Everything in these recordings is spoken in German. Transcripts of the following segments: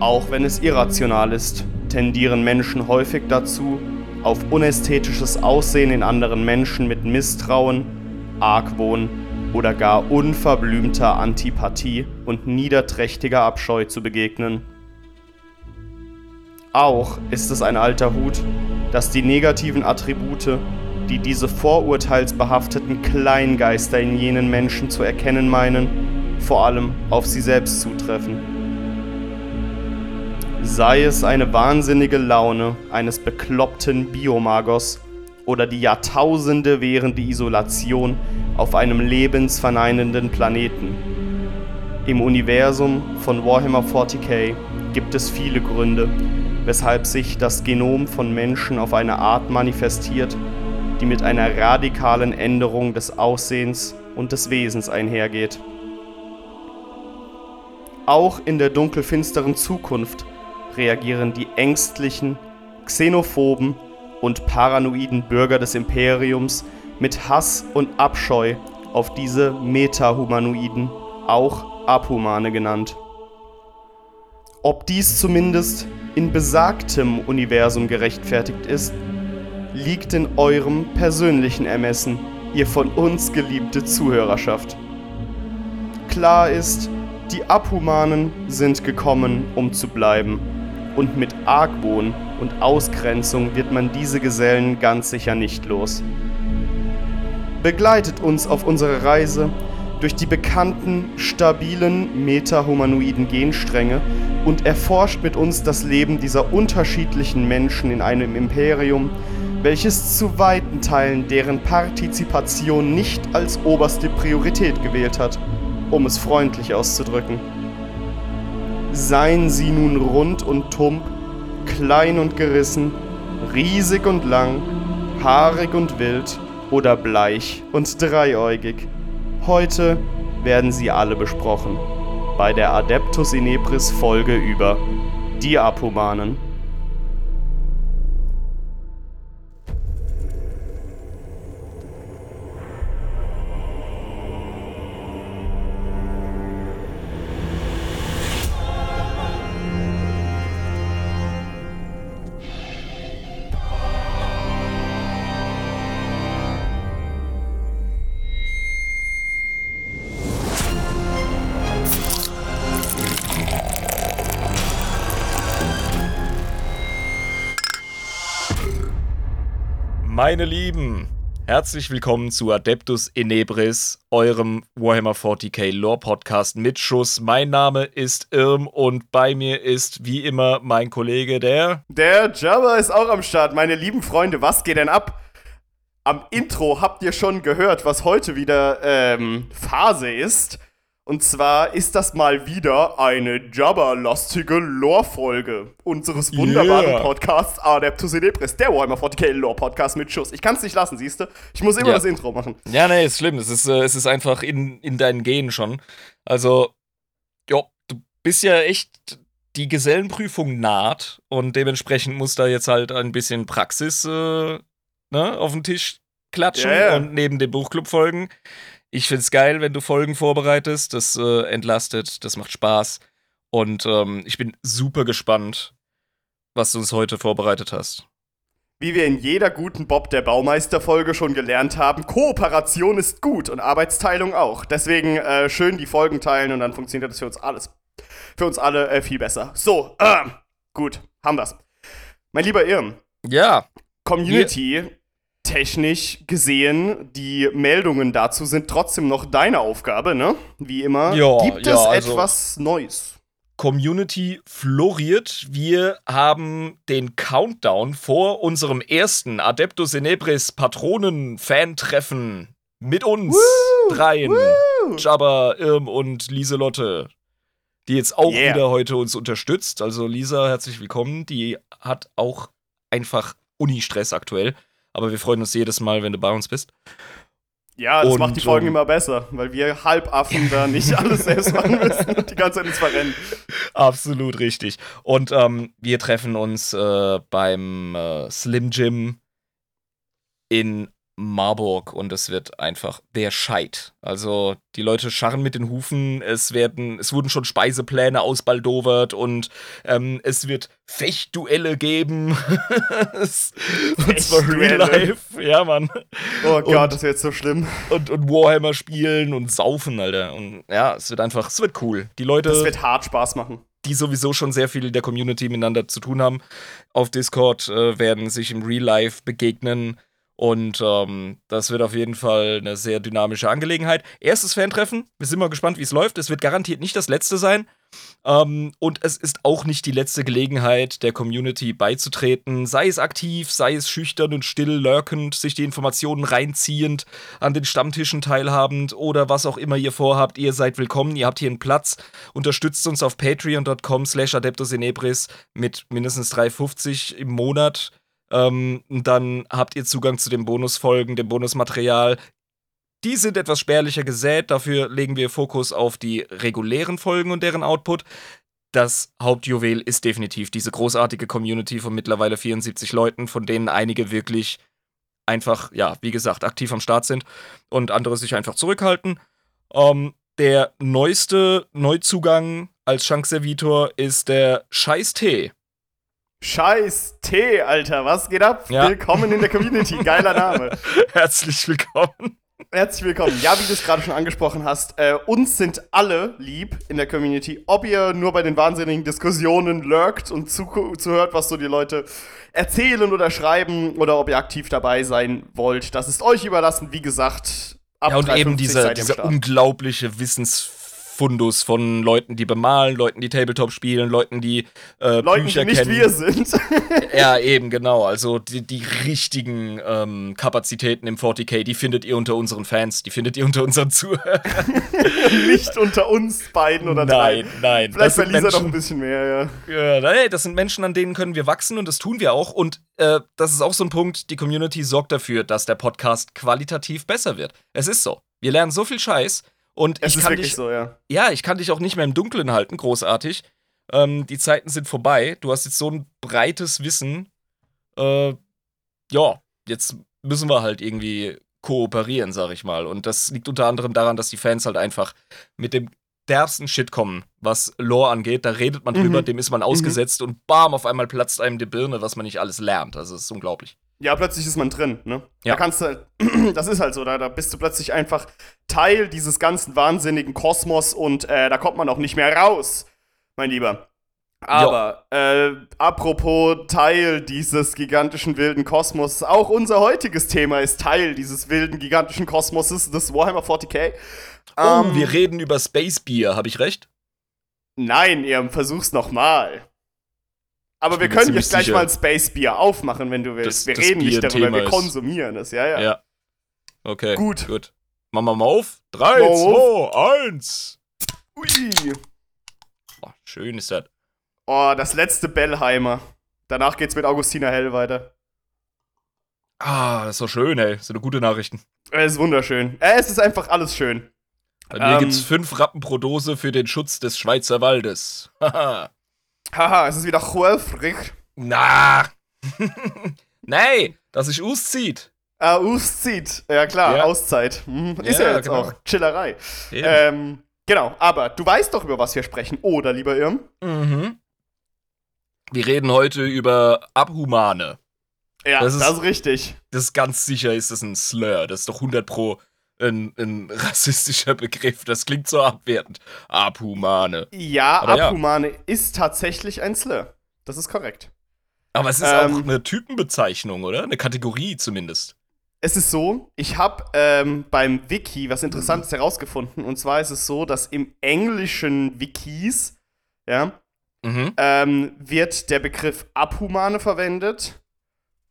Auch wenn es irrational ist, tendieren Menschen häufig dazu, auf unästhetisches Aussehen in anderen Menschen mit Misstrauen, Argwohn oder gar unverblümter Antipathie und niederträchtiger Abscheu zu begegnen. Auch ist es ein alter Hut, dass die negativen Attribute, die diese vorurteilsbehafteten Kleingeister in jenen Menschen zu erkennen meinen, vor allem auf sie selbst zutreffen. Sei es eine wahnsinnige Laune eines bekloppten Biomagos oder die Jahrtausende währende Isolation auf einem lebensverneinenden Planeten. Im Universum von Warhammer 40k gibt es viele Gründe, weshalb sich das Genom von Menschen auf eine Art manifestiert, die mit einer radikalen Änderung des Aussehens und des Wesens einhergeht. Auch in der dunkelfinsteren Zukunft reagieren die ängstlichen, xenophoben und paranoiden Bürger des Imperiums mit Hass und Abscheu auf diese Metahumanoiden, auch Abhumane genannt. Ob dies zumindest in besagtem Universum gerechtfertigt ist, liegt in eurem persönlichen Ermessen, ihr von uns geliebte Zuhörerschaft. Klar ist, die Abhumanen sind gekommen, um zu bleiben. Und mit Argwohn und Ausgrenzung wird man diese Gesellen ganz sicher nicht los. Begleitet uns auf unserer Reise durch die bekannten, stabilen metahumanoiden Genstränge und erforscht mit uns das Leben dieser unterschiedlichen Menschen in einem Imperium, welches zu weiten Teilen deren Partizipation nicht als oberste Priorität gewählt hat, um es freundlich auszudrücken. Seien sie nun rund und tump, klein und gerissen, riesig und lang, haarig und wild oder bleich und dreieugig. Heute werden sie alle besprochen. Bei der Adeptus Inepris Folge über die Abhumanen. Meine Lieben, herzlich willkommen zu Adeptus Inebris, eurem Warhammer 40k Lore Podcast mit Schuss. Mein Name ist Irm und bei mir ist wie immer mein Kollege, der. Der Jabba ist auch am Start. Meine lieben Freunde, was geht denn ab? Am Intro habt ihr schon gehört, was heute wieder ähm, Phase ist. Und zwar ist das mal wieder eine Jabba-lastige Lore-Folge unseres wunderbaren yeah. Podcasts Adeptus Inepris, der Warhammer 40k Lore-Podcast mit Schuss. Ich kann es nicht lassen, siehst du? Ich muss immer ja. das Intro machen. Ja, nee, ist schlimm. Es ist, äh, es ist einfach in, in deinen Genen schon. Also, ja, du bist ja echt die Gesellenprüfung naht und dementsprechend muss da jetzt halt ein bisschen Praxis äh, ne, auf den Tisch klatschen yeah. und neben dem Buchclub folgen. Ich finde es geil, wenn du Folgen vorbereitest. Das äh, entlastet, das macht Spaß. Und ähm, ich bin super gespannt, was du uns heute vorbereitet hast. Wie wir in jeder guten Bob der Baumeister-Folge schon gelernt haben, Kooperation ist gut und Arbeitsteilung auch. Deswegen äh, schön die Folgen teilen und dann funktioniert das für uns alles. Für uns alle äh, viel besser. So, äh, gut, haben wir's. Mein lieber Irm. Ja. Community technisch gesehen, die Meldungen dazu sind trotzdem noch deine Aufgabe, ne? Wie immer. Ja, Gibt ja, es also etwas Neues? Community floriert. Wir haben den Countdown vor unserem ersten Adeptus Inebris Patronen-Fan-Treffen mit uns woo, dreien. Woo. Jabba, Irm und Lieselotte. Die jetzt auch yeah. wieder heute uns unterstützt. Also Lisa, herzlich willkommen. Die hat auch einfach Uni-Stress aktuell. Aber wir freuen uns jedes Mal, wenn du bei uns bist. Ja, das und, macht die Folgen um, immer besser, weil wir Halbaffen da nicht alles selbst machen müssen und die ganze Zeit ins Verrennen. Absolut richtig. Und ähm, wir treffen uns äh, beim äh, Slim Jim in Marburg und es wird einfach der Scheit. Also die Leute scharren mit den Hufen, es werden, es wurden schon Speisepläne ausbaldowert und ähm, es wird Fechtduelle geben. und zwar Real Life, ja Mann. Oh Gott, und, das wird so schlimm. Und, und Warhammer spielen und saufen, Alter. Und ja, es wird einfach, es wird cool. Die Leute. Es wird hart Spaß machen die sowieso schon sehr viel in der Community miteinander zu tun haben. Auf Discord äh, werden sich im Real Life begegnen und ähm, das wird auf jeden Fall eine sehr dynamische Angelegenheit. Erstes Fantreffen. Wir sind mal gespannt, wie es läuft. Es wird garantiert nicht das letzte sein. Ähm, und es ist auch nicht die letzte Gelegenheit, der Community beizutreten. Sei es aktiv, sei es schüchtern und still lurkend, sich die Informationen reinziehend, an den Stammtischen teilhabend oder was auch immer ihr vorhabt. Ihr seid willkommen, ihr habt hier einen Platz. Unterstützt uns auf patreon.com slash adeptusinebris mit mindestens 3,50 im Monat ähm, dann habt ihr Zugang zu den Bonusfolgen, dem Bonusmaterial. Die sind etwas spärlicher gesät, dafür legen wir Fokus auf die regulären Folgen und deren Output. Das Hauptjuwel ist definitiv diese großartige Community von mittlerweile 74 Leuten, von denen einige wirklich einfach, ja, wie gesagt, aktiv am Start sind und andere sich einfach zurückhalten. Ähm, der neueste Neuzugang als Schankservitor ist der Scheiß Tee. Scheiß T, Alter, was geht ab? Ja. Willkommen in der Community, geiler Name. Herzlich willkommen. Herzlich willkommen. Ja, wie du es gerade schon angesprochen hast, äh, uns sind alle lieb in der Community. Ob ihr nur bei den wahnsinnigen Diskussionen lurkt und zuhört, was so die Leute erzählen oder schreiben, oder ob ihr aktiv dabei sein wollt, das ist euch überlassen. Wie gesagt, ab Ja, und eben dieser, dieser unglaubliche Wissens Fundus von Leuten, die bemalen, Leuten, die Tabletop spielen, Leuten, die äh, Leuten, Bücher die nicht kennen. wir sind. ja, eben, genau. Also die, die richtigen ähm, Kapazitäten im 40k, die findet ihr unter unseren Fans, die findet ihr unter unseren Zuhörern. nicht unter uns beiden oder nein, drei. Nein, nein. Vielleicht bei Lisa noch ein bisschen mehr, ja. Ja, das sind Menschen, an denen können wir wachsen und das tun wir auch. Und äh, das ist auch so ein Punkt, die Community sorgt dafür, dass der Podcast qualitativ besser wird. Es ist so. Wir lernen so viel Scheiß und es ich kann dich, so, ja. ja, ich kann dich auch nicht mehr im Dunkeln halten, großartig. Ähm, die Zeiten sind vorbei. Du hast jetzt so ein breites Wissen. Äh, ja, jetzt müssen wir halt irgendwie kooperieren, sag ich mal. Und das liegt unter anderem daran, dass die Fans halt einfach mit dem derbsten Shit kommen, was Lore angeht. Da redet man drüber, mhm. dem ist man mhm. ausgesetzt mhm. und bam, auf einmal platzt einem die Birne, was man nicht alles lernt. Also, es ist unglaublich. Ja, plötzlich ist man drin, ne? Ja. Da kannst du, halt, das ist halt so, da, da bist du plötzlich einfach Teil dieses ganzen wahnsinnigen Kosmos und äh, da kommt man auch nicht mehr raus, mein Lieber. Aber, äh, apropos Teil dieses gigantischen wilden Kosmos, auch unser heutiges Thema ist Teil dieses wilden gigantischen Kosmoses des Warhammer 40k. Oh, ähm, wir reden über Space Beer, habe ich recht? Nein, ihr versuch's nochmal. Aber wir können jetzt gleich sicher. mal ein Space Bier aufmachen, wenn du willst. Das, wir das reden nicht darüber, wir konsumieren es, ja, ja. Ja. Okay. Gut. Gut. Machen wir mal auf. 3, 2, 1. Ui. Oh, schön ist das. Oh, das letzte Bellheimer. Danach geht's mit Augustina Hell weiter. Ah, das ist doch schön, ey. Das sind gute Nachrichten. Es ist wunderschön. Es ist einfach alles schön. Bei mir ähm, gibt's fünf Rappen pro Dose für den Schutz des Schweizer Waldes. Haha. Haha, es ist wieder Chuelfrich. Na. Nein, dass sich auszieht. Ah, auszieht. Ja, klar, ja. Auszeit. Mhm. Ist ja, ja jetzt genau. auch Chillerei. Ähm, genau, aber du weißt doch, über was wir sprechen, oder, lieber Irm? Mhm. Wir reden heute über Abhumane. Ja, das ist, das ist richtig. Das ist ganz sicher, ist das ein Slur. Das ist doch 100 pro ein, ein rassistischer Begriff. Das klingt so abwertend. Abhumane. Ja, Aber Abhumane ja. ist tatsächlich ein Slur. Das ist korrekt. Aber es ist ähm, auch eine Typenbezeichnung, oder? Eine Kategorie zumindest. Es ist so, ich habe ähm, beim Wiki was Interessantes herausgefunden. Und zwar ist es so, dass im englischen Wikis ja, mhm. ähm, wird der Begriff Abhumane verwendet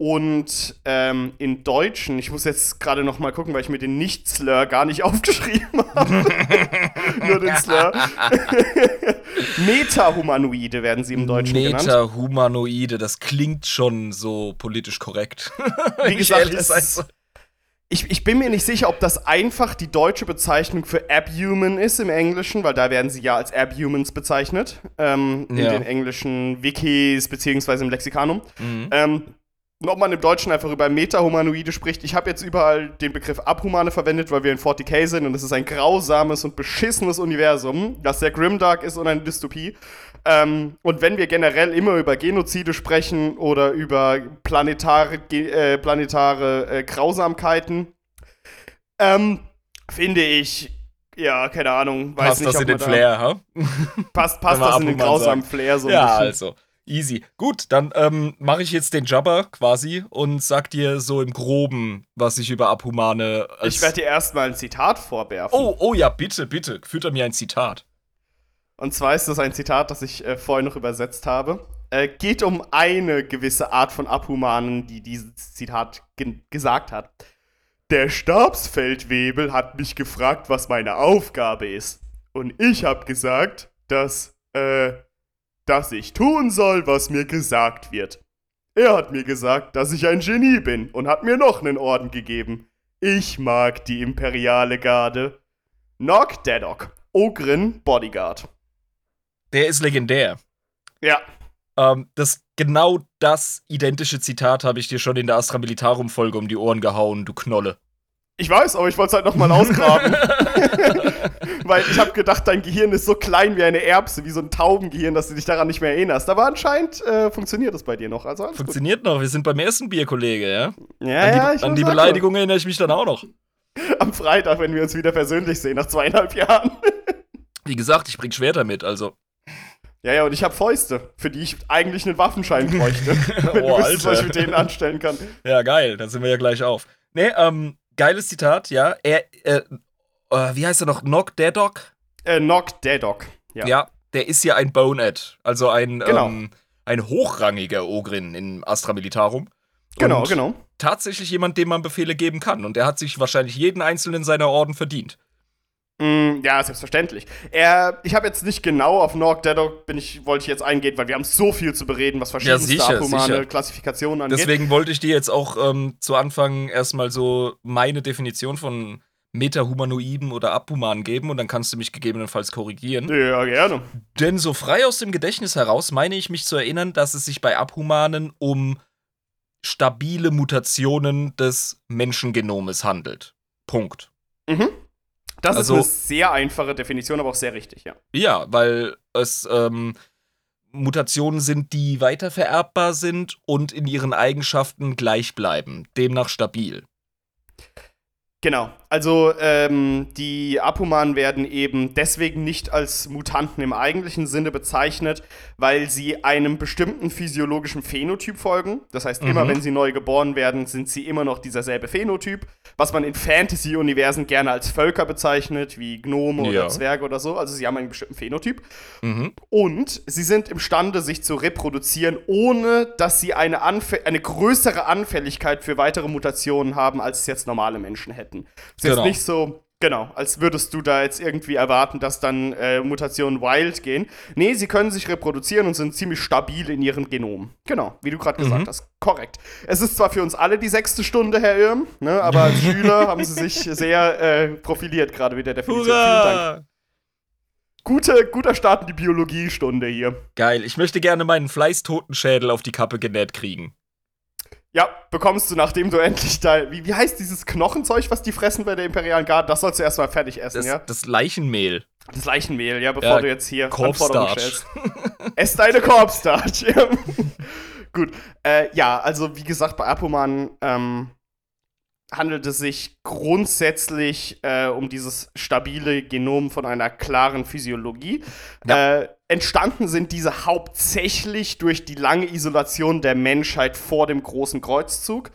und ähm, in Deutschen, ich muss jetzt gerade noch mal gucken, weil ich mir den Nicht-Slur gar nicht aufgeschrieben habe. Nur den Slur. Metahumanoide werden sie im Deutschen Meta genannt. Metahumanoide, das klingt schon so politisch korrekt. Wie gesagt, es, ich, ich bin mir nicht sicher, ob das einfach die deutsche Bezeichnung für Abhuman ist im Englischen, weil da werden sie ja als Abhumans bezeichnet. Ähm, ja. In den englischen Wikis beziehungsweise im Lexikanum. Mhm. Ähm, ob man im Deutschen einfach über Metahumanoide spricht. Ich habe jetzt überall den Begriff Abhumane verwendet, weil wir in 40k sind und es ist ein grausames und beschissenes Universum, das sehr grimdark ist und eine Dystopie. Ähm, und wenn wir generell immer über Genozide sprechen oder über planetare, äh, planetare äh, Grausamkeiten, ähm, finde ich, ja, keine Ahnung, weiß passt nicht, das in den Flair, ha? Passt, passt das in den grausamen Flair so Ja, also. Easy. Gut, dann ähm, mache ich jetzt den Jabber quasi und sag dir so im Groben, was ich über Abhumane. ich werde dir erstmal ein Zitat vorwerfen. Oh, oh ja, bitte, bitte. Fütter mir ein Zitat. Und zwar ist das ein Zitat, das ich äh, vorhin noch übersetzt habe. Äh, geht um eine gewisse Art von Abhumanen, die dieses Zitat ge gesagt hat. Der Stabsfeldwebel hat mich gefragt, was meine Aufgabe ist. Und ich habe gesagt, dass, äh, dass ich tun soll, was mir gesagt wird. Er hat mir gesagt, dass ich ein Genie bin und hat mir noch einen Orden gegeben. Ich mag die imperiale Garde. Nog Daddock, Ogrin Bodyguard. Der ist legendär. Ja. Ähm, das genau das identische Zitat habe ich dir schon in der Astra Militarum Folge um die Ohren gehauen, du Knolle. Ich weiß, aber ich wollte es halt nochmal ausgraben. Weil ich habe gedacht, dein Gehirn ist so klein wie eine Erbse, wie so ein Taubengehirn, dass du dich daran nicht mehr erinnerst. Aber anscheinend äh, funktioniert das bei dir noch. Also funktioniert gut. noch. Wir sind beim ersten Bier, Kollege, ja? Ja, an die, ja, ich An die Beleidigung erinnere ich mich dann auch noch. Am Freitag, wenn wir uns wieder persönlich sehen, nach zweieinhalb Jahren. Wie gesagt, ich bring Schwerter mit, also. Ja, ja, und ich habe Fäuste, für die ich eigentlich einen Waffenschein bräuchte. wenn oh, du wüsstest, was ich mit denen anstellen kann. Ja, geil, dann sind wir ja gleich auf. Nee, ähm, geiles Zitat, ja. Er, äh, äh, wie heißt er noch? Knock Daddock? Äh, Knock Daddock, ja. Ja, der ist ja ein Bonehead, also ein, genau. ähm, ein hochrangiger Ogrin in Astra Militarum. Genau, genau. Tatsächlich jemand, dem man Befehle geben kann. Und der hat sich wahrscheinlich jeden einzelnen seiner Orden verdient. Mm, ja, selbstverständlich. Er, ich habe jetzt nicht genau auf Norg Deadok bin ich, wollte ich jetzt eingehen, weil wir haben so viel zu bereden, was verschiedenste ja, abhumane. Klassifikationen angeht. Deswegen wollte ich dir jetzt auch ähm, zu Anfang erstmal so meine Definition von Metahumanoiden oder Abhumanen geben und dann kannst du mich gegebenenfalls korrigieren. Ja, gerne. Denn so frei aus dem Gedächtnis heraus meine ich mich zu erinnern, dass es sich bei Abhumanen um stabile Mutationen des Menschengenomes handelt. Punkt. Mhm. Das also, ist eine sehr einfache Definition, aber auch sehr richtig, ja. Ja, weil es ähm, Mutationen sind, die weitervererbbar sind und in ihren Eigenschaften gleich bleiben, demnach stabil. Genau. Also ähm, die Abhumanen werden eben deswegen nicht als Mutanten im eigentlichen Sinne bezeichnet, weil sie einem bestimmten physiologischen Phänotyp folgen. Das heißt, mhm. immer wenn sie neu geboren werden, sind sie immer noch dieser selbe Phänotyp, was man in Fantasy-Universen gerne als Völker bezeichnet, wie Gnome ja. oder Zwerge oder so. Also sie haben einen bestimmten Phänotyp. Mhm. Und sie sind imstande, sich zu reproduzieren, ohne dass sie eine, eine größere Anfälligkeit für weitere Mutationen haben, als es jetzt normale Menschen hätten ist genau. jetzt nicht so, genau, als würdest du da jetzt irgendwie erwarten, dass dann äh, Mutationen wild gehen. Nee, sie können sich reproduzieren und sind ziemlich stabil in ihrem Genom. Genau, wie du gerade gesagt mhm. hast. Korrekt. Es ist zwar für uns alle die sechste Stunde, Herr Irm, ne, aber als Schüler haben sie sich sehr äh, profiliert, gerade mit der Definition. Hurra! Vielen Dank. Gute, guter Start in die Biologiestunde hier. Geil. Ich möchte gerne meinen Fleißtotenschädel auf die Kappe genäht kriegen. Ja, bekommst du, nachdem du endlich da. Wie, wie heißt dieses Knochenzeug, was die fressen bei der Imperialen Garde? Das sollst du erstmal fertig essen, das, ja? Das Leichenmehl. Das Leichenmehl, ja, bevor ja, du jetzt hier Anforderungen stellst. Ess deine Korbstarch. Ja. Gut. Äh, ja, also wie gesagt, bei Apoman ähm, handelt es sich grundsätzlich äh, um dieses stabile Genom von einer klaren Physiologie. Ja. Äh, entstanden sind diese hauptsächlich durch die lange Isolation der Menschheit vor dem großen Kreuzzug.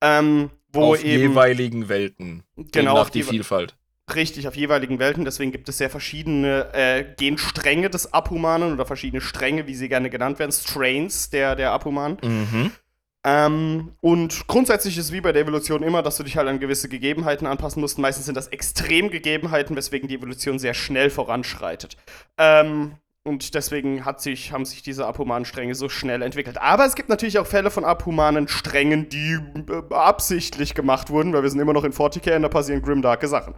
Ähm, wo auf eben, jeweiligen Welten. Genau. Nach die Vielfalt. Richtig, auf jeweiligen Welten. Deswegen gibt es sehr verschiedene äh, Genstränge des Abhumanen oder verschiedene Stränge, wie sie gerne genannt werden. Strains der, der Abhumanen. Mhm. Ähm, und grundsätzlich ist wie bei der Evolution immer, dass du dich halt an gewisse Gegebenheiten anpassen musst. Meistens sind das Extremgegebenheiten, weswegen die Evolution sehr schnell voranschreitet. Ähm, und deswegen sich, haben sich diese abhumanen Stränge so schnell entwickelt. Aber es gibt natürlich auch Fälle von abhumanen Strängen, die äh, absichtlich gemacht wurden, weil wir sind immer noch in 40k und da passieren grimdarke Sachen.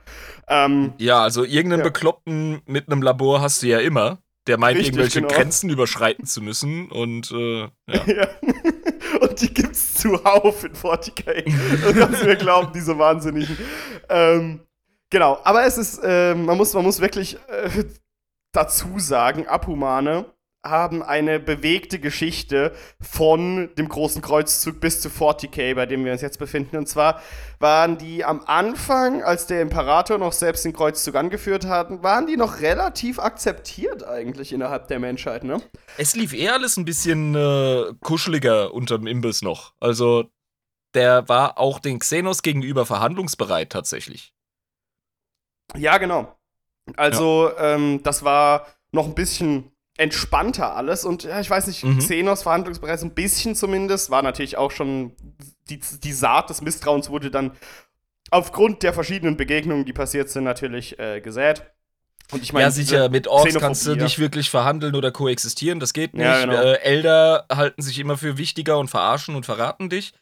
Ähm, ja, also irgendeinen ja. Bekloppten mit einem Labor hast du ja immer der meint, Richtig, irgendwelche genau. Grenzen überschreiten zu müssen und äh, ja. ja. Und die gibt's zuhauf in 40k. Das kannst du glauben, diese Wahnsinnigen. Ähm, genau, aber es ist, äh, man, muss, man muss wirklich äh, dazu sagen, Abhumane haben eine bewegte Geschichte von dem großen Kreuzzug bis zu 40k, bei dem wir uns jetzt befinden. Und zwar waren die am Anfang, als der Imperator noch selbst den Kreuzzug angeführt hat, waren die noch relativ akzeptiert eigentlich innerhalb der Menschheit, ne? Es lief eher alles ein bisschen äh, kuscheliger unterm Imbiss noch. Also der war auch den Xenos gegenüber verhandlungsbereit tatsächlich. Ja, genau. Also ja. ähm, das war noch ein bisschen entspannter alles. Und ja, ich weiß nicht, mhm. Xenos Verhandlungsbereich so ein bisschen zumindest, war natürlich auch schon, die, die Saat des Misstrauens wurde dann aufgrund der verschiedenen Begegnungen, die passiert sind, natürlich äh, gesät. Und ich meine, ja, sicher, mit Orks kannst du nicht wirklich verhandeln oder koexistieren, das geht nicht. Ja, genau. äh, Elder halten sich immer für wichtiger und verarschen und verraten dich.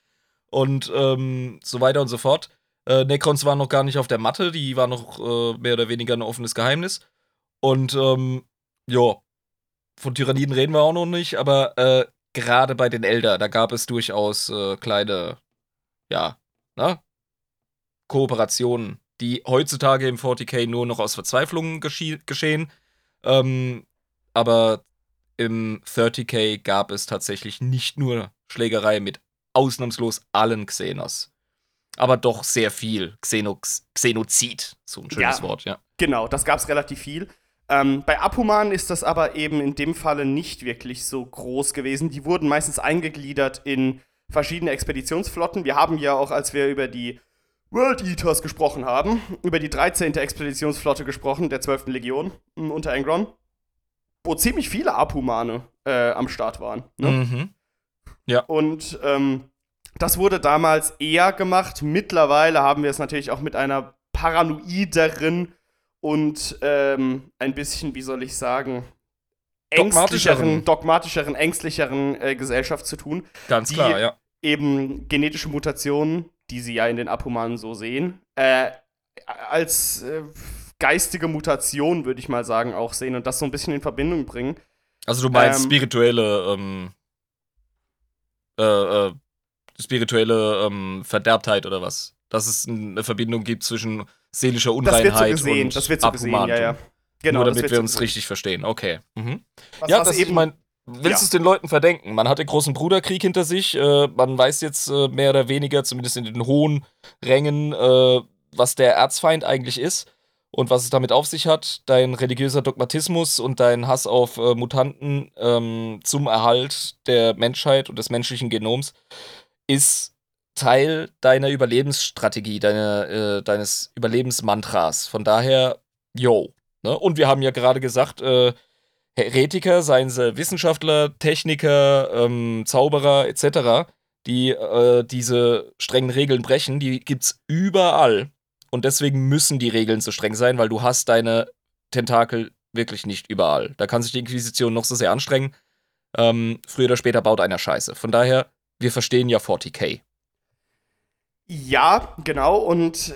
Und ähm, so weiter und so fort. Äh, Necrons waren noch gar nicht auf der Matte, die waren noch äh, mehr oder weniger ein offenes Geheimnis. Und ähm, ja, von Tyranniden reden wir auch noch nicht, aber äh, gerade bei den Elder, da gab es durchaus äh, kleine, ja, ne? Kooperationen, die heutzutage im 40k nur noch aus Verzweiflung geschehen. Ähm, aber im 30k gab es tatsächlich nicht nur Schlägerei mit ausnahmslos allen Xenos. Aber doch sehr viel Xenox Xenozid, so ein schönes ja, Wort, ja. Genau, das gab es relativ viel. Ähm, bei Apuman ist das aber eben in dem Falle nicht wirklich so groß gewesen. Die wurden meistens eingegliedert in verschiedene Expeditionsflotten. Wir haben ja auch, als wir über die World Eaters gesprochen haben, über die 13. Expeditionsflotte gesprochen, der 12. Legion unter Angron, wo ziemlich viele Apumane äh, am Start waren. Ne? Mhm. Ja. Und ähm, das wurde damals eher gemacht. Mittlerweile haben wir es natürlich auch mit einer paranoideren und ähm, ein bisschen, wie soll ich sagen, ängstlicheren, dogmatischeren, ängstlicheren äh, Gesellschaft zu tun. Ganz klar, ja. Eben genetische Mutationen, die sie ja in den Abhumanen so sehen, äh, als äh, geistige Mutation, würde ich mal sagen, auch sehen und das so ein bisschen in Verbindung bringen. Also du meinst ähm, spirituelle, ähm, äh, äh, spirituelle ähm, Verderbtheit oder was? Dass es eine Verbindung gibt zwischen seelischer Unreinheit das wird so gesehen, und das wird so gesehen, ja, ja. Genau, Nur damit wir uns gesehen. richtig verstehen. Okay. Mhm. ja, das eben mein, willst ja. es den Leuten verdenken? Man hat den großen Bruderkrieg hinter sich. Äh, man weiß jetzt äh, mehr oder weniger, zumindest in den hohen Rängen, äh, was der Erzfeind eigentlich ist und was es damit auf sich hat. Dein religiöser Dogmatismus und dein Hass auf äh, Mutanten ähm, zum Erhalt der Menschheit und des menschlichen Genoms ist Teil deiner Überlebensstrategie, deine, äh, deines Überlebensmantras. Von daher, yo. Ne? Und wir haben ja gerade gesagt, äh, Heretiker, seien sie Wissenschaftler, Techniker, ähm, Zauberer etc., die äh, diese strengen Regeln brechen, die gibt's überall. Und deswegen müssen die Regeln so streng sein, weil du hast deine Tentakel wirklich nicht überall. Da kann sich die Inquisition noch so sehr anstrengen. Ähm, früher oder später baut einer Scheiße. Von daher, wir verstehen ja 40k. Ja, genau. Und äh,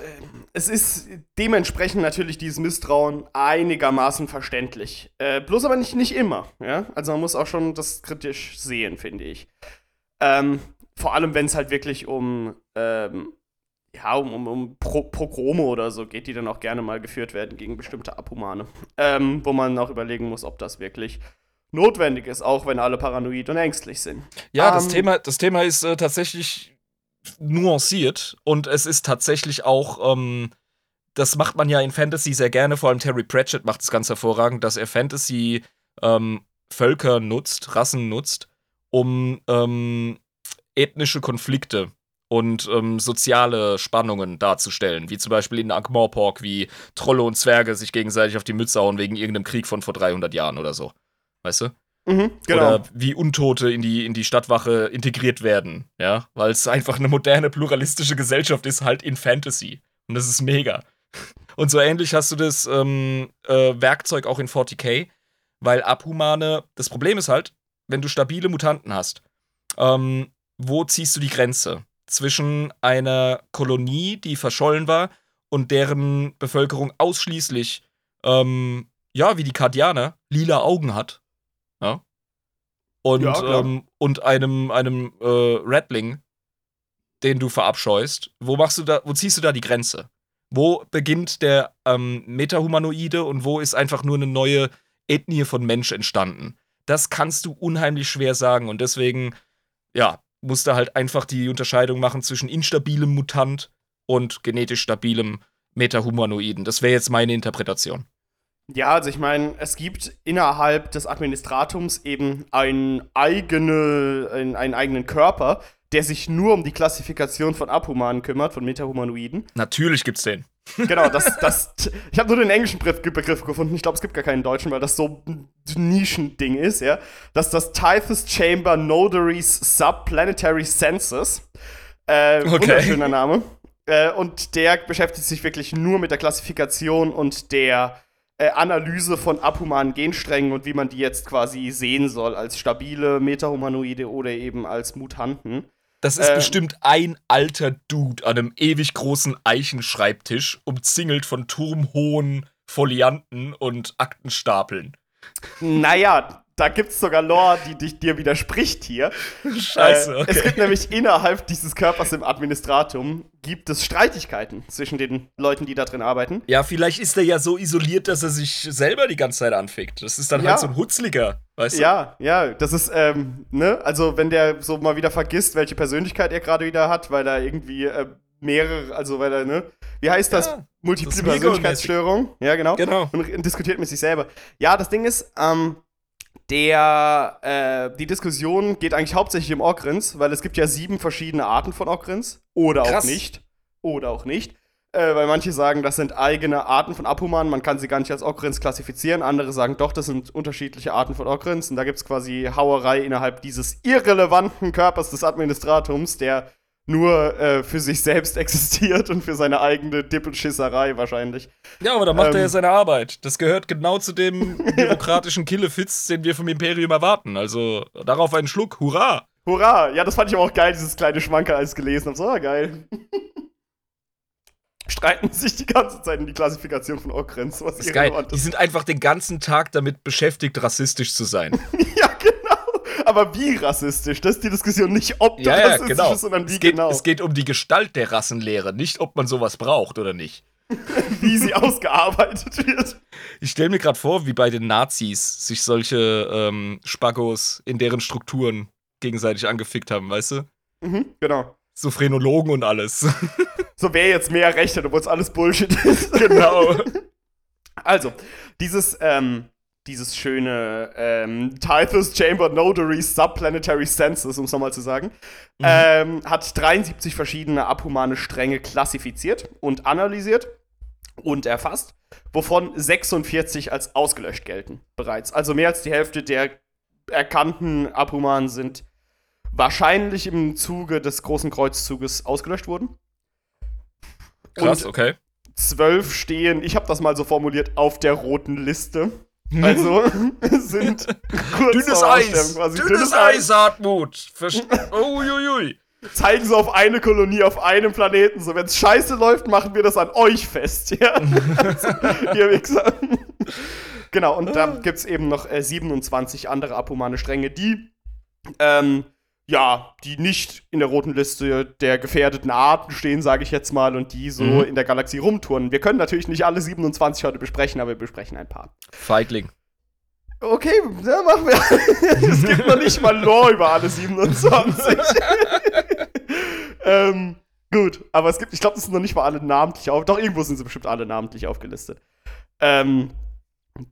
es ist dementsprechend natürlich dieses Misstrauen einigermaßen verständlich. Äh, bloß aber nicht, nicht immer. Ja? Also man muss auch schon das kritisch sehen, finde ich. Ähm, vor allem, wenn es halt wirklich um, ähm, ja, um, um, um Pro Pogrome oder so geht, die dann auch gerne mal geführt werden gegen bestimmte Abhumane. Ähm, wo man auch überlegen muss, ob das wirklich notwendig ist, auch wenn alle paranoid und ängstlich sind. Ja, das, ähm, Thema, das Thema ist äh, tatsächlich nuanciert und es ist tatsächlich auch, ähm, das macht man ja in Fantasy sehr gerne, vor allem Terry Pratchett macht es ganz hervorragend, dass er Fantasy ähm, Völker nutzt, Rassen nutzt, um ähm, ethnische Konflikte und ähm, soziale Spannungen darzustellen, wie zum Beispiel in Ankh-Morpork, wie Trolle und Zwerge sich gegenseitig auf die Mütze hauen wegen irgendeinem Krieg von vor 300 Jahren oder so. Weißt du? Mhm, genau. Oder wie Untote in die, in die Stadtwache integriert werden, ja, weil es einfach eine moderne, pluralistische Gesellschaft ist, halt in Fantasy. Und das ist mega. Und so ähnlich hast du das ähm, äh, Werkzeug auch in 40k, weil Abhumane, das Problem ist halt, wenn du stabile Mutanten hast, ähm, wo ziehst du die Grenze zwischen einer Kolonie, die verschollen war und deren Bevölkerung ausschließlich, ähm, ja, wie die Kardianer, lila Augen hat? Und, Ja, ähm, und einem, einem äh, Redling, den du verabscheust. Wo machst du da, wo ziehst du da die Grenze? Wo beginnt der ähm, Metahumanoide und wo ist einfach nur eine neue Ethnie von Mensch entstanden? Das kannst du unheimlich schwer sagen und deswegen, ja, musst du halt einfach die Unterscheidung machen zwischen instabilem Mutant und genetisch stabilem Metahumanoiden. Das wäre jetzt meine Interpretation. Ja, also ich meine, es gibt innerhalb des Administratums eben ein eigene, ein, einen eigenen Körper, der sich nur um die Klassifikation von Abhumanen kümmert, von Metahumanoiden. Natürlich gibt's den. Genau, das, das, ich habe nur den englischen Begriff, Begriff gefunden. Ich glaube, es gibt gar keinen deutschen, weil das so ein Nischending ist, ja. Das ist das Typhus Chamber Notaries Subplanetary Census. Äh, Okay. Wunderschöner Name. Äh, und der beschäftigt sich wirklich nur mit der Klassifikation und der äh, Analyse von abhumanen Gensträngen und wie man die jetzt quasi sehen soll, als stabile Metahumanoide oder eben als Mutanten. Das ist Ähm. bestimmt ein alter Dude an einem ewig großen Eichenschreibtisch, umzingelt von turmhohen Folianten und Aktenstapeln. Naja, da gibt's sogar Lore, die dich dir widerspricht hier. Scheiße, Äh, Es okay. gibt nämlich innerhalb dieses Körpers im Administratum gibt es Streitigkeiten zwischen den Leuten, die da drin arbeiten. Ja, vielleicht ist er ja so isoliert, dass er sich selber die ganze Zeit anfickt. Das ist dann Ja. halt so ein Hutzliger, weißt du? Ja, ja, das ist, ähm, ne, also wenn der so mal wieder vergisst, welche Persönlichkeit er gerade wieder hat, weil er irgendwie äh, mehrere, also weil er, ne, wie heißt das? Ja, Multiple das Persönlichkeitsstörung. Ja, genau. Genau. und diskutiert mit sich selber. Ja, das Ding ist, ähm, der, äh, die Diskussion geht eigentlich hauptsächlich um Ogrins, weil es gibt ja sieben verschiedene Arten von Ogrins. Oder Krass. auch nicht. Oder auch nicht. Äh, weil manche sagen, das sind eigene Arten von Abhumanen, man kann sie gar nicht als Ogrins klassifizieren. Andere sagen, doch, das sind unterschiedliche Arten von Ogrins. Und da gibt es quasi Hauerei innerhalb dieses irrelevanten Körpers des Administratums, der nur äh, für sich selbst existiert und für seine eigene Dippelschisserei wahrscheinlich. Ja, aber da macht er Ähm. ja seine Arbeit. Das gehört genau zu dem bürokratischen Killefitz, den wir vom Imperium erwarten. Also darauf einen Schluck. Hurra! Hurra! Ja, das fand ich aber auch geil, dieses kleine Schmankerl, als ich gelesen habe. So, ah, geil. Streiten sich die ganze Zeit in die Klassifikation von Ogrins, was Das ist geil. Die sind einfach den ganzen Tag damit beschäftigt, rassistisch zu sein. ja. Aber wie rassistisch? Das ist die Diskussion nicht, ob ja, ja, rassistisch genau. bist, sondern wie Es geht, genau. es geht um die Gestalt der Rassenlehre, nicht ob man sowas braucht oder nicht. wie sie ausgearbeitet wird. Ich stelle mir gerade vor, wie bei den Nazis sich solche ähm, Spaggos in deren Strukturen gegenseitig angefickt haben, weißt du? Mhm, genau. So Phrenologen und alles. So, wer jetzt mehr Recht hat, obwohl es alles Bullshit ist. genau. Also, dieses, ähm, dieses schöne ähm, Typhus Chamber Notary Subplanetary Census, um es nochmal zu sagen, ähm, hat 73 verschiedene abhumane Stränge klassifiziert und analysiert und erfasst, wovon 46 als ausgelöscht gelten bereits. Also mehr als die Hälfte der erkannten Abhumanen sind wahrscheinlich im Zuge des Großen Kreuzzuges ausgelöscht worden. Krass, Und okay. zwölf stehen, ich habe das mal so formuliert, auf der roten Liste. Also sind kurz Dünnes Eis! Quasi. Dünnes Eis, Hartmut! Uiuiui. Zeigen sie auf eine Kolonie, auf einem Planeten. So, wenn es scheiße läuft, machen wir das an euch fest. Ja? Ihr Wichser. genau, und da gibt es eben noch äh, 27 andere abhumane Stränge, die ähm, ja, die nicht in der roten Liste der gefährdeten Arten stehen, sage ich jetzt mal, und die so Mhm. in der Galaxie rumtouren. Wir können natürlich nicht alle 27 heute besprechen, aber wir besprechen ein paar. Feigling. Okay, ja, machen wir. es gibt noch nicht mal Lore über alle 27. ähm, gut, aber es gibt, ich glaube, das sind noch nicht mal alle namentlich auf. Doch, irgendwo sind sie bestimmt alle namentlich aufgelistet. Ähm,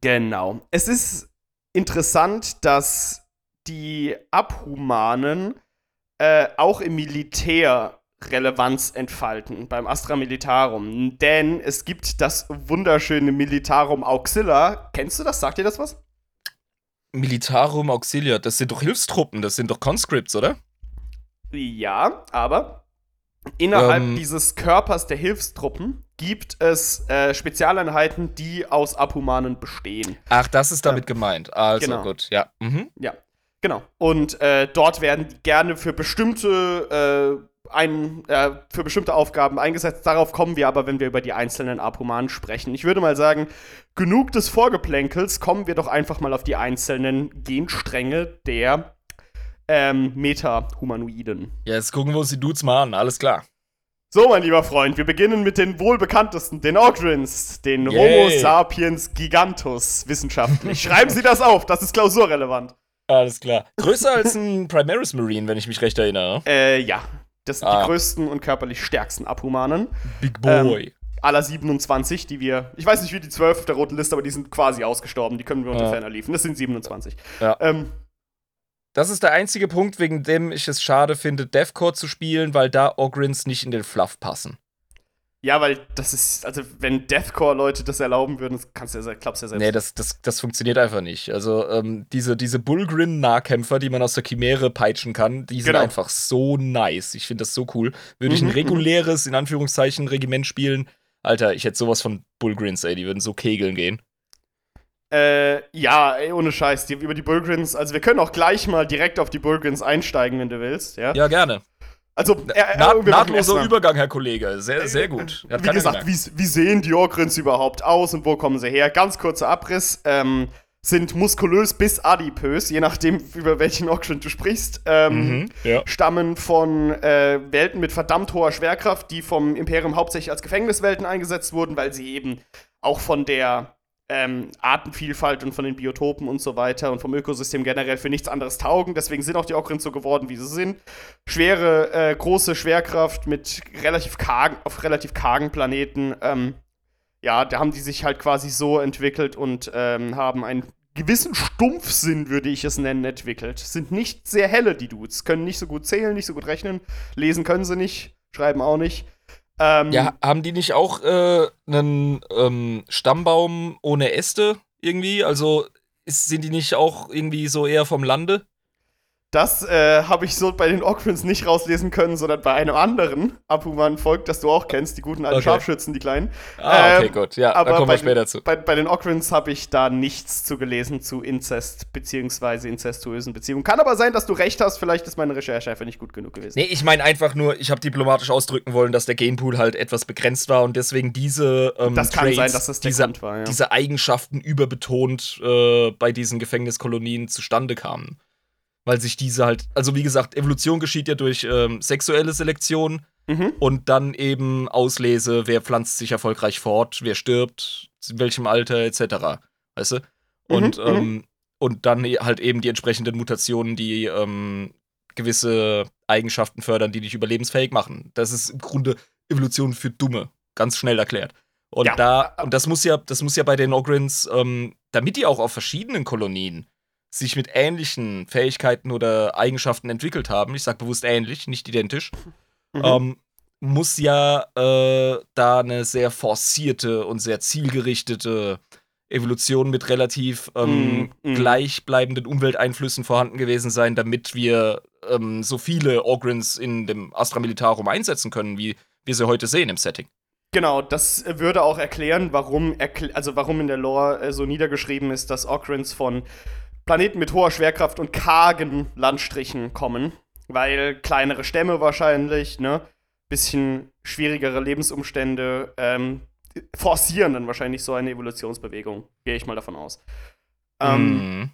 genau. Es ist interessant, dass die Abhumanen äh, auch im Militär Relevanz entfalten beim Astra Militarum. Denn es gibt das wunderschöne Militarum Auxilla. Kennst du das? Sagt dir das was? Militarum Auxilia, das sind doch Hilfstruppen, das sind doch Conscripts, oder? Ja, aber innerhalb Ähm. dieses Körpers der Hilfstruppen gibt es äh, Spezialeinheiten, die aus Abhumanen bestehen. Ach, das ist damit gemeint. Also Genau. gut, ja. Mhm. Ja, genau. Und äh, dort werden die gerne für bestimmte äh, ein, äh, für bestimmte Aufgaben eingesetzt. Darauf kommen wir aber, wenn wir über die einzelnen Abhumanen sprechen. Ich würde mal sagen, genug des Vorgeplänkels, kommen wir doch einfach mal auf die einzelnen Genstränge der ähm, Meta-Humanoiden. Ja, jetzt gucken wir uns die Dudes mal an, alles klar. So, mein lieber Freund, wir beginnen mit den wohl bekanntesten, den Ogrins, den Yay. Homo sapiens gigantus wissenschaftlich. Schreiben Sie das auf, das ist klausurrelevant. Alles klar. Größer als ein Primaris Marine, wenn ich mich recht erinnere. Äh, ja. Das sind Ah. die größten und körperlich stärksten Abhumanen. Big Boy. Aller 27, die wir. Ich weiß nicht, wie die 12 auf der roten Liste, aber die sind quasi ausgestorben. Die können wir unter Ja. ferner liefen. Das sind 27. Ja. Ähm, Das ist der einzige Punkt, wegen dem ich es schade finde, Deathcore zu spielen, weil da Ogrins nicht in den Fluff passen. Ja, weil das ist. Also, wenn Deathcore-Leute das erlauben würden, das kannst du ja, glaubst ja selbst. Nee, das, das, das funktioniert einfach nicht. Also, ähm, diese, diese Bullgrin-Nahkämpfer, die man aus der Chimäre peitschen kann, die sind Genau. einfach so nice. Ich finde das so cool. Würde ich ein Mhm, reguläres, in Anführungszeichen, Regiment spielen, Alter, ich hätte sowas von Bullgrins, ey, die würden so kegeln gehen. Äh, ja, ey, ohne Scheiß, die, über die Bullgrins, also wir können auch gleich mal direkt auf die Bullgrins einsteigen, wenn du willst, ja? Ja, gerne. Also, äh, äh, Na, nahtloser Übergang, Herr Kollege. Sehr, sehr gut. Wie gesagt, wie, wie sehen die Orgrins überhaupt aus und wo kommen sie her? Ganz kurzer Abriss. Ähm, sind muskulös bis adipös, je nachdem, über welchen Orgrin du sprichst. Ähm, Mhm, ja. Stammen von äh, Welten mit verdammt hoher Schwerkraft, die vom Imperium hauptsächlich als Gefängniswelten eingesetzt wurden, weil sie eben auch von der ähm, Artenvielfalt und von den Biotopen und so weiter und vom Ökosystem generell für nichts anderes taugen. Deswegen sind auch die Ogrins so geworden, wie sie sind. Schwere, äh, große Schwerkraft mit relativ kargen, auf relativ kargen Planeten. Ähm, ja, da haben die sich halt quasi so entwickelt und ähm, haben einen gewissen Stumpfsinn, würde ich es nennen, entwickelt. Sind nicht sehr helle, die Dudes. Können nicht so gut zählen, nicht so gut rechnen. Lesen können sie nicht, schreiben auch nicht. Ähm, Ja, haben die nicht auch äh, einen ähm, Stammbaum ohne Äste irgendwie? Also ist, sind die nicht auch irgendwie so eher vom Lande? Das äh, habe ich so bei den Ogrins nicht rauslesen können, sondern bei einem anderen Abhuman-Volk, das du auch kennst, die guten alten Okay. Scharfschützen, die kleinen. Ah, okay, Ähm, gut. Ja, da aber kommen bei wir später den, zu. Bei, bei den Ogrins habe ich da nichts zu gelesen zu Inzest beziehungsweise inzestuösen Beziehungen. Kann aber sein, dass du recht hast, vielleicht ist meine Recherche einfach nicht gut genug gewesen. Nee, ich meine einfach nur, ich habe diplomatisch ausdrücken wollen, dass der Genpool halt etwas begrenzt war und deswegen diese ähm, das Traits, sein, das diese, war, ja. diese Eigenschaften überbetont äh, bei diesen Gefängniskolonien zustande kamen. Weil sich diese halt, also wie gesagt, Evolution geschieht ja durch ähm, sexuelle Selektion Mhm. und dann eben Auslese, wer pflanzt sich erfolgreich fort, wer stirbt, in welchem Alter etc. Weißt du? Und, Mhm, ähm, und dann e- halt eben die entsprechenden Mutationen, die ähm, gewisse Eigenschaften fördern, die dich überlebensfähig machen. Das ist im Grunde Evolution für Dumme, ganz schnell erklärt. Und Ja. da, und das muss ja, das muss ja bei den Ogrins, ähm, damit die auch auf verschiedenen Kolonien sich mit ähnlichen Fähigkeiten oder Eigenschaften entwickelt haben, ich sag bewusst ähnlich, nicht identisch, Mhm. ähm, muss ja äh, da eine sehr forcierte und sehr zielgerichtete Evolution mit relativ ähm, Mm, mm. gleichbleibenden Umwelteinflüssen vorhanden gewesen sein, damit wir ähm, so viele Ogrins in dem Astra Militarum einsetzen können, wie wir sie heute sehen im Setting. Genau, das würde auch erklären, warum, erkl also warum in der Lore äh, so niedergeschrieben ist, dass Ogrins von Planeten mit hoher Schwerkraft und kargen Landstrichen kommen. Weil kleinere Stämme wahrscheinlich, ne? Bisschen schwierigere Lebensumstände ähm, forcieren dann wahrscheinlich so eine Evolutionsbewegung. Gehe ich mal davon aus. Ähm, Mhm.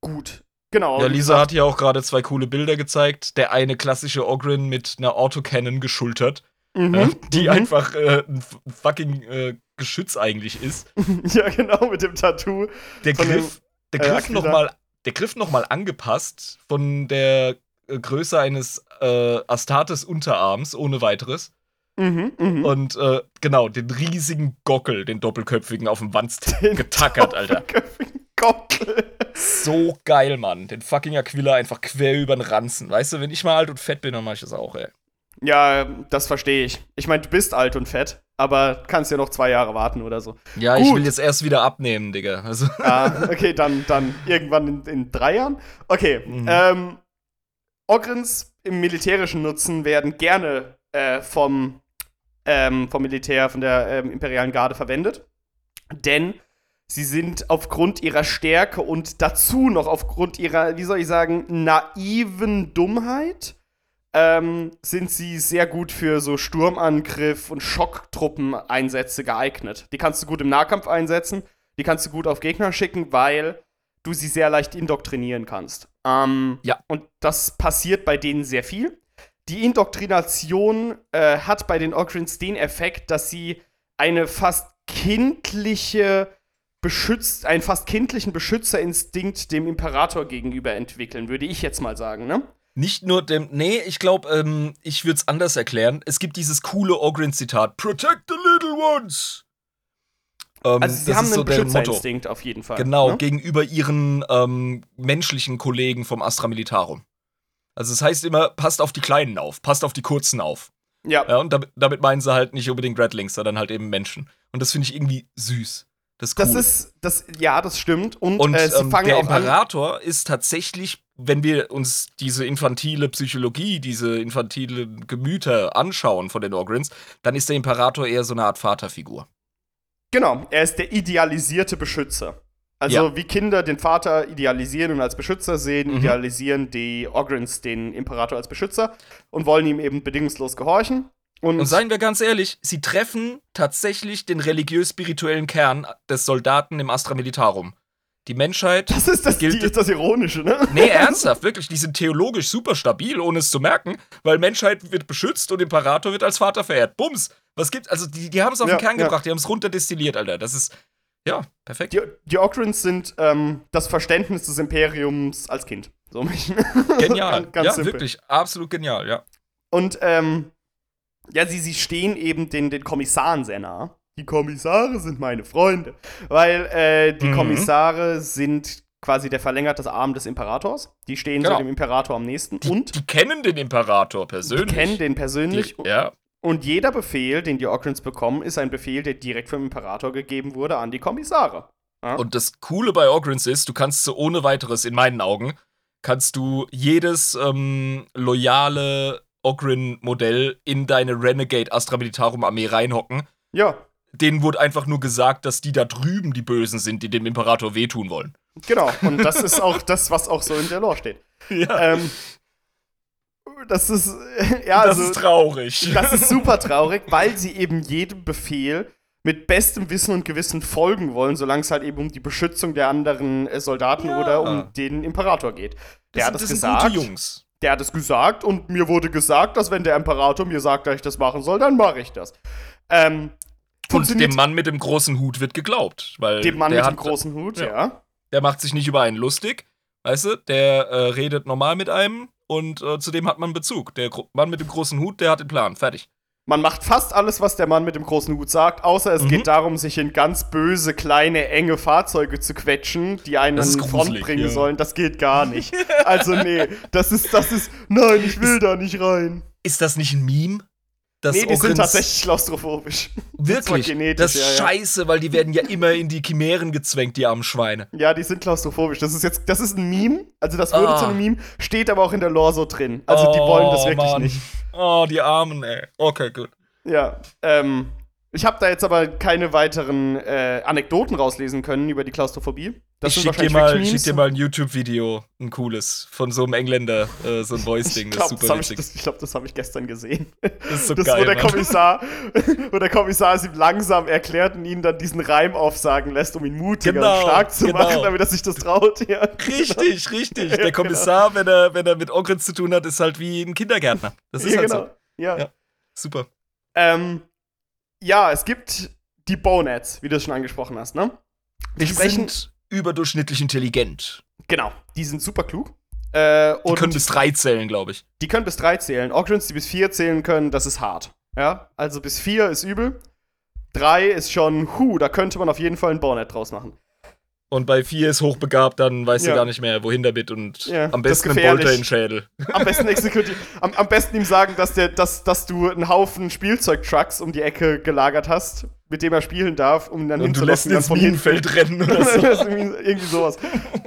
Gut. Genau. Ja, Lisa hat hier auch gerade zwei coole Bilder gezeigt. Der eine klassische Ogrin mit einer Autocannon geschultert, mhm, äh, die mhm. einfach äh, ein fucking äh, Geschütz eigentlich ist. ja, genau, mit dem Tattoo. Der Von Griff, der äh, Griff Aquila. noch mal, der Griff noch mal angepasst von der äh, Größe eines äh, Astartes Unterarms ohne weiteres Mhm, mhm. und äh, genau den riesigen Gockel, den doppelköpfigen auf dem Den getackert, Alter. doppelköpfigen Gockel. So geil, Mann. Den fucking Aquila einfach quer über den Ranzen. Weißt du, wenn ich mal alt und fett bin, dann mach ich das auch, ey. Ja, das verstehe ich. Ich meine, du bist alt und fett, aber kannst ja noch zwei Jahre warten oder so. Ja, ich Gut. will jetzt erst wieder abnehmen, Digga. Also, Ah, okay, dann, dann irgendwann in, in drei Jahren. Okay, Mhm. ähm, Ogrins im militärischen Nutzen werden gerne äh, vom, ähm, vom Militär, von der ähm, imperialen Garde verwendet. Denn sie sind aufgrund ihrer Stärke und dazu noch aufgrund ihrer, wie soll ich sagen, naiven Dummheit, ähm, sind sie sehr gut für so Sturmangriff und Schocktruppen-Einsätze geeignet. Die kannst du gut im Nahkampf einsetzen, die kannst du gut auf Gegner schicken, weil du sie sehr leicht indoktrinieren kannst. Ähm, Ja. Und das passiert bei denen sehr viel. Die Indoktrination äh, hat bei den Ogrins den Effekt, dass sie eine fast kindliche Beschütz einen fast kindlichen Beschützerinstinkt dem Imperator gegenüber entwickeln, würde ich jetzt mal sagen, ne? Nicht nur dem. Nee, ich glaube, ähm, ich würde es anders erklären. Es gibt dieses coole Ogrin-Zitat: Protect the little ones. Ähm, Also sie das haben einen so. Beschützerinstinkt auf jeden Fall. Genau, ne? gegenüber ihren ähm, menschlichen Kollegen vom Astra Militarum. Also es heißt immer, passt auf die Kleinen auf, passt auf die Kurzen auf. Ja. Ja, und damit, damit meinen sie halt nicht unbedingt Redlings, sondern halt eben Menschen. Und das finde ich irgendwie süß. Das ist cool. Das ist, das, ja, das stimmt. Und, und äh, sie ähm, fangen der auch an. Imperator ist tatsächlich, wenn wir uns diese infantile Psychologie, diese infantile Gemüter anschauen von den Ogrins, dann ist der Imperator eher so eine Art Vaterfigur. Genau, er ist der idealisierte Beschützer. Also Ja. wie Kinder den Vater idealisieren und als Beschützer sehen, Mhm. idealisieren die Ogrins den Imperator als Beschützer und wollen ihm eben bedingungslos gehorchen. Und, Und seien wir ganz ehrlich, sie treffen tatsächlich den religiös-spirituellen Kern des Soldaten im Astra Militarum. Die Menschheit. das ist das, gilt- die, ist das Ironische, ne? Nee, ernsthaft, wirklich. Die sind theologisch super stabil, ohne es zu merken, weil Menschheit wird beschützt und Imperator wird als Vater verehrt. Bums. Was gibt Also, die, die haben es auf Ja, den Kern ja. gebracht, die haben es runterdestilliert, Alter. Das ist. Ja, perfekt. Die, die Ogrins sind ähm, das Verständnis des Imperiums als Kind. So Genial. ganz, ganz ja, simpel. wirklich. Absolut genial, ja. Und ähm, ja, sie, sie stehen eben den, den Kommissaren sehr nah. Die Kommissare sind meine Freunde. Weil äh, die Mhm. Kommissare sind quasi der verlängerte Arm des Imperators. Die stehen Genau. so dem Imperator am nächsten. Die, und die kennen den Imperator die persönlich. kennen den persönlich. Die, ja. Und jeder Befehl, den die Ogrins bekommen, ist ein Befehl, der direkt vom Imperator gegeben wurde an die Kommissare. Ja? Und das Coole bei Ogrins ist, du kannst so ohne weiteres, in meinen Augen, kannst du jedes ähm, loyale Ogrin-Modell in deine Renegade Astra Militarum Armee reinhocken. ja, Denen wurde einfach nur gesagt, dass die da drüben die Bösen sind, die dem Imperator wehtun wollen. genau. Und das ist auch das, was auch so in der Lore steht. Ja. Ähm, das ist, ja, das also, ist traurig. Das ist super traurig, weil sie eben jedem Befehl mit bestem Wissen und Gewissen folgen wollen, solange es halt eben um die Beschützung der anderen äh, Soldaten Ja. oder um den Imperator geht. Der hat das sind gesagt. gute Jungs. Der hat es gesagt und mir wurde gesagt, dass wenn der Imperator mir sagt, dass ich das machen soll, dann mache ich das. Ähm, Und dem Mann mit dem großen Hut wird geglaubt. Weil dem Mann der mit dem hat, großen Hut, ja. ja. Der macht sich nicht über einen lustig. Weißt du, der äh, redet normal mit einem und äh, zu dem hat man Bezug. Der Gro Mann mit dem großen Hut, der hat den Plan. Fertig. Man macht fast alles, was der Mann mit dem großen Hut sagt, außer es Mhm. geht darum, sich in ganz böse, kleine, enge Fahrzeuge zu quetschen, die einen an ist die Front bringen ja. sollen. Das geht gar nicht. Also, nee, das ist, das ist, nein, ich will da nicht rein. Ist das nicht ein Meme? Das nee, die sind tatsächlich klaustrophobisch. Wirklich. das ist ja, ja. scheiße, weil die werden ja immer in die Chimären gezwängt, die armen Schweine. Ja, die sind klaustrophobisch. Das ist jetzt, das ist ein Meme. Also, das wurde Ah. zu einem Meme, steht aber auch in der Lore so drin. Also, die Oh, wollen das wirklich Mann. nicht. Oh, die Armen, ey. Okay, gut. Ja, ähm, ich habe da jetzt aber keine weiteren äh, Anekdoten rauslesen können über die Klaustrophobie. Das ich schick dir, mal, schick dir mal ein YouTube-Video, ein cooles, von so einem Engländer, äh, so ein Voice-Ding, Ich das ist glaube, super das habe ich, witzig. das, ich glaub, das hab ich gestern gesehen. Das ist so das, geil, wo, der Mann. Kommissar, wo der Kommissar es ihm langsam erklärt und ihn dann diesen Reim aufsagen lässt, um ihn mutiger Genau, und stark zu genau. machen, damit er sich das traut. Ja, Richtig, richtig. Der Kommissar, wenn, er, wenn er mit Ogrins zu tun hat, ist halt wie ein Kindergärtner. Das ist ja, halt genau. so. Ja. Ja. Super. Ähm, ja, es gibt die Boneheads, wie du es schon angesprochen hast, ne? Wir Die sprechen. sind überdurchschnittlich intelligent. Genau, die sind super klug. Äh, Die können bis drei zählen, glaube ich. die können bis drei zählen. Ogrins, die bis vier zählen können, das ist hart. Ja, also bis vier ist übel. Drei ist schon, hu, da könnte man auf jeden Fall ein Bonehead draus machen. Und bei vier ist hochbegabt, dann weißt Ja. du gar nicht mehr, wohin damit und Ja, am besten ein. Bolter in den Schädel. Am besten am, am besten ihm sagen, dass, der, dass, dass du einen Haufen Spielzeugtrucks um die Ecke gelagert hast, mit dem er spielen darf, um ihn dann Und du lässt dann ins. Minenfeld rennen oder so. Irgendwie sowas.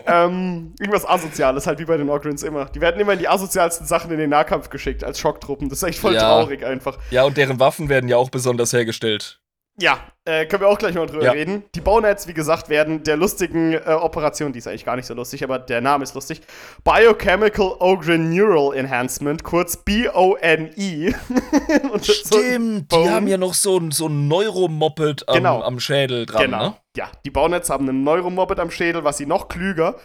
ähm, irgendwas Asoziales, halt wie bei den Ogrins immer. Die werden immer in die asozialsten Sachen in den Nahkampf geschickt, als Schocktruppen. Das ist echt voll Ja. traurig einfach. Ja, und deren Waffen werden ja auch besonders hergestellt. Ja, äh, können wir auch gleich mal drüber Ja. reden. Die Boneheads, wie gesagt, werden der lustigen äh, Operation, die ist eigentlich gar nicht so lustig, aber der Name ist lustig, Biochemical Ogrin Neural Enhancement, kurz B-O-N-E. Das so- Stimmt, die haben ja noch so ein, so ein Neuromoped am, Genau. am Schädel dran, Genau. ne? Ja, die Boneheads haben einen Neuromoped am Schädel, was sie noch klüger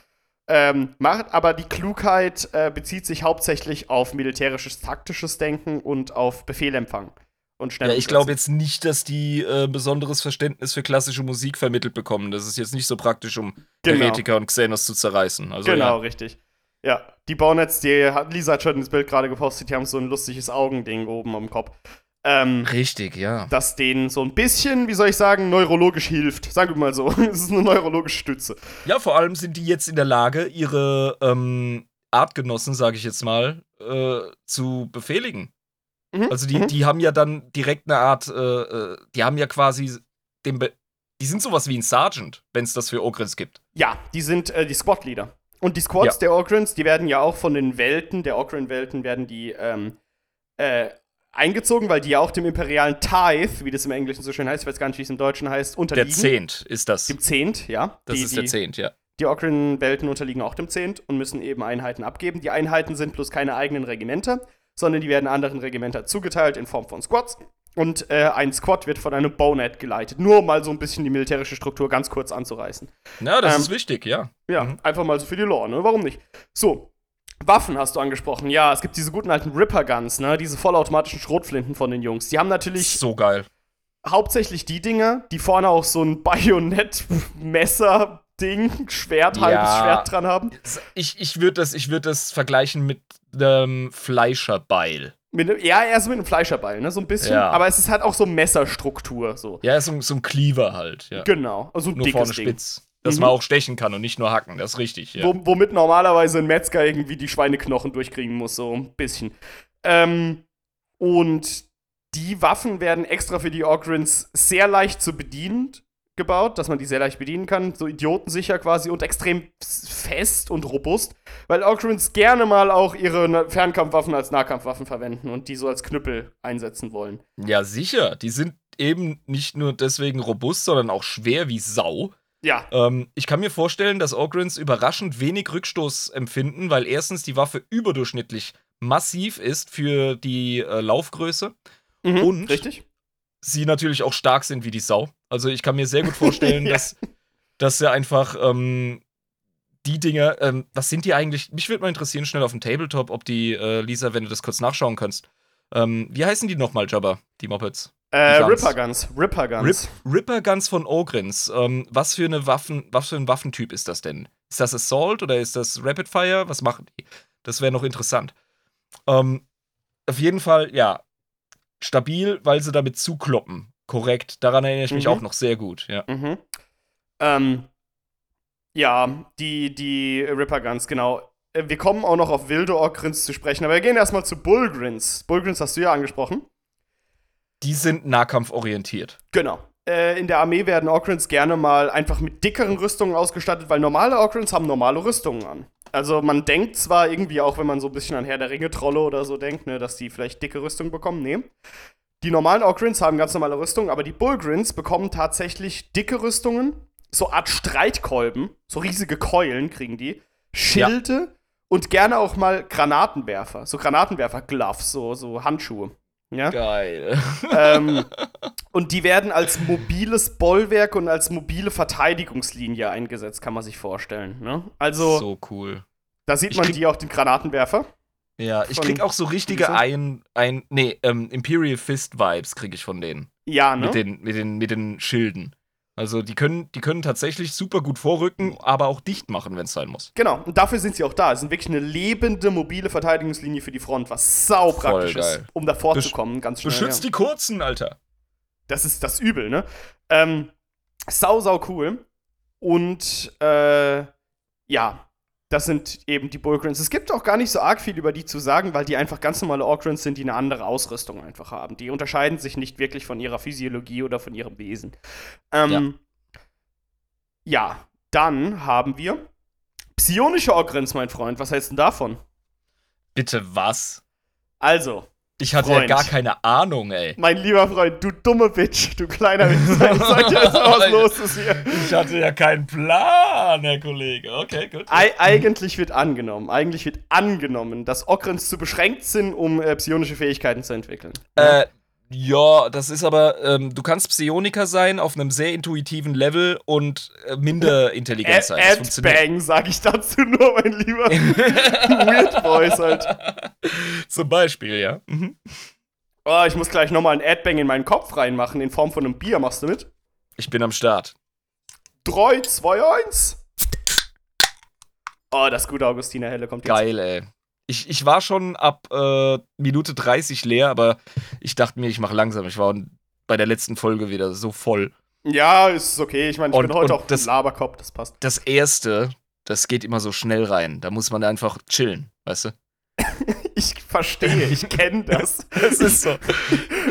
Ähm, macht, aber die Klugheit äh, bezieht sich hauptsächlich auf militärisches, taktisches Denken und auf Befehlempfang. Und schnell Ja, ich glaube jetzt nicht, dass die äh, besonderes Verständnis für klassische Musik vermittelt bekommen. Das ist jetzt nicht so praktisch, um Genau. Heretiker und Xenos zu zerreißen. Also, genau, Ja. richtig. Ja, die Baunets, die hat Lisa hat schon das Bild gerade gepostet, die haben so ein lustiges Augending oben am Kopf. Ähm, Richtig, ja. das denen so ein bisschen, wie soll ich sagen, neurologisch hilft. Sagen wir mal so. es ist eine neurologische Stütze. Ja, vor allem sind die jetzt in der Lage, ihre ähm, Artgenossen, sage ich jetzt mal, äh, zu befehligen. Mhm, Also die, mhm. die haben ja dann direkt eine Art, äh, äh, die haben ja quasi den Be die sind sowas wie ein Sergeant, wenn es das für Ogrins gibt. Ja, die sind äh, die Squad-Leader. Und die Squads Ja. der Ogrins, die werden ja auch von den Welten, der Ogrin-Welten, werden die ähm, äh, eingezogen, weil die ja auch dem imperialen Tithe, wie das im Englischen so schön heißt, ich weiß gar nicht, wie es im Deutschen heißt, Der unterliegen. Zehnt ist das. Dem Zehnt, ja. Das die, ist der Zehnt, ja. Die Ogrin-Welten unterliegen auch dem Zehnt und müssen eben Einheiten abgeben. Die Einheiten sind bloß keine eigenen Regimenter, sondern die werden anderen Regimenter zugeteilt in Form von Squads. Und äh, ein Squad wird von einem Bownet geleitet. Nur um mal so ein bisschen die militärische Struktur ganz kurz anzureißen. Ja, das Ähm, ist wichtig, ja. Ja, Mhm. einfach mal so für die Lore, ne? Warum nicht? So, Waffen hast du angesprochen. Ja, es gibt diese guten alten Ripper-Guns, ne? Diese vollautomatischen Schrotflinten von den Jungs. Die haben natürlich So geil. hauptsächlich die Dinger, die vorne auch so ein Bajonett-Messer-Ding, Schwert, halbes Ja. Schwert dran haben. Ich, ich würde das, ich würd das vergleichen mit einem Fleischerbeil. Mit, ja, eher so mit einem Fleischerbeil, ne? So ein bisschen. Ja. Aber es ist halt auch so Messerstruktur, so. Ja, so, so ein Cleaver halt, ja. Genau. Also ein Nur dickes vorne Ding. spitz. Dass Mhm. man auch stechen kann und nicht nur hacken, das ist richtig, ja. Wo, womit normalerweise ein Metzger irgendwie die Schweineknochen durchkriegen muss, so ein bisschen. Ähm, und die Waffen werden extra für die Ogrins sehr leicht zu bedienen gebaut, dass man die sehr leicht bedienen kann, so idiotensicher quasi und extrem fest und robust, weil Ogrins gerne mal auch ihre Fernkampfwaffen als Nahkampfwaffen verwenden und die so als Knüppel einsetzen wollen. Ja, sicher. Die sind eben nicht nur deswegen robust, sondern auch schwer wie Sau. Ja, Ähm, ich kann mir vorstellen, dass Ogrins überraschend wenig Rückstoß empfinden, weil erstens die Waffe überdurchschnittlich massiv ist für die äh, Laufgröße. mhm, Und? richtig? Sie natürlich auch stark sind wie die Sau. Also ich kann mir sehr gut vorstellen, Ja. dass, dass sie einfach ähm, die Dinger, ähm, was sind die eigentlich? Mich würde mal interessieren, schnell auf dem Tabletop, ob die, äh, Lisa, wenn du das kurz nachschauen kannst. Ähm, wie heißen die nochmal, Jabba, die Mopeds? Äh, Guns. Ripper Guns, Ripper Rip, Guns. Ripper Guns von Ogrins. Ähm, was für eine Waffen, was für ein Waffentyp ist das denn? Ist das Assault oder ist das Rapid Fire? Was machen die? Das wäre noch interessant. Ähm, auf jeden Fall, ja, stabil, weil sie damit zukloppen. Korrekt. Daran erinnere ich mich Mhm. auch noch sehr gut, ja. Mhm. Ähm, ja, die, die Ripper Guns, genau. Äh, Wir kommen auch noch auf wilde Orkrins zu sprechen, aber wir gehen erstmal zu Bullgrins. Bullgrins hast du ja angesprochen. Die sind nahkampforientiert. Genau. Äh, in der Armee werden Orkrins gerne mal einfach mit dickeren Rüstungen ausgestattet, weil normale Orkrins haben normale Rüstungen an. Also man denkt zwar irgendwie auch, wenn man so ein bisschen an Herr der Ringe-Trolle oder so denkt, ne, dass die vielleicht dicke Rüstungen bekommen. Nee. Die normalen Orkrins haben ganz normale Rüstungen, aber die Bullgrins bekommen tatsächlich dicke Rüstungen, so Art Streitkolben, so riesige Keulen kriegen die, Schilde und gerne auch mal Granatenwerfer, so Granatenwerfer-Gloves, so, so Handschuhe. Ja? Geil. ähm, und die werden als mobiles Bollwerk und als mobile Verteidigungslinie eingesetzt, kann man sich vorstellen. Ne? Also, so cool. da sieht man die auch den Granatenwerfer. Ja, ich krieg auch so richtige Lisa? ein, ein, nee, ähm, Imperial Fist Vibes krieg ich von denen. Ja, ne? Mit den, mit den, mit den Schilden. Also die können, die können tatsächlich super gut vorrücken, aber auch dicht machen, wenn es sein muss. Genau, und dafür sind sie auch da. Es sind wirklich eine lebende mobile Verteidigungslinie für die Front, was sau praktisch ist, um da vorzukommen, ganz schnell. Beschützt ja. die Kurzen, Alter. Das ist das Übel, ne? Ähm, sau, sau cool. Und, äh, ja, das sind eben die Bullgrins. Es gibt auch gar nicht so arg viel über die zu sagen, weil die einfach ganz normale Orgrins sind, die eine andere Ausrüstung einfach haben. Die unterscheiden sich nicht wirklich von ihrer Physiologie oder von ihrem Wesen. Ähm, ja. dann haben wir psionische Orgrins, mein Freund. Was hältst du denn davon? Bitte was? Also, Ich hatte Freund. ja gar keine Ahnung, ey. mein lieber Freund, du dumme Bitch, du kleiner. Ich sag dir jetzt mal, was los ist hier. Ich hatte ja keinen Plan, Herr Kollege. Okay, gut. Ei eigentlich wird angenommen, eigentlich wird angenommen, dass Ogrins zu beschränkt sind, um äh, psionische Fähigkeiten zu entwickeln. Äh, Ja, das ist aber, ähm, du kannst Psioniker sein auf einem sehr intuitiven Level und äh, minder intelligent sein. Funktioniert. Adbang, sag ich dazu nur, mein lieber Weird Voice halt. Zum Beispiel, ja. Mhm. Oh, ich muss gleich nochmal ein Adbang in meinen Kopf reinmachen, in Form von einem Bier. Machst du mit? Ich bin am Start. 3, 2, 1. Oh, das gute Augustiner Helle kommt jetzt. Geil, ey. Ich, ich war schon ab äh, Minute 30 leer, aber ich dachte mir, ich mache langsam. Ich war bei der letzten Folge wieder so voll. Ja, ist okay. Ich meine, ich Und- bin heute auch das- Laberkopf, das passt. Das erste, das geht immer so schnell rein. Da muss man einfach chillen, weißt du? Ich verstehe, ich kenne das. Das ist so.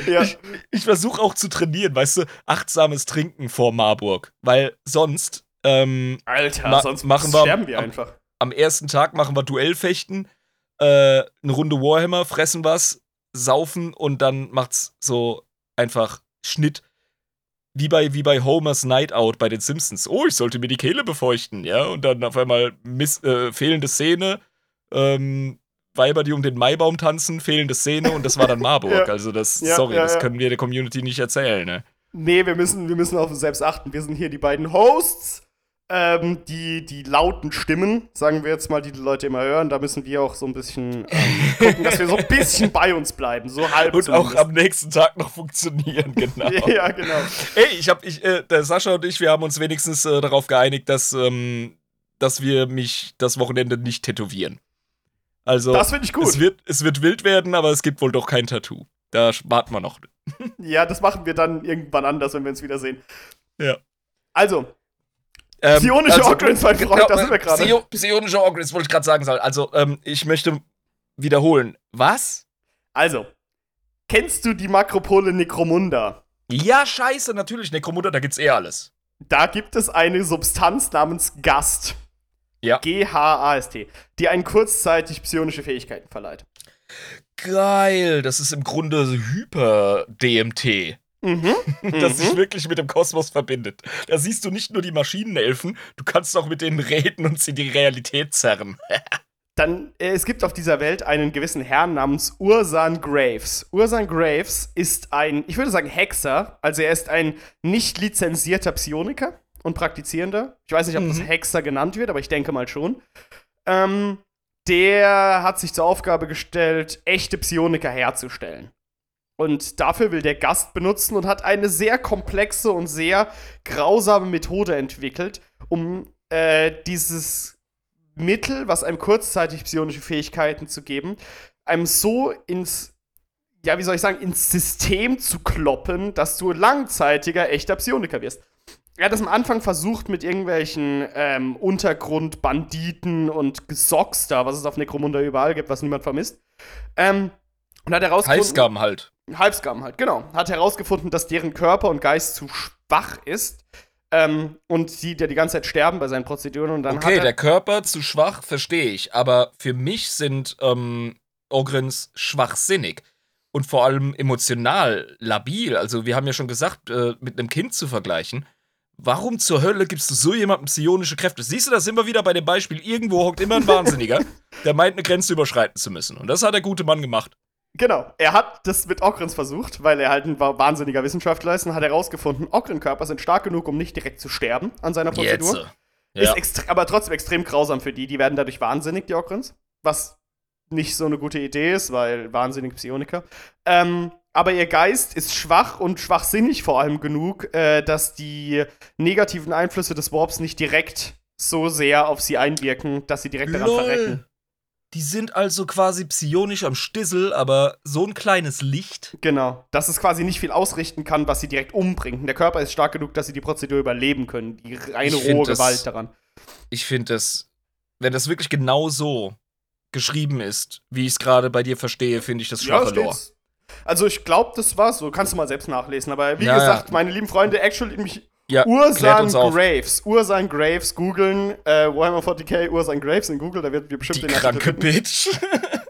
ja. Ich, ich versuche auch zu trainieren, weißt du, achtsames Trinken vor Marburg. Weil sonst, ähm, Alter, sonst machen wir sterben wir am- einfach. am ersten Tag machen wir Duellfechten, äh, eine Runde Warhammer, fressen was, saufen und dann macht's so einfach Schnitt. Wie bei, wie bei Homers Night Out bei den Simpsons. Oh, ich sollte mir die Kehle befeuchten, ja. Und dann auf einmal miss, äh, fehlende Szene, ähm, Weiber, die um den Maibaum tanzen, fehlende Szene und das war dann Marburg. Ja. Also das, Ja, sorry, ja, das können wir der Community nicht erzählen, ne? Nee, wir müssen, wir müssen auf uns selbst achten. Wir sind hier die beiden Hosts, ähm, die, die lauten Stimmen, sagen wir jetzt mal, die die Leute immer hören. Da müssen wir auch so ein bisschen ähm, gucken, dass wir so ein bisschen bei uns bleiben. So halb Und auch zumindest. am nächsten Tag noch funktionieren, genau. Ja, genau. Ey, ich hab, ich, äh, der Sascha und ich, wir haben uns wenigstens äh, darauf geeinigt, dass, ähm, dass wir mich das Wochenende nicht tätowieren. Also, Das finde ich gut. es, wird, es wird wild werden, aber es gibt wohl doch kein Tattoo. Da warten wir noch. Ja, das machen wir dann irgendwann anders, wenn wir uns wiedersehen. Ja. Also, Ähm, Psionische Occurrence, mein Freund, da sind wir gerade. Psio Psionische Occurrence, wollte ich gerade sagen. Soll. Also, ähm, ich möchte wiederholen. Was? also, kennst du die Makropole Necromunda? Ja, scheiße, natürlich. Necromunda, da gibt's eh alles. Da gibt es eine Substanz namens Gast. Ja. G-H-A-S-T, die einen kurzzeitig psionische Fähigkeiten verleiht. Geil, das ist im Grunde Hyper-DMT. Mhm. das Mhm. sich wirklich mit dem Kosmos verbindet. Da siehst du nicht nur die Maschinenelfen, du kannst auch mit denen reden und sie die Realität zerren. Dann, äh, es gibt auf dieser Welt einen gewissen Herrn namens Ursan Graves. Ursan Graves ist ein, ich würde sagen, Hexer. Also er ist ein nicht lizenzierter Psioniker und Praktizierender. Ich weiß nicht, ob das Mhm. Hexer genannt wird, aber ich denke mal schon. Ähm, der hat sich zur Aufgabe gestellt, echte Psioniker herzustellen. Und dafür will der Gast benutzen und hat eine sehr komplexe und sehr grausame Methode entwickelt, um äh, dieses Mittel, was einem kurzzeitig psionische Fähigkeiten zu geben, einem so ins, ja, wie soll ich sagen, ins System zu kloppen, dass du langzeitiger echter Psioniker wirst. Er hat es am Anfang versucht mit irgendwelchen ähm, Untergrundbanditen und Gesocks da, was es auf Necromunda überall gibt, was niemand vermisst. Ähm, und hat herausgefunden. Halsgaben halt. Halbskam halt, genau. Hat herausgefunden, dass deren Körper und Geist zu schwach ist. Ähm, und die, der die ganze Zeit sterben bei seinen Prozeduren. Und dann Okay, der er, Körper zu schwach, verstehe ich. Aber für mich sind ähm, Ogrins schwachsinnig. Und vor allem emotional labil. Also, wir haben ja schon gesagt, äh, mit einem Kind zu vergleichen. Warum zur Hölle gibst du so jemandem psionische Kräfte? Siehst du, das wir wieder bei dem Beispiel. Irgendwo hockt immer ein Wahnsinniger, der meint, eine Grenze überschreiten zu müssen. Und das hat der gute Mann gemacht. Genau, er hat das mit Okrins versucht, weil er halt ein wa- wahnsinniger Wissenschaftler ist und hat herausgefunden, Okrin-Körper sind stark genug, um nicht direkt zu sterben an seiner Prozedur. Jetzt. Ist Ja. extre- aber trotzdem extrem grausam für die. Die werden dadurch wahnsinnig, die Okrins. Was nicht so eine gute Idee ist, weil wahnsinnig Psioniker. Ähm, aber ihr Geist ist schwach und schwachsinnig vor allem genug, äh, dass die negativen Einflüsse des Warps nicht direkt so sehr auf sie einwirken, dass sie direkt daran verrecken. Die sind also quasi psionisch am Stissel, aber so ein kleines Licht. Genau. Dass es quasi nicht viel ausrichten kann, was sie direkt umbringt. Der Körper ist stark genug, dass sie die Prozedur überleben können. Die reine Ich rohe das- Gewalt daran. Ich finde das, wenn das wirklich genau so geschrieben ist, wie ich es gerade bei dir verstehe, finde ich das schwache Lore. steht's. Also ich glaube, das war so. Kannst du mal selbst nachlesen. Aber wie Ja, gesagt, ja. meine lieben Freunde, actually mich Ja, Ursan. Graves. Ursan Graves googeln. Äh, Warhammer 40k, Ursan Graves in Google. Da wird wir bestimmt Die den kranke finden. Bitch.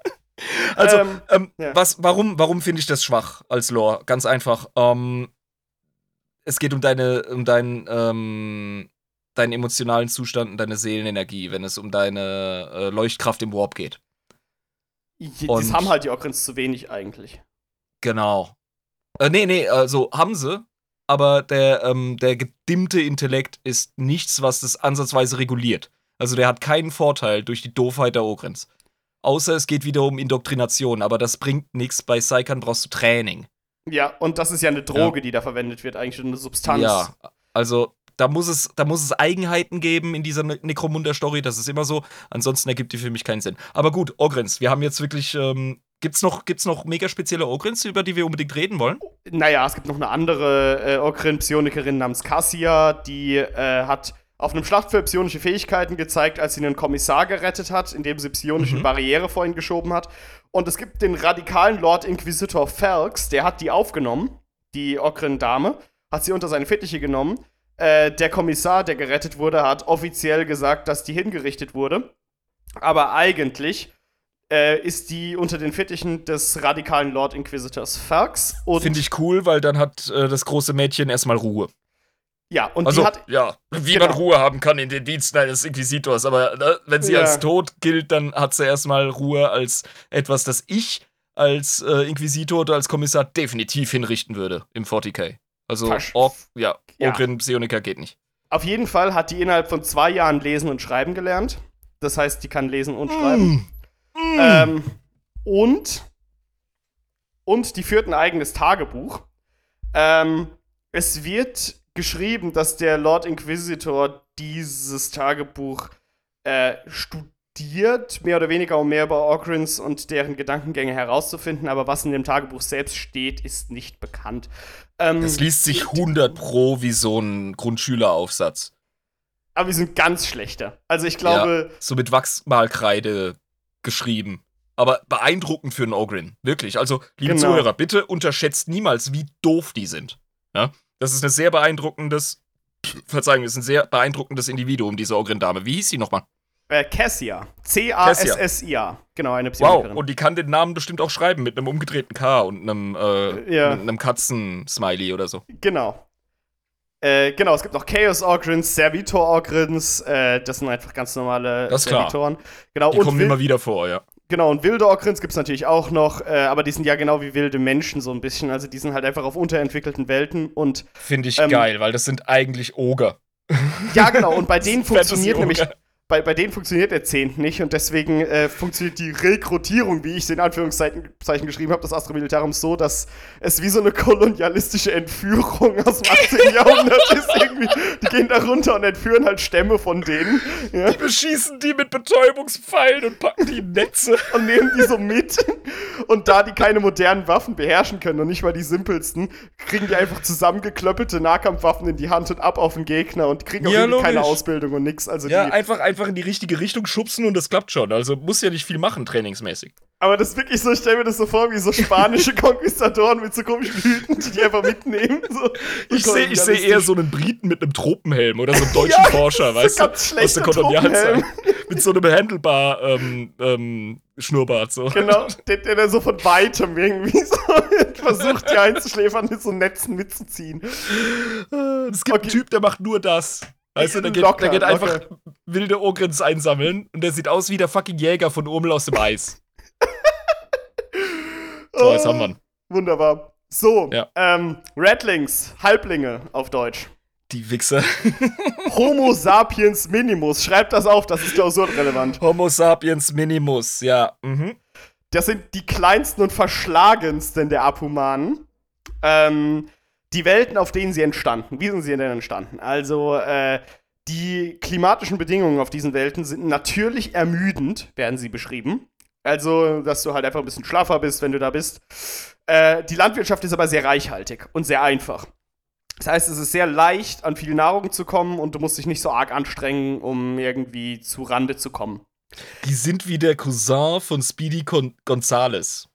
also, Ähm, ähm, ja. was, warum, warum finde ich das schwach als Lore? Ganz einfach. Ähm, es geht um deine, um deinen, ähm, deinen emotionalen Zustand und deine Seelenenergie, wenn es um deine äh, Leuchtkraft im Warp geht. Die- Das haben halt die Okrins zu wenig eigentlich. Genau. Äh, nee, nee, also haben sie, aber der, ähm, der gedimmte Intellekt ist nichts, was das ansatzweise reguliert. Also der hat keinen Vorteil durch die Doofheit der Ogrins. Außer es geht wieder um Indoktrination, aber das bringt nichts. Bei Saikan brauchst du Training. Ja, und das ist ja eine Droge, ja. die da verwendet wird, eigentlich eine Substanz. Ja, also da muss es, da muss es Eigenheiten geben in dieser ne Necromunda-Story, das ist immer so. Ansonsten ergibt die für mich keinen Sinn. Aber gut, Ogrins, wir haben jetzt wirklich. Ähm, gibt's noch, gibt's noch mega spezielle Ogrins, über die wir unbedingt reden wollen? Naja, es gibt noch eine andere äh, Ogrin-Psionikerin namens Cassia, die äh, hat auf einem Schlachtfeld psionische Fähigkeiten gezeigt, als sie einen Kommissar gerettet hat, indem sie psionische mhm. Barriere vor ihn geschoben hat. Und es gibt den radikalen Lord Inquisitor Felx, der hat die aufgenommen, die Okrin-Dame, hat sie unter seine Fittiche genommen. Äh, der Kommissar, der gerettet wurde, hat offiziell gesagt, dass die hingerichtet wurde. Aber eigentlich äh, ist die unter den Fittichen des radikalen Lord Inquisitors Felx. Finde ich cool, weil dann hat äh, das große Mädchen erstmal Ruhe. Ja, und also, die hat. Ja, wie genau. man Ruhe haben kann in den Diensten eines Inquisitors. Aber ne, wenn sie ja. als tot gilt, dann hat sie erstmal Ruhe als etwas, das ich als äh, Inquisitor oder als Kommissar definitiv hinrichten würde im 40k. Also, Ork, ja, Ogrin ja. Geht nicht. Auf jeden Fall hat die innerhalb von zwei Jahren lesen und schreiben gelernt. Das heißt, die kann lesen und schreiben. Mm. Ähm, und. Und die führt ein eigenes Tagebuch. Ähm, es wird geschrieben, dass der Lord Inquisitor dieses Tagebuch äh, studiert, mehr oder weniger, um mehr über Ogrins und deren Gedankengänge herauszufinden. Aber was in dem Tagebuch selbst steht, ist nicht bekannt. Ähm, das liest sich 100 pro wie so ein Grundschüleraufsatz. Aber wir sind ganz schlechter. Also ich glaube. Ja, so mit Wachsmalkreide geschrieben. Aber beeindruckend für einen Ogrin. Wirklich. Also, liebe genau. Zuhörer, bitte unterschätzt niemals, wie doof die sind. Ja? Das ist ein sehr beeindruckendes, Verzeihung, ist ein sehr beeindruckendes Individuum, diese Ogrin-Dame. Wie hieß sie nochmal? Äh, Cassia. C-A-S-S-I-A. Genau, eine Psychikerin. Wow, und die kann den Namen bestimmt auch schreiben mit einem umgedrehten K und einem, äh, ja. einem Katzen-Smiley oder so. Genau. Äh, genau, es gibt noch Chaos Ogrins, Servitor Ogrins, äh, das sind einfach ganz normale das Servitoren. Genau, die kommen immer wieder vor, ja. Genau, und wilde Okrins gibt es natürlich auch noch, äh, aber die sind ja genau wie wilde Menschen so ein bisschen. Also die sind halt einfach auf unterentwickelten Welten und. Finde ich ähm, geil, weil das sind eigentlich Oger. Ja, genau, und bei denen funktioniert nämlich bei, bei denen funktioniert der Zehnt nicht und deswegen äh, funktioniert die Rekrutierung, wie ich es in Anführungszeichen geschrieben habe, des Astromilitariums so, dass es wie so eine kolonialistische Entführung aus dem 18. Jahrhundert ist. Irgendwie. Die gehen da runter und entführen halt Stämme von denen. Ja. Die beschießen die mit Betäubungspfeilen und packen die in Netze. Und nehmen die so mit. Und da die keine modernen Waffen beherrschen können und nicht mal die simpelsten, kriegen die einfach zusammengeklöppelte Nahkampfwaffen in die Hand und ab auf den Gegner und kriegen auch ja, keine Ausbildung und nix. Also ja, einfach, einfach einfach in die richtige Richtung schubsen und das klappt schon. Also muss ja nicht viel machen, trainingsmäßig. Aber das ist wirklich so, ich stelle mir das so vor, wie so spanische Konquistadoren mit so komischen Hüten, die die einfach mitnehmen. So. Ich sehe ich seh eher so einen Briten mit einem Tropenhelm oder so einen deutschen ja, Forscher, weißt du? Aus der Kolonialzeit. mit so einem Handelbar ähm, ähm, Schnurrbart. So. Genau, der, der dann so von weitem irgendwie so versucht, die einzuschläfern, mit so Netzen mitzuziehen. Es gibt okay. einen Typ, der macht nur das. Weißt du, der geht, locker, der geht einfach wilde Ogrins einsammeln und der sieht aus wie der fucking Jäger von Urmel aus dem Eis. so, jetzt haben wir ihn. Wunderbar. So, ja. ähm, Redlings, Halblinge auf Deutsch. Die Wichser. Homo sapiens minimus. Schreibt das auf, das ist klausurrelevant. Homo sapiens minimus, ja. Mhm. Das sind die kleinsten und verschlagensten der Abhumanen. Ähm, die Welten, auf denen sie entstanden. Wie sind sie denn entstanden? Also, äh, die klimatischen Bedingungen auf diesen Welten sind natürlich ermüdend, werden sie beschrieben. Also, dass du halt einfach ein bisschen schlaffer bist, wenn du da bist. Äh, die Landwirtschaft ist aber sehr reichhaltig und sehr einfach. Das heißt, es ist sehr leicht, an viel Nahrung zu kommen und du musst dich nicht so arg anstrengen, um irgendwie zu Rande zu kommen. Die sind wie der Cousin von Speedy Con Gonzales.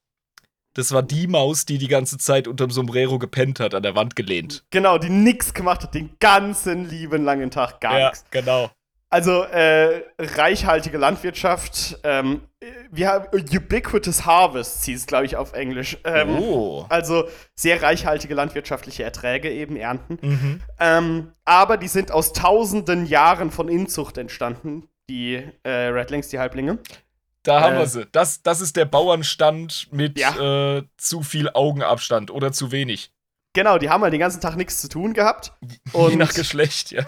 Das war die Maus, die die ganze Zeit unterm Sombrero gepennt hat, an der Wand gelehnt. Genau, die nix gemacht hat, den ganzen lieben langen Tag gar ja, nichts. genau. Also äh, reichhaltige Landwirtschaft. Ähm, wir haben ubiquitous harvests, hieß es, glaube ich, auf Englisch. Ähm, oh. Also sehr reichhaltige landwirtschaftliche Erträge eben ernten. Mhm. Ähm, aber die sind aus tausenden Jahren von Inzucht entstanden, die äh, Redlings, die Halblinge. Da haben Äh. wir sie. Das, das ist der Bauernstand mit Ja. äh, zu viel Augenabstand oder zu wenig. Genau, die haben halt den ganzen Tag nichts zu tun gehabt Je Und- nach Geschlecht, ja.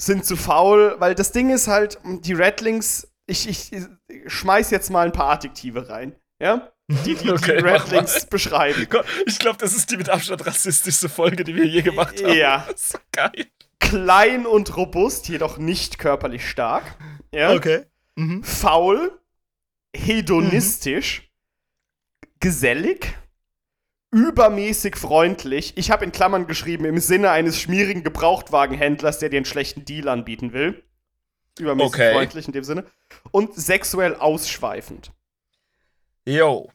sind zu faul, weil das Ding ist halt, die Redlings, ich, ich, ich schmeiß jetzt mal ein paar Adjektive rein, ja? Die die, Okay, die Redlings beschreiben. Ich glaube, das ist die mit Abstand rassistischste Folge, die wir je gemacht haben. Ja. Das ist so geil. Klein und robust, jedoch nicht körperlich stark. Ja? Okay. Mhm. Faul, hedonistisch, gesellig, übermäßig freundlich. Ich habe in Klammern geschrieben, im Sinne eines schmierigen Gebrauchtwagenhändlers, der dir einen schlechten Deal anbieten will. Übermäßig Okay. freundlich in dem Sinne. Und sexuell ausschweifend. Yo.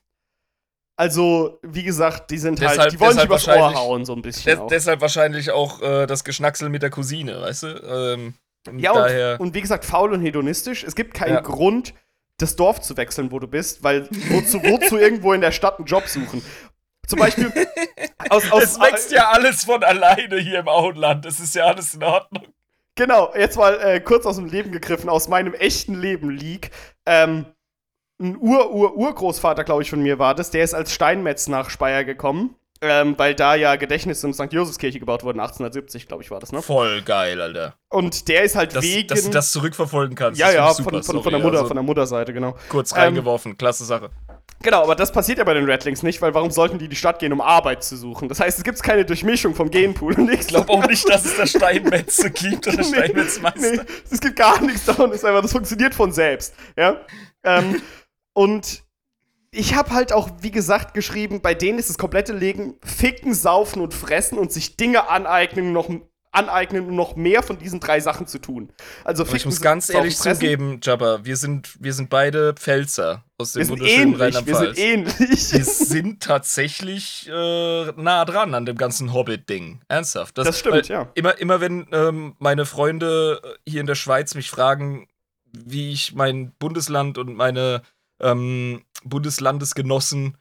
Also, wie gesagt, die sind Deshalb- halt, die wollen dich deshalb übers Ohr hauen, so ein bisschen. Des, auch. deshalb wahrscheinlich auch äh, das Geschnacksel mit der Cousine, weißt du? Ähm, und Ja, und, und wie gesagt, faul und hedonistisch. Es gibt keinen Ja. Grund, das Dorf zu wechseln, wo du bist, weil wozu, wozu irgendwo in der Stadt einen Job suchen? Zum Beispiel aus, aus, es wächst ja alles von alleine hier im Auenland. Das ist ja alles in Ordnung. Genau, jetzt mal äh, kurz aus dem Leben gegriffen, aus meinem echten Leben League. Ähm, ein Ur-Ur-Urgroßvater, glaube ich, von mir war das, der ist als Steinmetz nach Speyer gekommen, ähm, weil da ja Gedächtnis- und St. Josefskirche gebaut wurden, 1870, glaube ich, war das, ne? Voll geil, Alter. Und der ist halt Dass, wegen. dass du das zurückverfolgen kannst. ja, das ja, von, super, von, von sorry, der Mutter, also von der Mutterseite, genau. Kurz Ähm, reingeworfen, klasse Sache. Genau, aber das passiert ja bei den Redlings nicht, weil warum sollten die in die Stadt gehen, um Arbeit zu suchen? Das heißt, es gibt keine Durchmischung vom Genpool und nichts. Ich glaube auch nicht, dass es da Steinmetze gibt oder Steinmetzmeister. Nee, es gibt gar nichts davon, das ist einfach, das funktioniert von selbst. Ja. Ähm, und ich habe halt auch, wie gesagt, geschrieben, bei denen ist das komplette Legen ficken, saufen und fressen und sich Dinge aneignen, noch aneignen, um noch mehr von diesen drei Sachen zu tun. Also Aber ich ficken, muss ganz ehrlich fressen. zugeben, Jabba, wir sind, wir sind beide Pfälzer aus dem wir wunderschönen ähnlich, wir sind Rheinland-Pfalz. ähnlich. Wir sind tatsächlich äh, nah dran an dem ganzen Hobbit-Ding. Ernsthaft. Das stimmt, weil ja. Immer, immer wenn ähm, meine Freunde äh, hier in der Schweiz mich fragen, wie ich mein Bundesland und meine ähm, Bundeslandesgenossen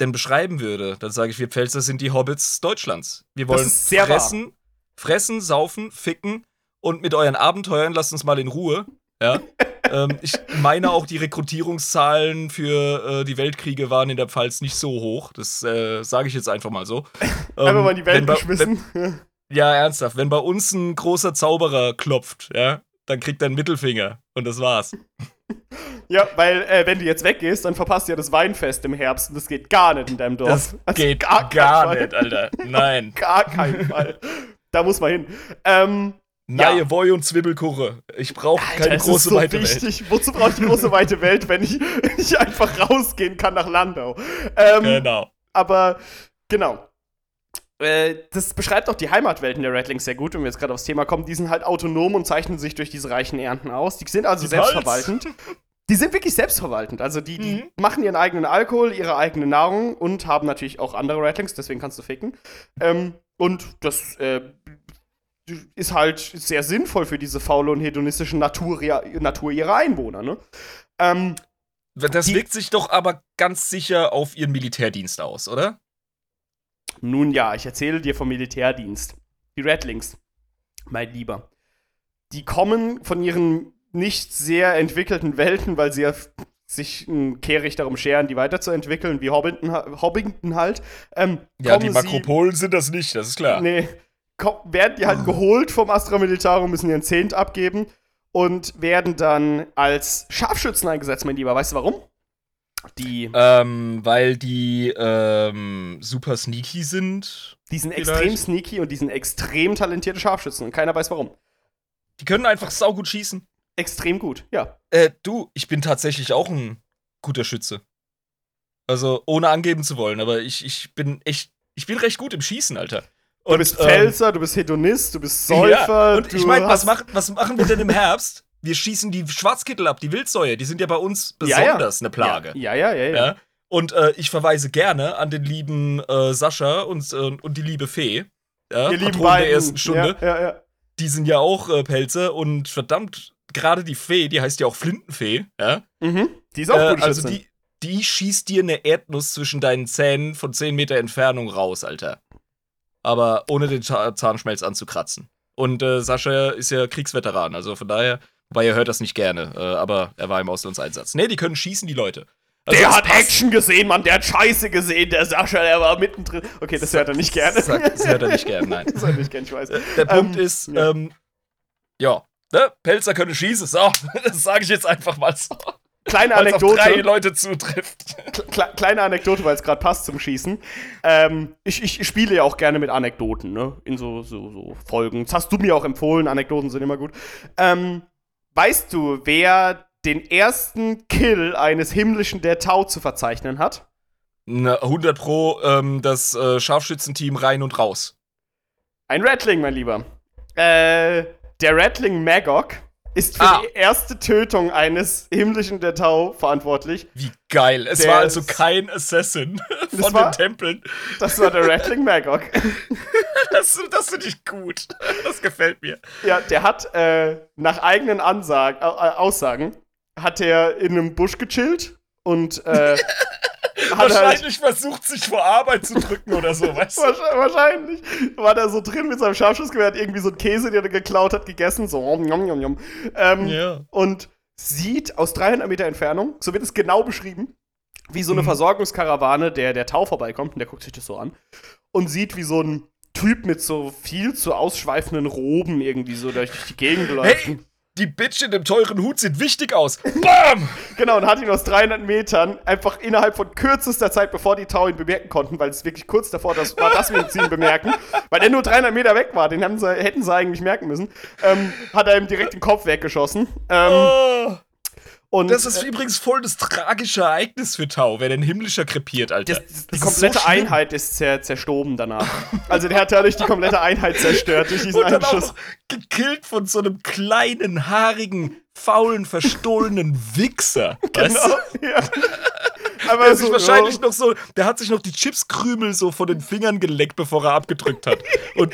denn beschreiben würde, dann sage ich, wir Pfälzer sind die Hobbits Deutschlands. Wir wollen fressen, fressen, saufen, ficken und mit euren Abenteuern lasst uns mal in Ruhe. Ja. ähm, ich meine auch, die Rekrutierungszahlen für äh, die Weltkriege waren in der Pfalz nicht so hoch. Das äh, sage ich jetzt einfach mal so. Ähm, Einfach mal in die Welt bei- geschmissen. Wenn, ja, ernsthaft. Wenn bei uns ein großer Zauberer klopft, ja, dann kriegt er einen Mittelfinger. Und das war's. Ja, weil äh, wenn du jetzt weggehst, dann verpasst du ja das Weinfest im Herbst und das geht gar nicht in deinem Dorf. Das Also geht gar gar, nicht, Alter. Nein. Gar keinen Fall. Da muss man hin. Ähm, Nein, Ja. Woi und Zwiebelkuche. Ich brauche keine große so weite Welt. wichtig. Wozu brauche ich die große weite Welt, wenn ich, wenn ich einfach rausgehen kann nach Landau? Ähm, Genau. Aber genau. Äh, das beschreibt auch die Heimatwelten der Redlings sehr gut, wenn wir jetzt gerade aufs Thema kommen. Die sind halt autonom und zeichnen sich durch diese reichen Ernten aus. Die sind also Die selbstverwaltend. Die sind wirklich selbstverwaltend. Also die, die Mhm. machen ihren eigenen Alkohol, ihre eigene Nahrung und haben natürlich auch andere Redlings, deswegen kannst du ficken. Ähm, und das äh, ist halt sehr sinnvoll für diese faule und hedonistische Natur, Natur ihrer Einwohner. Ne? Ähm, Das wirkt sich doch aber ganz sicher auf ihren Militärdienst aus, oder? Nun ja, ich erzähle dir vom Militärdienst. Die Redlings, mein Lieber, die kommen von ihren nicht sehr entwickelten Welten, weil sie ja sich ein kehrig darum scheren, die weiterzuentwickeln, wie Hobbiton, ha- Hobbiton halt. Ähm, Ja, die Makropolen sind das nicht, das ist klar. Sie, nee, ko- werden die halt geholt vom Astra Militarum, müssen ihren Zehnt abgeben und werden dann als Scharfschützen eingesetzt, mein Lieber. Weißt du warum? Die, Ähm, weil die ähm, super sneaky sind. die sind vielleicht. extrem sneaky und die sind extrem talentierte Scharfschützen und keiner weiß warum. Die können einfach saugut schießen. Extrem gut, ja. Äh, du, ich bin tatsächlich auch ein guter Schütze. Also, ohne angeben zu wollen, aber ich, ich bin echt, ich bin recht gut im Schießen, Alter. Du bist ähm, Pfälzer, du bist Hedonist, du bist Säufer. Ja, und ich meine, was, mach, was machen wir denn im Herbst? Wir schießen die Schwarzkittel ab, die Wildsäue. Die sind ja bei uns Ja, ja. besonders eine Plage. Ja, ja, ja, ja. Ja. Und äh, ich verweise gerne an den lieben äh, Sascha und, äh, und die liebe Fee. Ja, Ihr der ersten Stunde. Ja, ja, ja. Die sind ja auch äh, Pelze und verdammt, gerade die Fee, die heißt ja auch Flintenfee. Ja? Mhm. Die ist auch Äh, gut also die, die schießt dir eine Erdnuss zwischen deinen Zähnen von 10 Meter Entfernung raus, Alter. Aber ohne den Za- Zahnschmelz anzukratzen. Und äh, Sascha ist ja Kriegsveteran, also von daher, Weil er hört das nicht gerne, äh, aber er war im Auslandseinsatz. Nee, die können schießen, die Leute. Also der hat passt. Action gesehen, Mann, der hat Scheiße gesehen, der Sascha, der war mittendrin. Okay, das hört er nicht gerne. Sag- Das hört er nicht gerne, nein. Das hört er nicht gerne, ich weiß. Der Punkt Ähm, ist, ja. ähm, ja, ne? Pelzer können schießen. So, das sage ich jetzt einfach mal so. Kleine es auf drei Anekdote, Leute zutrifft. kle kleine Anekdote, weil es gerade passt zum Schießen. Ähm, ich, ich spiele ja auch gerne mit Anekdoten, ne? In so, so, so Folgen. Das hast du mir auch empfohlen, Anekdoten sind immer gut. Ähm, weißt du, wer den ersten Kill eines himmlischen der Tau zu verzeichnen hat? Na, 100 Pro ähm, das äh, Scharfschützenteam rein und raus. Ein Rattling, mein Lieber. Äh, der Rattling Magog ist für Ah. die erste Tötung eines himmlischen der Tau verantwortlich. Wie geil. Es war also kein Assassin von war- den Tempeln. Das war der Rattling Magog. Das, das finde ich gut. Das gefällt mir. Ja, der hat äh, nach eigenen Ansagen, äh, Aussagen, hat er in einem Busch gechillt und äh, halt, Wahrscheinlich versucht, sich vor Arbeit zu drücken oder so, weißt du? Wahrscheinlich, war der so drin mit seinem Scharfschussgewehr, hat irgendwie so einen Käse, den er geklaut hat, gegessen, so om, nom, nom, nom. Ähm, Ja. und sieht aus 300 Meter Entfernung, so wird es genau beschrieben, wie so eine Mhm. Versorgungskarawane der, der Tau vorbeikommt und der guckt sich das so an und sieht, wie so ein Typ mit so viel zu ausschweifenden Roben irgendwie so durch die Gegend läuft. Hey, die Bitch in dem teuren Hut sieht wichtig aus. Bam! Genau, und hat ihn aus 300 Metern einfach innerhalb von kürzester Zeit, bevor die Tau ihn bemerken konnten, weil es wirklich kurz davor das war, dass wir ihn bemerken, weil er nur 300 Meter weg war, den haben sie, hätten sie eigentlich merken müssen, ähm, hat er ihm direkt den Kopf weggeschossen. Ähm, Oh, und das ist äh, übrigens voll das tragische Ereignis für Tau, wer den himmlischer krepiert, Alter. das, das, die ist komplette so. Einheit ist zer zerstoben danach. Also der hat dadurch die komplette Einheit zerstört durch diesen Und dann Einschuss. auch gekillt von so einem kleinen, haarigen, faulen, verstohlenen Wichser. Weißt Genau, du? ja. Aber Der, hat sich so, wahrscheinlich ja. noch so, der hat sich noch die Chipskrümel so von den Fingern geleckt, bevor er abgedrückt hat. Und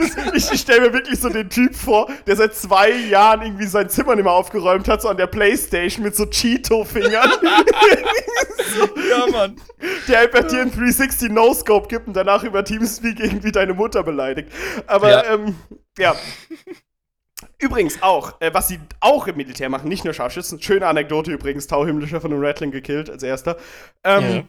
Ich, ich stelle mir wirklich so den Typ vor, der seit zwei Jahren irgendwie sein Zimmer nicht mehr aufgeräumt hat, so an der Playstation mit so Cheeto-Fingern, ja, Mann. der einfach dir einen 360 No-Scope gibt und danach über Teamspeak irgendwie deine Mutter beleidigt. Aber, Ja. ähm, ja. Übrigens auch, äh, was sie auch im Militär machen, nicht nur Scharfschützen, schöne Anekdote übrigens, Tauhimmlischer von den Rattling gekillt als erster. Ähm, Ja.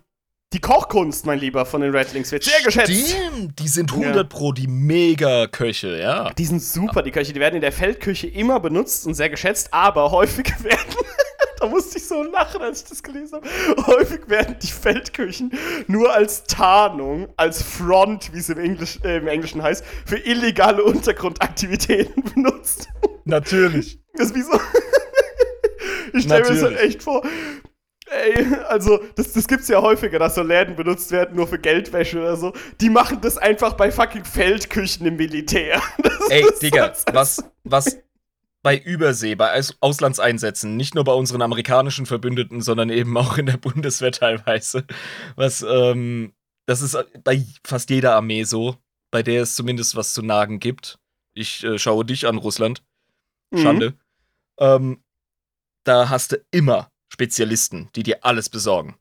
Die Kochkunst, mein Lieber, von den Rattlings wird sehr geschätzt. Stimmt, die sind 100 Pro die Mega-Köche, ja. Die sind super, die Köche. Die werden in der Feldküche immer benutzt und sehr geschätzt, aber häufig werden. da musste ich so lachen, als ich das gelesen habe. Häufig werden die Feldküchen nur als Tarnung, als Front, wie es im, Englisch, äh, im Englischen heißt, für illegale Untergrundaktivitäten benutzt. Natürlich. Das ist wie so. ich stelle mir das halt echt vor. Ey, also, das, das gibt's ja häufiger, dass so Läden benutzt werden, nur für Geldwäsche oder so. Die machen das einfach bei fucking Feldküchen im Militär. Das Ey, Digga, was, was bei Übersee, bei Aus Auslandseinsätzen, nicht nur bei unseren amerikanischen Verbündeten, sondern eben auch in der Bundeswehr teilweise, was, ähm, das ist bei fast jeder Armee so, bei der es zumindest was zu nagen gibt. Ich äh, schaue dich an, Russland. Mhm. Schande. Ähm, da hast du immer Spezialisten, die dir alles besorgen.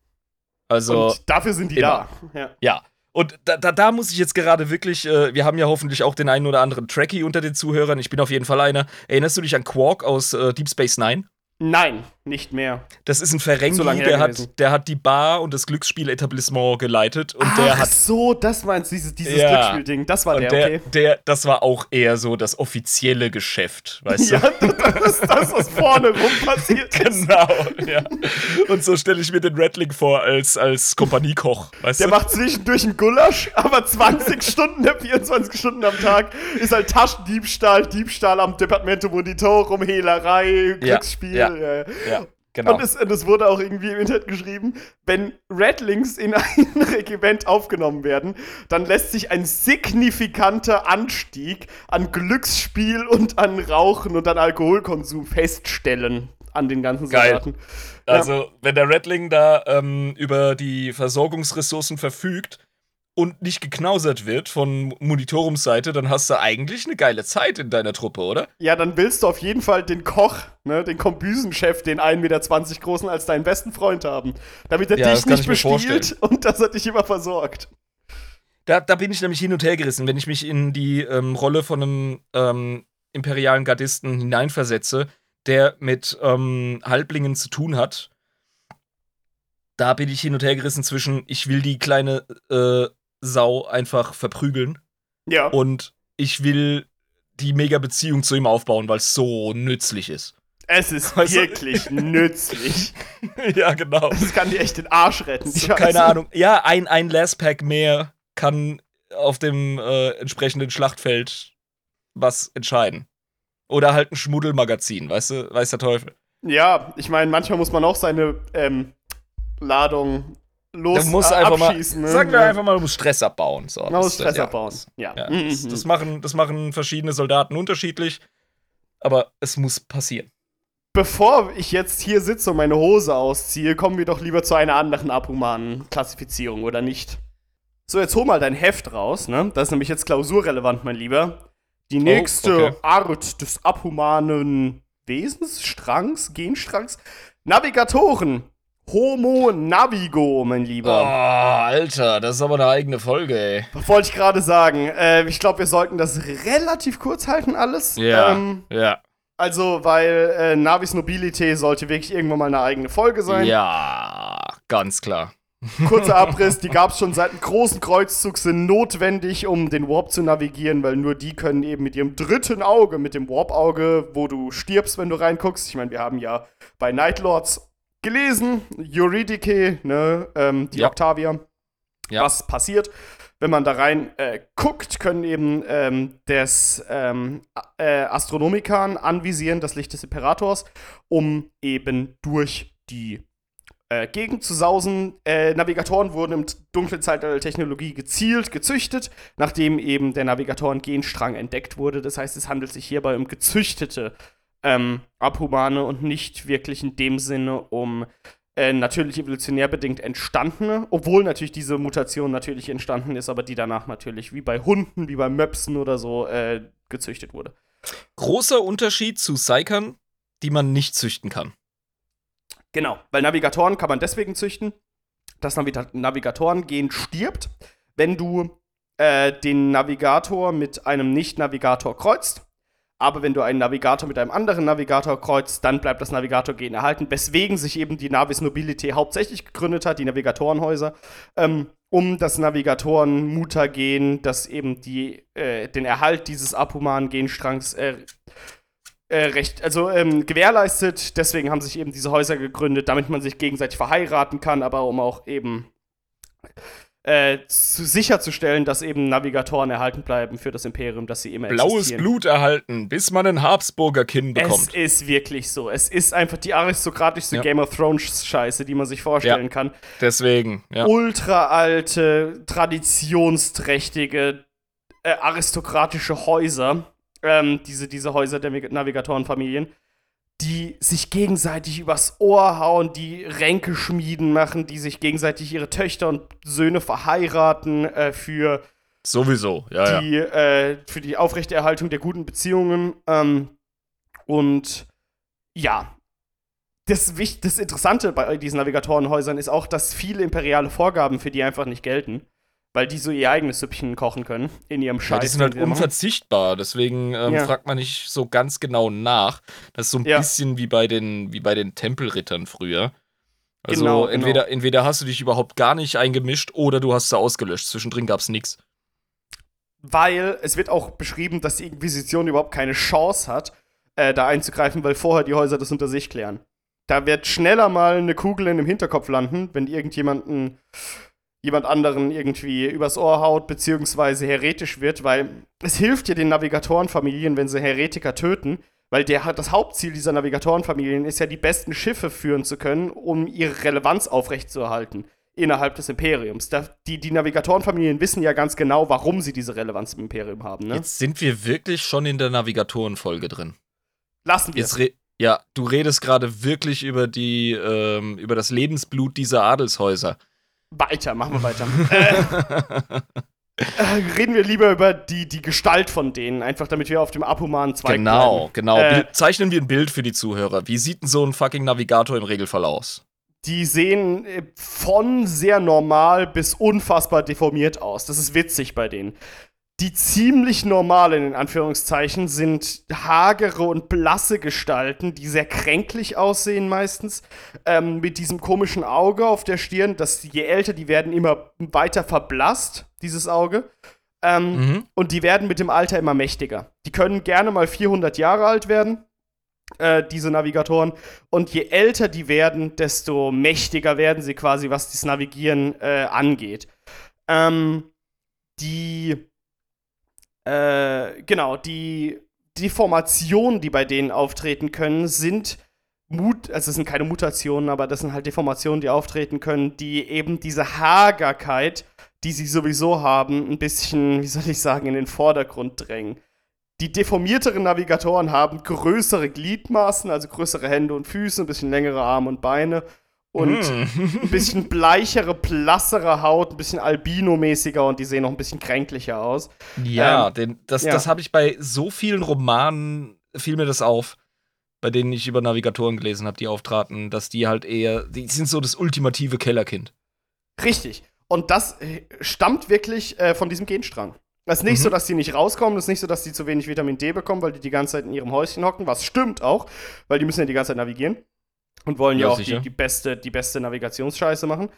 Also. Und dafür sind die immer. da. Ja. Ja. Und da, da, da muss ich jetzt gerade wirklich, äh, wir haben ja hoffentlich auch den einen oder anderen Trekkie unter den Zuhörern. Ich bin auf jeden Fall einer. Erinnerst du dich an Quark aus äh, Deep Space Nine? Nein, nicht mehr. Das ist ein Ferengi, der, hat, der hat die Bar und das Glücksspieletablissement geleitet und der hat. so, das meinst du, dieses, dieses Ja. Glücksspielding. Das war der, der, okay. der, das war auch eher so das offizielle Geschäft, weißt Ja, du? das ist das, was vorne rum passiert ist. Genau, ja. Und so stelle ich mir den Rattling vor als, als Kompaniekoch, weißt Der du? macht zwischendurch einen Gulasch, aber 20 Stunden der 24 Stunden am Tag ist halt Taschendiebstahl, Diebstahl am Departamento Monitorum, Hehlerei, Ja, Glücksspiel. ja. ja, ja. Ja, genau. Und es, und es wurde auch irgendwie im Internet geschrieben, wenn Rattlings in ein Regiment aufgenommen werden, dann lässt sich ein signifikanter Anstieg an Glücksspiel und an Rauchen und an Alkoholkonsum feststellen an den ganzen Geil. Soldaten. Also, wenn der Rattling da ähm, über die Versorgungsressourcen verfügt und nicht geknausert wird von Monitorumsseite, dann hast du eigentlich eine geile Zeit in deiner Truppe, oder? Ja, dann willst du auf jeden Fall den Koch, ne, den Kombüsenchef, den 1,20 Meter großen, als deinen besten Freund haben. Damit er Ja, dich nicht bestiehlt und dass er dich immer versorgt. Da, da bin ich nämlich hin und her gerissen, wenn ich mich in die ähm, Rolle von einem ähm, imperialen Gardisten hineinversetze, der mit ähm, Halblingen zu tun hat, da bin ich hin und her gerissen zwischen, ich will die kleine äh, Sau einfach verprügeln Ja. und ich will die mega Beziehung zu ihm aufbauen, weil es so nützlich ist. Es ist du- wirklich nützlich. ja, genau. Das kann dir echt den Arsch retten. So, keine Ahnung. Ja, ein, ein Last-Pack mehr kann auf dem äh, entsprechenden Schlachtfeld was entscheiden. Oder halt ein Schmuddelmagazin, weißt du, weiß der Teufel. Ja, ich meine, manchmal muss man auch seine ähm, Ladung los Du musst äh, einfach mal, abschießen. ne? sagen wir Ja. einfach mal, du musst Stress abbauen. So, Man muss Das- Stress ja, abbauen. Ja. Ja, Mhm, das, das, machen, das machen verschiedene Soldaten unterschiedlich, aber es muss passieren. Bevor ich jetzt hier sitze und meine Hose ausziehe, kommen wir doch lieber zu einer anderen abhumanen Klassifizierung, oder nicht? So, jetzt hol mal dein Heft raus, ne? Das ist nämlich jetzt klausurrelevant, mein Lieber. Die nächste Oh, okay. Art des abhumanen Wesensstrangs, Genstrangs, Navigatoren. Homo Navigo, mein Oh, Lieber. Alter, das ist aber eine eigene Folge, ey. Wollte ich gerade sagen. Äh, ich glaube, wir sollten das relativ kurz halten, alles. Ja, Ähm, ja. also, weil äh, Navis Nobility sollte wirklich irgendwann mal eine eigene Folge sein. Ja, ganz klar. Kurzer Abriss, die gab es schon seit dem großen Kreuzzug, sind notwendig, um den Warp zu navigieren, weil nur die können eben mit ihrem dritten Auge, mit dem Warp-Auge, wo du stirbst, wenn du reinguckst. Ich meine, wir haben ja bei Nightlords gelesen, Eurydice, ne, ähm, die Ja. Octavia, Ja. was passiert. Wenn man da rein äh, guckt, können eben ähm, des ähm, äh, Astronomikan anvisieren, das Licht des Imperators, um eben durch die äh, Gegend zu sausen. Äh, Navigatoren wurden im dunklen Zeitalter der Technologie gezielt, gezüchtet, nachdem eben der Navigatoren-Genstrang entdeckt wurde. Das heißt, es handelt sich hierbei um gezüchtete ähm, Abhumane und nicht wirklich in dem Sinne um äh, natürlich evolutionär bedingt entstandene, obwohl natürlich diese Mutation natürlich entstanden ist, aber die danach natürlich wie bei Hunden, wie bei Möpsen oder so äh, gezüchtet wurde. Großer Unterschied zu Psykern, die man nicht züchten kann. Genau, weil Navigatoren kann man deswegen züchten. Das Navita Navigatoren-Gen stirbt, wenn du äh, den Navigator mit einem Nicht-Navigator kreuzt. Aber wenn du einen Navigator mit einem anderen Navigator kreuzt, dann bleibt das Navigator-Gen erhalten, weswegen sich eben die Navis Nobility hauptsächlich gegründet hat, die Navigatorenhäuser, ähm, um das Navigatoren-Mutagen, das eben die, äh, den Erhalt dieses abhumanen Genstrangs äh, äh, recht, also ähm, gewährleistet. Deswegen haben sich eben diese Häuser gegründet, damit man sich gegenseitig verheiraten kann, aber um auch eben äh, zu, sicherzustellen, dass eben Navigatoren erhalten bleiben für das Imperium, dass sie immer Blaues existieren. Blut erhalten, bis man ein Habsburger Kinn Es bekommt. ist wirklich so. Es ist einfach die aristokratischste Ja. Game of Thrones Scheiße, die man sich vorstellen Ja. kann. Deswegen, ja. Ultra alte, traditionsträchtige, äh, aristokratische Häuser, ähm, diese, diese Häuser der Navig- Navigatorenfamilien, die sich gegenseitig übers Ohr hauen, die Ränke schmieden machen, die sich gegenseitig ihre Töchter und Söhne verheiraten äh, für Sowieso, ja, ja. die, äh, für die Aufrechterhaltung der guten Beziehungen. Ähm, und ja, das, das Interessante bei diesen Navigatorenhäusern ist auch, dass viele imperiale Vorgaben für die einfach nicht gelten, weil die so ihr eigenes Süppchen kochen können in ihrem Scheiß. Ja, die sind halt machen. unverzichtbar, deswegen ähm, Ja. fragt man nicht so ganz genau nach. Das ist so ein Ja. bisschen wie bei den, wie bei den Tempelrittern früher. Also Genau, genau. entweder, entweder hast du dich überhaupt gar nicht eingemischt oder du hast sie ausgelöscht. Zwischendrin gab es nichts. weil es wird auch beschrieben, dass die Inquisition überhaupt keine Chance hat, äh, da einzugreifen, weil vorher die Häuser das unter sich klären. Da wird schneller mal eine Kugel in dem Hinterkopf landen, wenn irgendjemanden jemand anderen irgendwie übers Ohr haut, beziehungsweise heretisch wird, weil es hilft ja den Navigatorenfamilien, wenn sie Heretiker töten, weil der, das Hauptziel dieser Navigatorenfamilien ist ja, die besten Schiffe führen zu können, um ihre Relevanz aufrechtzuerhalten innerhalb des Imperiums. Da, die, die Navigatorenfamilien wissen ja ganz genau, warum sie diese Relevanz im Imperium haben. Ne? Jetzt sind wir wirklich schon in der Navigatorenfolge drin. Lassen wir Jetzt es. ja, du redest gerade wirklich über die, ähm, über das Lebensblut dieser Adelshäuser. Weiter, machen wir weiter. äh, äh, reden wir lieber über die, die Gestalt von denen, einfach damit wir auf dem abhumanen Zweig genau, bleiben. genau. Äh, Zeichnen wir ein Bild für die Zuhörer. Wie sieht denn so ein fucking Navigator im Regelfall aus? Die sehen äh, von sehr normal bis unfassbar deformiert aus. Das ist witzig bei denen. Die ziemlich normalen, in Anführungszeichen, sind hagere und blasse Gestalten, die sehr kränklich aussehen meistens, ähm, mit diesem komischen Auge auf der Stirn. Das, je älter die werden, immer weiter verblasst, dieses Auge. Ähm, Mhm. Und die werden mit dem Alter immer mächtiger. Die können gerne mal 400 Jahre alt werden, äh, diese Navigatoren. Und je älter die werden, desto mächtiger werden sie quasi, was das Navigieren äh, angeht. Ähm, die, äh, genau, die, die Formationen, die bei denen auftreten können, sind Mut, also es sind keine Mutationen, aber das sind halt Deformationen, die auftreten können, die eben diese Hagerkeit, die sie sowieso haben, ein bisschen, wie soll ich sagen, in den Vordergrund drängen. Die deformierteren Navigatoren haben größere Gliedmaßen, also größere Hände und Füße, ein bisschen längere Arme und Beine und Hm. ein bisschen bleichere, blassere Haut, ein bisschen albino-mäßiger und die sehen noch ein bisschen kränklicher aus. Ja, Ähm, denn das, ja. das habe ich bei so vielen Romanen, fiel mir das auf, bei denen ich über Navigatoren gelesen habe, die auftraten, dass die halt eher, die sind so das ultimative Kellerkind. Richtig. Und das äh, stammt wirklich äh, von diesem Genstrang. Es ist nicht Mhm. so, dass die nicht rauskommen, es ist nicht so, dass die zu wenig Vitamin D bekommen, weil die die ganze Zeit in ihrem Häuschen hocken, was stimmt auch, weil die müssen ja die ganze Zeit navigieren und wollen ja, Ja, auch die, die, beste, die beste Navigationsscheiße machen.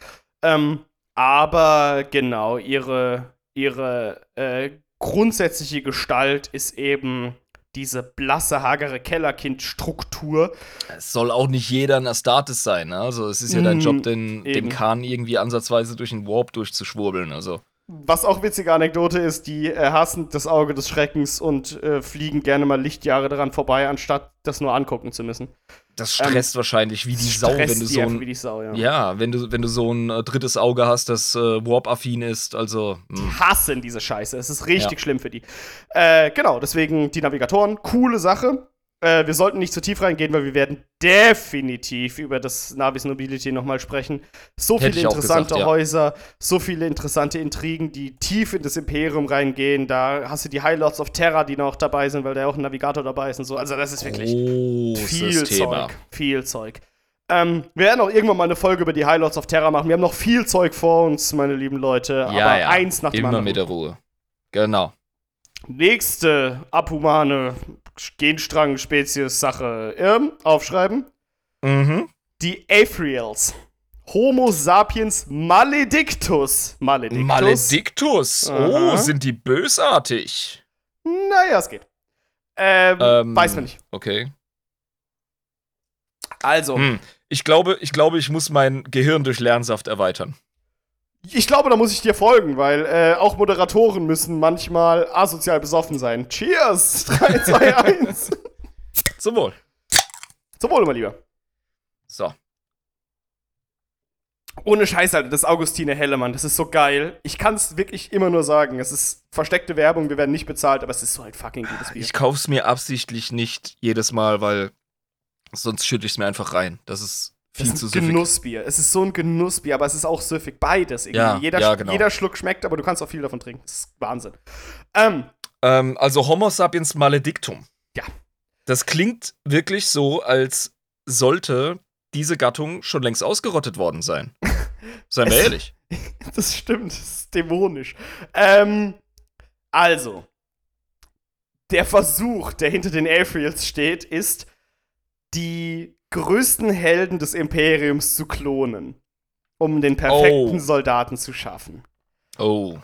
Ähm, aber genau, ihre, ihre äh, grundsätzliche Gestalt ist eben diese blasse, hagere Kellerkind-Struktur. Es soll auch nicht jeder ein Astartes sein, ne? Also es ist ja dein Mm, Job, den, eben. den Kahn irgendwie ansatzweise durch den Warp durchzuschwurbeln. Also. Was auch witzige Anekdote ist, die äh, hassen das Auge des Schreckens und äh, fliegen gerne mal Lichtjahre daran vorbei, anstatt das nur angucken zu müssen. Das stresst wahrscheinlich wie die Sau, Ähm, wenn du so ein. wie die Sau, ja. Ja, wenn du, wenn du so ein äh, drittes Auge hast, das äh, Warp-affin ist, also. Die mh. hassen diese Scheiße. Es ist richtig Ja. schlimm für die. Äh, genau, deswegen die Navigatoren, coole Sache. Äh, wir sollten nicht zu tief reingehen, weil wir werden definitiv über das Navis Nobility nochmal sprechen. So Hätte viele interessante gesagt, ja. Häuser, so viele interessante Intrigen, die tief in das Imperium reingehen. Da hast du die High Lords of Terra, die noch dabei sind, weil da auch ein Navigator dabei ist und so. Also das ist wirklich Großes viel Thema. Zeug. Viel Zeug. Ähm, wir werden auch irgendwann mal eine Folge über die High Lords of Terra machen. Wir haben noch viel Zeug vor uns, meine lieben Leute. Ja, aber ja. eins nach dem Immer anderen. mit der Ruhe. Genau. Nächste abhumane Genstrang-Spezies-Sache. Ähm, aufschreiben. Mhm. Die Aethriels. Homo sapiens maledictus. Maledictus. Maledictus. Oh, Aha. sind die bösartig. Naja, es geht. Ähm, Ähm, weiß man nicht. Okay. Also, Hm. Ich glaube, ich glaube, ich muss mein Gehirn durch Lernsaft erweitern. Ich glaube, da muss ich dir folgen, weil äh, auch Moderatoren müssen manchmal asozial besoffen sein. Cheers! 3, 2, 1. Zum Wohl. Zum Wohle, mein Lieber. So. Ohne Scheiß, Alter, das Augustine Hellemann, das ist so geil. Ich kann es wirklich immer nur sagen. Es ist versteckte Werbung, wir werden nicht bezahlt, aber es ist so ein fucking gutes Bier. Ich kauf's mir absichtlich nicht jedes Mal, weil sonst schütte ich's mir einfach rein. Das ist viel zu ist ein süffig. Genussbier. Es ist so ein Genussbier, aber es ist auch süffig. Beides. Irgendwie. Ja, jeder, ja, genau. jeder Schluck schmeckt, aber du kannst auch viel davon trinken. Das ist Wahnsinn. Ähm, Ähm, also Homo sapiens maledictum. Ja. Das klingt wirklich so, als sollte diese Gattung schon längst ausgerottet worden sein. Seien wir Es- ehrlich. das stimmt, das ist dämonisch. Ähm, also, der Versuch, der hinter den Aethriels steht, ist, die größten Helden des Imperiums zu klonen, um den perfekten Oh. Soldaten zu schaffen. Oh.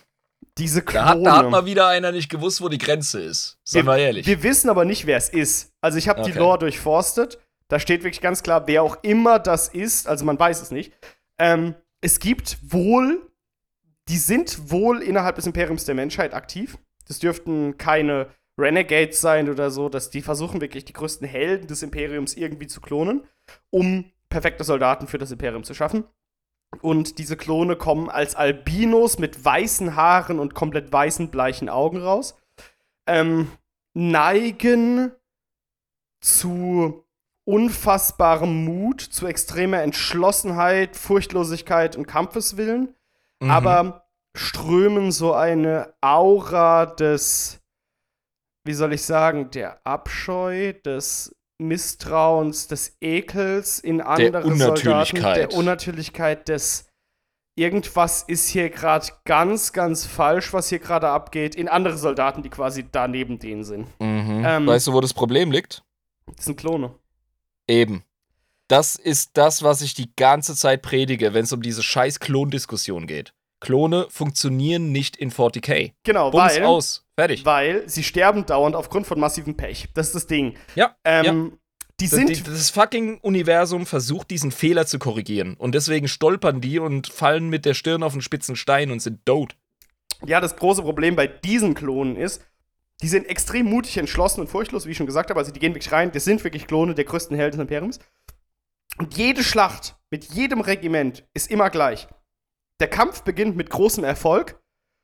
Diese Da hat, Klone. da hat mal wieder einer nicht gewusst, wo die Grenze ist. Seien wir ehrlich. Wir wissen aber nicht, wer es ist. Also ich habe die Okay. Lore durchforstet. Da steht wirklich ganz klar, wer auch immer das ist. Also man weiß es nicht. Ähm, es gibt wohl, die sind wohl innerhalb des Imperiums der Menschheit aktiv. Das dürften keine Renegades sein oder so. Dass die versuchen wirklich die größten Helden des Imperiums irgendwie zu klonen, um perfekte Soldaten für das Imperium zu schaffen. Und diese Klone kommen als Albinos mit weißen Haaren und komplett weißen, bleichen Augen raus. Ähm, neigen zu unfassbarem Mut, zu extremer Entschlossenheit, Furchtlosigkeit und Kampfeswillen, Mhm. aber strömen so eine Aura des, wie soll ich sagen, der Abscheu, des Misstrauens, des Ekels in andere Soldaten, Unnatürlichkeit. der Unnatürlichkeit des irgendwas ist hier gerade ganz, ganz falsch, was hier gerade abgeht, in andere Soldaten, die quasi da neben denen sind. Mhm. Ähm. weißt du, wo das Problem liegt? Das sind Klone. Eben. Das ist das, was ich die ganze Zeit predige, wenn es um diese scheiß Klondiskussion geht. Klone funktionieren nicht in 40k. Genau, Bums weil, aus. Fertig. weil sie sterben dauernd aufgrund von massivem Pech. Das ist das Ding. Ja, Ähm, Die Das, sind die- das fucking Universum versucht, diesen Fehler zu korrigieren. Und deswegen stolpern die und fallen mit der Stirn auf einen spitzen Stein und sind tot. Ja, das große Problem bei diesen Klonen ist, die sind extrem mutig, entschlossen und furchtlos, wie ich schon gesagt habe. Also die gehen wirklich rein, das sind wirklich Klone der größten Helden des Imperiums. Und jede Schlacht mit jedem Regiment ist immer gleich. Der Kampf beginnt mit großem Erfolg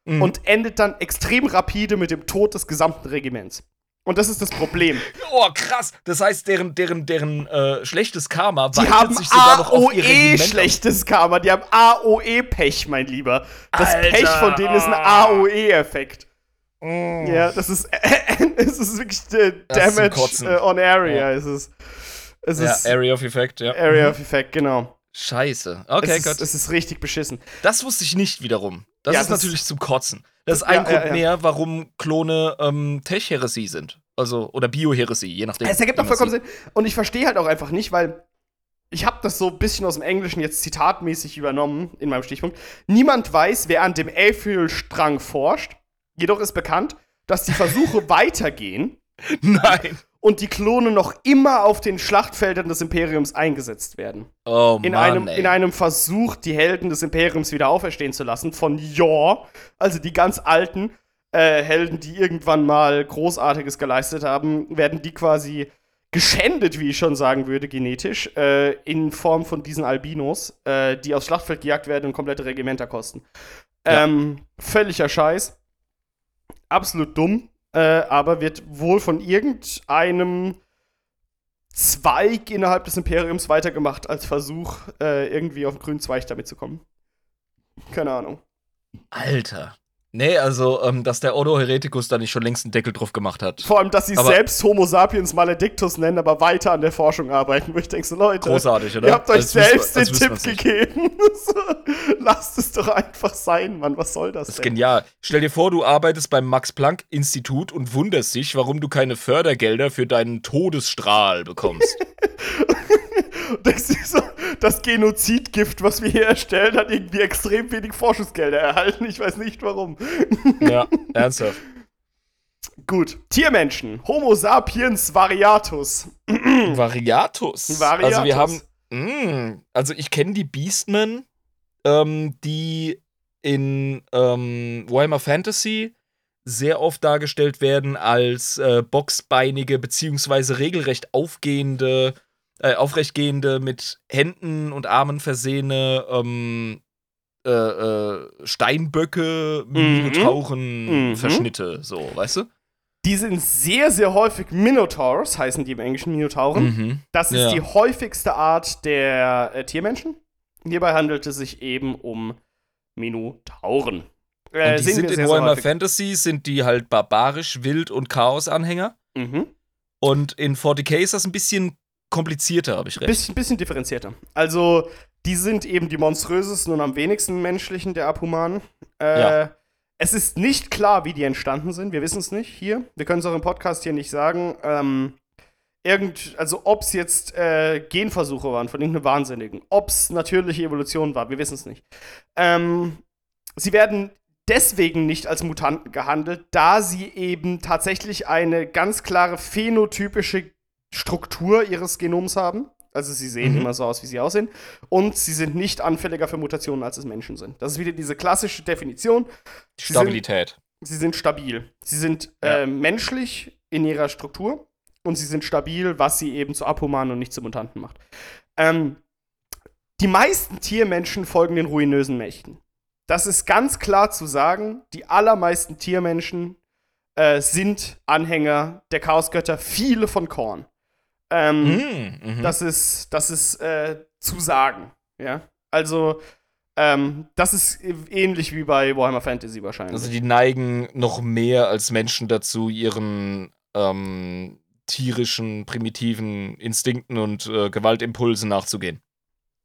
Mhm. und endet dann extrem rapide mit dem Tod des gesamten Regiments. Und das ist das Problem. Oh, krass. Das heißt, deren, deren, deren äh, schlechtes Karma Die haben sich sogar noch auf ihr AOE Regiment. schlechtes Karma. Die haben AOE-Pech, mein Lieber. Das Alter. Pech von denen ist ein AOE-Effekt. Mm. Ja, das ist, es ist wirklich äh, ist Damage äh, on Area. Ja. Es ist, es Ja, ist Area of Effect, ja. Area Mhm. of Effect, genau. Scheiße. Okay, es, ist, Gott. es ist richtig beschissen. Das wusste ich nicht wiederum. Das Ja, ist das- natürlich zum Kotzen. Das ist Ja, ein ja, Grund ja. mehr, warum Klone ähm, Tech-Heresie sind. Also, oder Bio-Heresie, je nachdem. Es ergibt man vollkommen. Sinn. Und ich verstehe halt auch einfach nicht, weil ich habe das so ein bisschen aus dem Englischen jetzt zitatmäßig übernommen in meinem Stichpunkt. Niemand weiß, wer an dem Elfenstrang forscht. Jedoch ist bekannt, dass die Versuche weitergehen Nein. Und die Klone noch immer auf den Schlachtfeldern des Imperiums eingesetzt werden. Oh In, Mann, einem, ey. in einem Versuch, die Helden des Imperiums wieder auferstehen zu lassen, von Yor, also die ganz alten äh, Helden, die irgendwann mal Großartiges geleistet haben, werden die quasi geschändet, wie ich schon sagen würde, genetisch, äh, in Form von diesen Albinos, äh, die aufs Schlachtfeld gejagt werden und komplette Regimenter kosten. Ja. Ähm, völliger Scheiß. Absolut dumm, äh, aber wird wohl von irgendeinem Zweig innerhalb des Imperiums weitergemacht als Versuch, äh, irgendwie auf den grünen Zweig damit zu kommen. Keine Ahnung. Alter. Nee, also, ähm, dass der Ordo Hereticus da nicht schon längst einen Deckel drauf gemacht hat. Vor allem, dass sie Aber- selbst Homo sapiens maledictus nennen, aber weiter an der Forschung arbeiten, wo ich denke, so Leute, Großartig, oder? ihr habt euch Als selbst als den Tipp gegeben. Lasst es doch einfach sein, Mann. Was soll das, Das ist denn? genial. Stell dir vor, du arbeitest beim Max-Planck-Institut und wunderst dich, warum du keine Fördergelder für deinen Todesstrahl bekommst. Das, ist so, das Genozidgift, was wir hier erstellen, hat irgendwie extrem wenig Forschungsgelder erhalten. Ich weiß nicht warum. ja, ernsthaft. Gut. Tiermenschen. Homo sapiens variatus. Variatus. Variatus. Also wir haben, mh, also ich kenne die Beastmen, ähm, die in ähm, Warhammer Fantasy sehr oft dargestellt werden als äh, boxbeinige beziehungsweise regelrecht aufgehende, äh, aufrechtgehende mit Händen und Armen versehene ähm, äh, äh, Steinböcke, Mhm. Minotauren, Mhm. Verschnitte, so, weißt du? Die sind sehr, sehr häufig Minotaurs, heißen die im Englischen Minotauren. Mhm. Das ist Ja. die häufigste Art der äh, Tiermenschen. Hierbei handelt es sich eben um Minotauren. Äh, Und die sind in Warhammer. Fantasy, sind die halt barbarisch, wild und Chaos-Anhänger. Mhm. Und in 40k ist das ein bisschen komplizierter, habe ich recht. Bisschen, bisschen differenzierter. Also, die sind eben die monströsesten und am wenigsten menschlichen der Abhumanen. Äh, Ja. Es ist nicht klar, wie die entstanden sind. Wir wissen es nicht hier. Wir können es auch im Podcast hier nicht sagen. Ähm, irgend, also, ob es jetzt äh, Genversuche waren von irgendeinem Wahnsinnigen, ob es natürliche Evolution war, wir wissen es nicht. Ähm, sie werden deswegen nicht als Mutanten gehandelt, da sie eben tatsächlich eine ganz klare phänotypische Struktur ihres Genoms haben. Also sie sehen Mhm. immer so aus, wie sie aussehen. Und sie sind nicht anfälliger für Mutationen, als es Menschen sind. Das ist wieder diese klassische Definition. Sie sind, Stabilität. sie sind stabil. Sie sind Ja. äh, menschlich in ihrer Struktur und sie sind stabil, was sie eben zu Abhumanen und nicht zu Mutanten macht. Ähm, die meisten Tiermenschen folgen den ruinösen Mächten. Das ist ganz klar zu sagen. Die allermeisten Tiermenschen äh, sind Anhänger der Chaosgötter, viele von Korn. Ähm, Mhm, mhm. das ist, das ist äh, zu sagen. Ja. Also, ähm, das ist ähnlich wie bei Warhammer Fantasy wahrscheinlich. also die neigen noch mehr als Menschen dazu, ihren ähm, tierischen, primitiven Instinkten und äh, Gewaltimpulsen nachzugehen.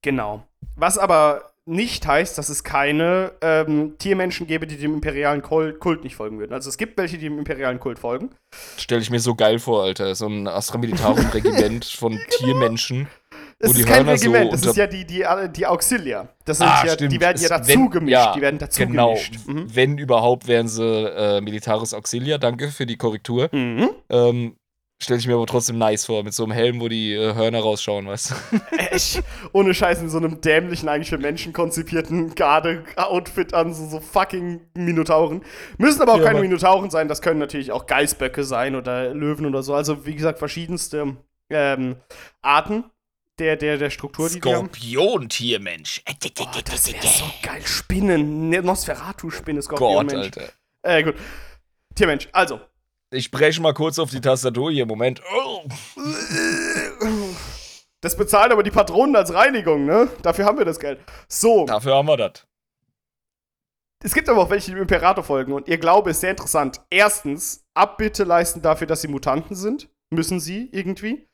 genau. Was aber nicht heißt, dass es keine ähm, Tiermenschen gäbe, die dem imperialen Kult, nicht folgen würden. Also es gibt welche, die dem imperialen Kult folgen. Stelle ich mir so geil vor, Alter. So ein Astra Militarum Regiment von Genau. Tiermenschen. Es Wo die ist kein Hörner so Regiment, das ist ja die, die, die Auxilia. Das sind Ah, ja, stimmt. die werden ja dazu wenn- gemischt. ja, die werden dazu Genau. gemischt. Mhm. Wenn überhaupt, wären sie äh, Militaris Auxilia. Danke für die Korrektur. Mhm. Ähm, Stelle ich mir aber trotzdem nice vor, mit so einem Helm, wo die äh, Hörner rausschauen, weißt du? Echt, ohne Scheiß in so einem dämlichen, eigentlich für Menschen konzipierten Garde-Outfit an, so, so fucking Minotauren. Müssen aber auch Ja, keine Mann. Minotauren sein, das können natürlich auch Geißböcke sein oder Löwen oder so. Also, wie gesagt, verschiedenste ähm, Arten der, der, der Struktur, die. Skorpion-Tiermensch. Oh, das wäre so geil. Spinnen, ne, Nosferatu-Spinne, Gott, Skorpion-Mensch. Alter. Äh, gut. Tiermensch, also. Ich breche mal kurz auf die Tastatur hier. Moment. Oh. Das bezahlen aber die Patronen als Reinigung, ne? Dafür haben wir das Geld. So. Dafür haben wir das. Es gibt aber auch welche, die dem Imperator folgen und ihr Glaube ist sehr interessant. Erstens, Abbitte leisten dafür, dass sie Mutanten sind. Müssen sie irgendwie.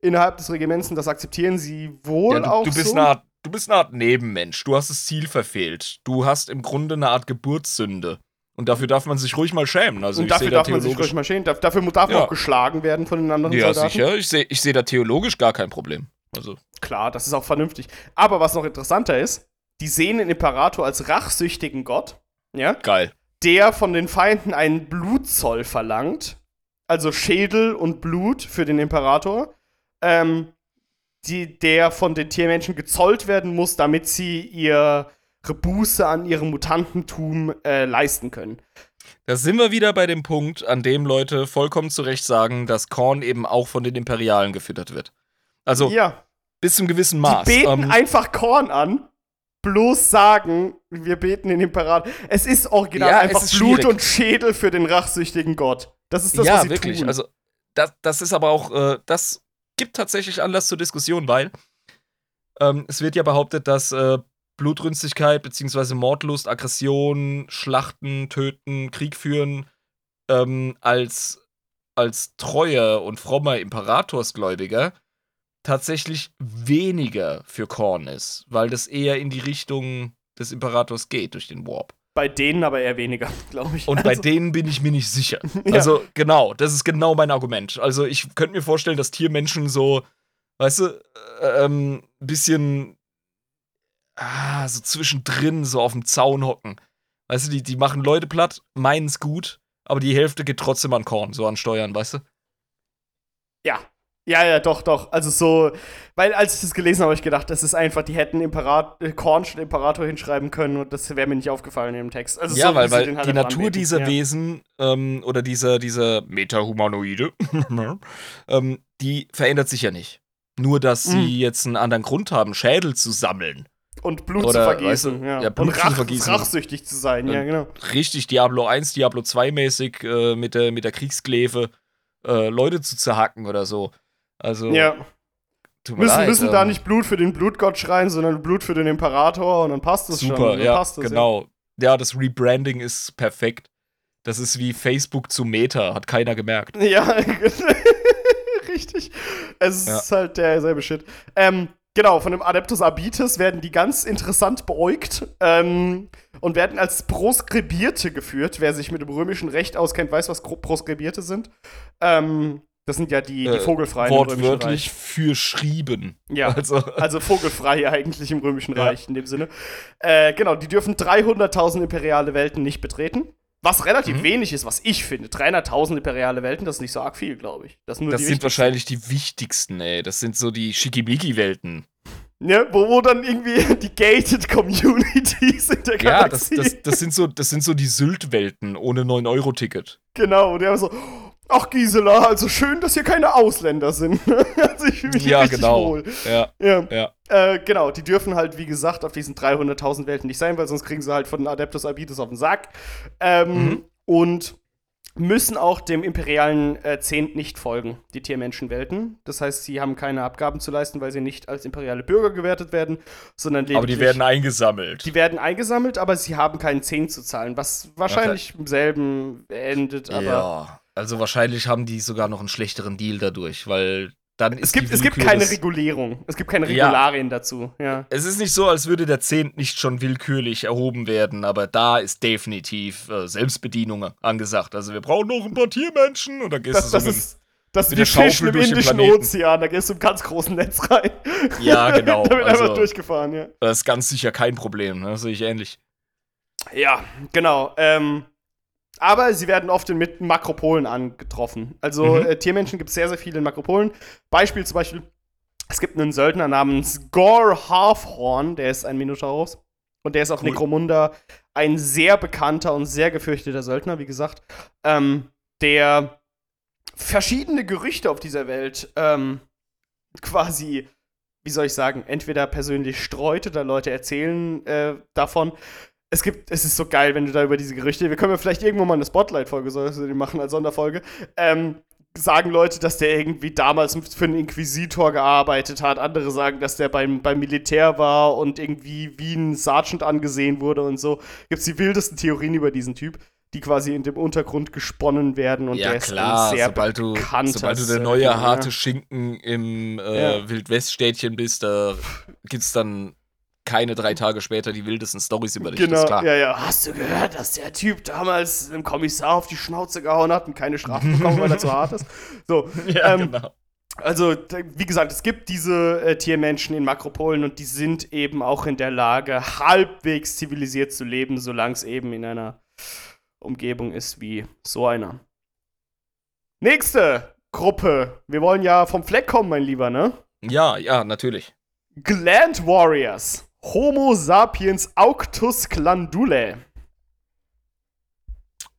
Innerhalb des Regiments und das akzeptieren sie wohl Ja, du, auch du, bist so. eine Art, du bist eine Art Nebenmensch. Du hast das Ziel verfehlt. Du hast im Grunde eine Art Geburtssünde. Und dafür darf man sich ruhig mal schämen. Also und ich dafür da darf man sich ruhig mal schämen. Daf- Dafür darf man Ja. auch geschlagen werden von den anderen ja, Soldaten. sicher. Ich sehe ich seh da theologisch gar kein Problem. Also, Klar, das ist auch vernünftig. Aber was noch interessanter ist, die sehen den Imperator als rachsüchtigen Gott, ja, geil. der von den Feinden einen Blutzoll verlangt, also Schädel und Blut für den Imperator, ähm, die, der von den Tiermenschen gezollt werden muss, damit sie ihre Buße an ihrem Mutantentum äh, leisten können. Da sind wir wieder bei dem Punkt, an dem Leute vollkommen zu Recht sagen, dass Korn eben auch von den Imperialen gefüttert wird. Also ja, bis zum gewissen die Maß. beten Ähm, einfach Korn an, bloß sagen, wir beten den Imperator. Es ist original Ja, einfach ist Blut schwierig. und Schädel für den rachsüchtigen Gott. Das ist das, ja, was sie wirklich. tun. Also, das, das ist aber auch, äh, das gibt tatsächlich Anlass zur Diskussion, weil ähm, es wird ja behauptet, dass äh, Blutrünstigkeit bzw. Mordlust, Aggression, Schlachten, Töten, Krieg führen ähm, als, als treuer und frommer Imperatorsgläubiger tatsächlich weniger für Korn ist, weil das eher in die Richtung des Imperators geht durch den Warp. bei denen aber eher weniger, glaube ich. Und bei Also, denen bin ich mir nicht sicher. Ja. Also, genau, das ist genau mein Argument. Also, ich könnte mir vorstellen, dass Tiermenschen so, weißt du, äh, ähm, ein bisschen ah, so zwischendrin so auf dem Zaun hocken. Weißt du, die, die machen Leute platt, meinen es gut, aber die Hälfte geht trotzdem an Korn, so an Steuern, weißt du? ja. Ja, ja, doch, doch. Also so, weil als ich das gelesen habe, habe ich gedacht, das ist einfach, die hätten Imperat äh, Korn statt Imperator hinschreiben können und das wäre mir nicht aufgefallen im Text. Also ja, so, weil, weil halt die Natur anbeten. dieser ja. Wesen ähm, oder dieser, dieser Metahumanoide, ähm, die verändert sich ja nicht. Nur, dass Mhm. sie jetzt einen anderen Grund haben, Schädel zu sammeln. Und Blut Oder, zu vergießen, weißt du, ja. ja, Blut und zu rach, vergießen. rachsüchtig zu sein, ja, genau. richtig Diablo 1, Diablo 2 mäßig äh, mit, der, mit der Kriegskleve äh, Leute zu zerhacken oder so. Also, Ja. tut Müssen, leid, müssen da ähm, nicht Blut für den Blutgott schreien, sondern Blut für den Imperator und dann passt es schon. Super, ja, passt es, genau. Ja. das Rebranding ist perfekt. Das ist wie Facebook zu Meta, hat keiner gemerkt. Ja, richtig. Es ist Ja. halt derselbe Shit. Ähm, genau, von dem Adeptus Arbites werden die ganz interessant beäugt ähm, und werden als Proskribierte geführt. Wer sich mit dem römischen Recht auskennt, weiß, was Proskribierte sind. Ähm, das sind ja die, die Äh, Vogelfreien im römischen Wortwörtlich Reich. für schrieben. Ja. Also, Also vogelfrei eigentlich im römischen Ja. Reich in dem Sinne. Äh, genau, die dürfen 300.000 imperiale Welten nicht betreten. Was relativ Mhm. wenig ist, was ich finde. 300.000 imperiale Welten, das ist nicht so arg viel, glaube ich. Das, das die sind wahrscheinlich die wichtigsten, ey. Das sind so die Schickimicki-Welten. Ne, wo, wo dann irgendwie die gated Communities in der Ja, das, Galaxie. das, das, sind so, das sind so die Sylt-Welten ohne 9-Euro-Ticket. genau, und der war so, ach Gisela, also schön, dass hier keine Ausländer sind. also ich fühle mich Ja, richtig genau. wohl. Ja, Ja. ja. Äh, genau, die dürfen halt, wie gesagt, auf diesen 300.000 Welten nicht sein, weil sonst kriegen sie halt von den Adeptus Arbites auf den Sack. Ähm, Mhm. Und müssen auch dem imperialen äh, Zehnt nicht folgen, die Tiermenschenwelten. Das heißt, sie haben keine Abgaben zu leisten, weil sie nicht als imperiale Bürger gewertet werden, sondern Aber die lediglich- werden eingesammelt. die werden eingesammelt, aber sie haben keinen Zehnt zu zahlen, was wahrscheinlich im selben endet, aber ja. Also wahrscheinlich haben die sogar noch einen schlechteren Deal dadurch, weil dann es gibt, es gibt keine Regulierung. Es gibt keine Regularien ja. dazu. Ja. Es ist nicht so, als würde der Zehnt nicht schon willkürlich erhoben werden, aber da ist definitiv äh, Selbstbedienung angesagt. Also wir brauchen noch ein paar Tiermenschen und dann gehst das, du so das ist, das ist wie Fischen im Indischen Ozean, da gehst du im ganz großen Netz rein. Ja, genau. da wird also, einfach durchgefahren, ja. Das ist ganz sicher kein Problem, ne? das sehe ich ähnlich. Ja, genau. Ähm, aber sie werden oft in mit Makropolen angetroffen. Also mhm. äh, Tiermenschen gibt es sehr, sehr viele in Makropolen. Beispiel zum Beispiel, es gibt einen Söldner namens Gore Halfhorn, der ist ein Minotaurus. Und der ist auf cool. Necromunda ein sehr bekannter und sehr gefürchteter Söldner, wie gesagt, ähm, der verschiedene Gerüchte auf dieser Welt ähm, quasi, wie soll ich sagen, entweder persönlich streut oder Leute erzählen äh, davon es gibt, es ist so geil, wenn du da über diese Gerüchte, wir können ja vielleicht irgendwo mal eine Spotlight-Folge, die machen als Sonderfolge, ähm, sagen Leute, dass der irgendwie damals für einen Inquisitor gearbeitet hat. Andere sagen, dass der beim, beim Militär war und irgendwie wie ein Sergeant angesehen wurde und so. Gibt es die wildesten Theorien über diesen Typ, die quasi in dem Untergrund gesponnen werden und ja, der klar, ist sehr sobald du, sobald du der neue harte Schinken im äh, ja. Wildweststädtchen bist, da gibt's dann keine drei Tage später die wildesten Stories über dich. Genau, ja, ja. Hast du gehört, dass der Typ damals dem Kommissar auf die Schnauze gehauen hat und keine Strafe bekommen, weil er zu hart ist? So, ja, ähm, genau. Also, wie gesagt, es gibt diese äh, Tiermenschen in Makropolen und die sind eben auch in der Lage, halbwegs zivilisiert zu leben, solange es eben in einer Umgebung ist wie so einer. Nächste Gruppe. Wir wollen ja vom Fleck kommen, mein Lieber, ne? Ja, ja, natürlich. Gland Warriors. Homo sapiens auctus glandulae.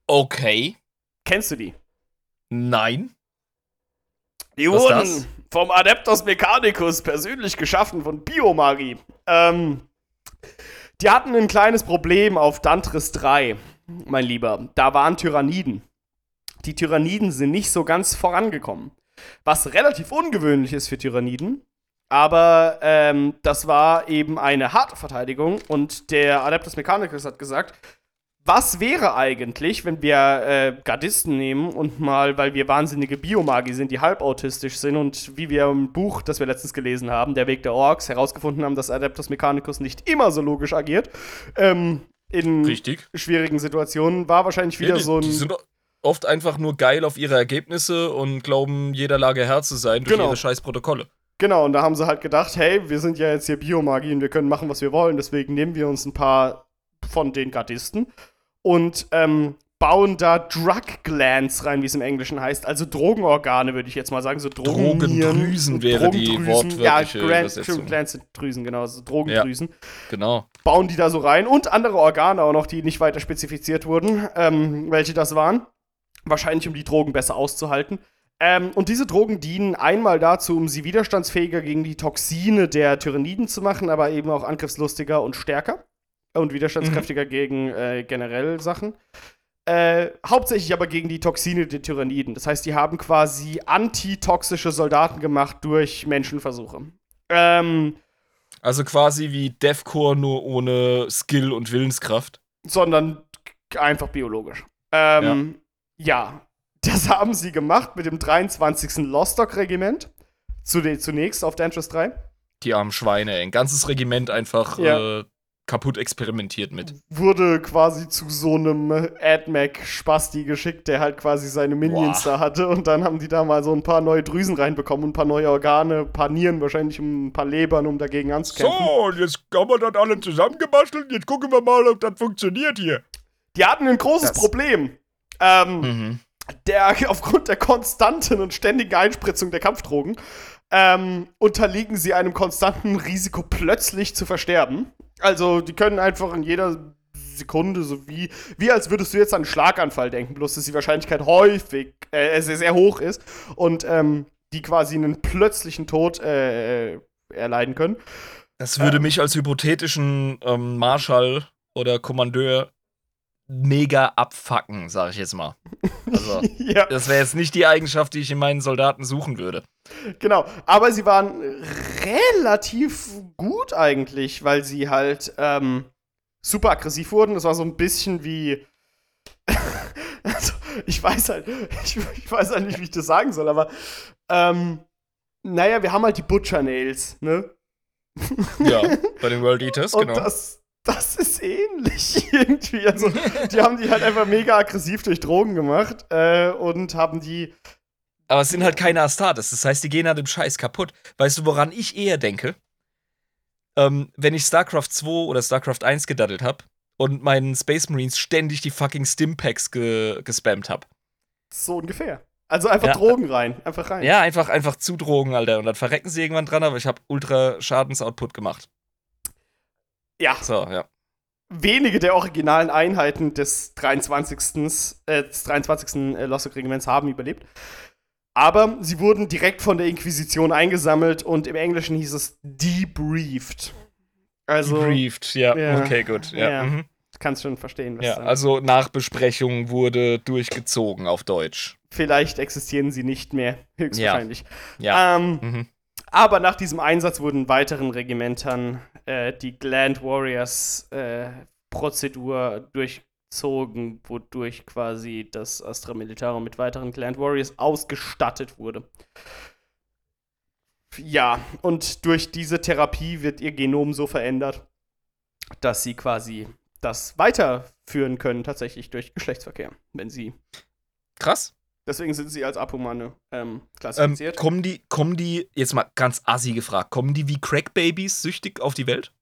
Okay. Kennst du die? Nein. Die Was wurden das? vom Adeptus Mechanicus persönlich geschaffen von Biomagie. Ähm, die hatten ein kleines Problem auf Dantris 3, mein Lieber. Da waren Tyranniden. Die Tyranniden sind nicht so ganz vorangekommen. Was relativ ungewöhnlich ist für Tyranniden, aber ähm, das war eben eine harte Verteidigung und der Adeptus Mechanicus hat gesagt, was wäre eigentlich, wenn wir äh, Gardisten nehmen und mal, weil wir wahnsinnige Biomagi sind, die halbautistisch sind und wie wir im Buch, das wir letztens gelesen haben, Der Weg der Orks, herausgefunden haben, dass Adeptus Mechanicus nicht immer so logisch agiert, ähm, in Richtig. schwierigen Situationen, war wahrscheinlich wieder ja, die, so ein. Die sind oft einfach nur geil auf ihre Ergebnisse und glauben, jeder Lage Herr zu sein durch genau. ihre scheiß Protokolle. Genau, und da haben sie halt gedacht, hey, wir sind ja jetzt hier Biomagie und wir können machen, was wir wollen, deswegen nehmen wir uns ein paar von den Gardisten und ähm, bauen da Drug Glands rein, wie es im Englischen heißt, also Drogenorgane, würde ich jetzt mal sagen, so Drogen Drogendrüsen wäre die wortwörtliche ja, Grand, Glands sind Drüsen, genau, also Drogendrüsen. Ja, genau. Bauen die da so rein und andere Organe auch noch, die nicht weiter spezifiziert wurden, ähm, welche das waren. Wahrscheinlich, um die Drogen besser auszuhalten. Ähm, und diese Drogen dienen einmal dazu, um sie widerstandsfähiger gegen die Toxine der Tyranniden zu machen, aber eben auch angriffslustiger und stärker. Und widerstandskräftiger mhm. gegen äh, generell Sachen. Äh, hauptsächlich aber gegen die Toxine der Tyranniden. Das heißt, die haben quasi antitoxische Soldaten gemacht durch Menschenversuche. Ähm, also quasi wie Deathcore, nur ohne Skill und Willenskraft. Sondern einfach biologisch. Ähm, ja. ja. Das haben sie gemacht mit dem 23. Lostock-Regiment. Zunächst auf Dangerous 3. Die armen Schweine, ein ganzes Regiment einfach ja. äh, kaputt experimentiert mit. Wurde quasi zu so einem AdMac-Spasti geschickt, der halt quasi seine Minions Boah. da hatte. Und dann haben die da mal so ein paar neue Drüsen reinbekommen, ein paar neue Organe, ein paar Nieren, wahrscheinlich ein paar Lebern, um dagegen anzukämpfen. So, und jetzt haben wir das alle zusammengebastelt. Jetzt gucken wir mal, ob das funktioniert hier. Die hatten ein großes das. Problem. Ähm, mhm der aufgrund der konstanten und ständigen Einspritzung der Kampfdrogen ähm, unterliegen sie einem konstanten Risiko, plötzlich zu versterben. Also, die können einfach in jeder Sekunde, so wie, wie als würdest du jetzt an einen Schlaganfall denken, bloß dass die Wahrscheinlichkeit häufig, äh, sehr, sehr hoch ist und ähm, die quasi einen plötzlichen Tod äh, erleiden können. Das würde ähm, mich als hypothetischen ähm, Marschall oder Kommandeur mega abfacken, sag ich jetzt mal. Also, ja. das wäre jetzt nicht die Eigenschaft, die ich in meinen Soldaten suchen würde. Genau, aber sie waren relativ gut eigentlich, weil sie halt ähm, super aggressiv wurden. Das war so ein bisschen wie. also, ich weiß halt, ich, ich, weiß halt nicht, wie ich das sagen soll, aber ähm, naja, wir haben halt die Butcher Nails, ne? Ja, bei den World Eaters, Und genau. das, das ist ähnlich irgendwie. Also, die haben die halt einfach mega aggressiv durch Drogen gemacht äh, und haben die. Aber es sind halt keine Astartes. Das heißt, die gehen an dem Scheiß kaputt. Weißt du, woran ich eher denke? Ähm, wenn ich StarCraft 2 oder StarCraft 1 gedaddelt habe und meinen Space Marines ständig die fucking Stimpacks ge gespammt habe. So ungefähr. Also einfach Ja. Drogen rein. Einfach rein. Ja, einfach, einfach zu Drogen, Alter. Und dann verrecken sie irgendwann dran, aber ich habe ultra Schadensoutput gemacht. Ja. So, ja. wenige der originalen Einheiten des 23. Äh, des 23. äh, Lossock-Regiments haben überlebt. Aber sie wurden direkt von der Inquisition eingesammelt und im Englischen hieß es debriefed. Also, Debriefed, ja. ja. Okay, gut. Ja, Ja. Mhm. kannst schon verstehen, was ja. Also Nachbesprechung wurde durchgezogen auf Deutsch. Vielleicht existieren sie nicht mehr, höchstwahrscheinlich. Ja. Ähm, Mhm. Aber nach diesem Einsatz wurden weiteren Regimentern äh, die Gland Warriors äh, Prozedur durchzogen, wodurch quasi das Astra Militarum mit weiteren Gland Warriors ausgestattet wurde. Ja, und durch diese Therapie wird ihr Genom so verändert, dass sie quasi das weiterführen können, tatsächlich durch Geschlechtsverkehr, wenn sie. Krass. Deswegen sind sie als Abhumane ähm, Ähm, klassifiziert. kommen die, kommen die, jetzt mal ganz assi gefragt, kommen die wie Crack-Babys süchtig auf die Welt?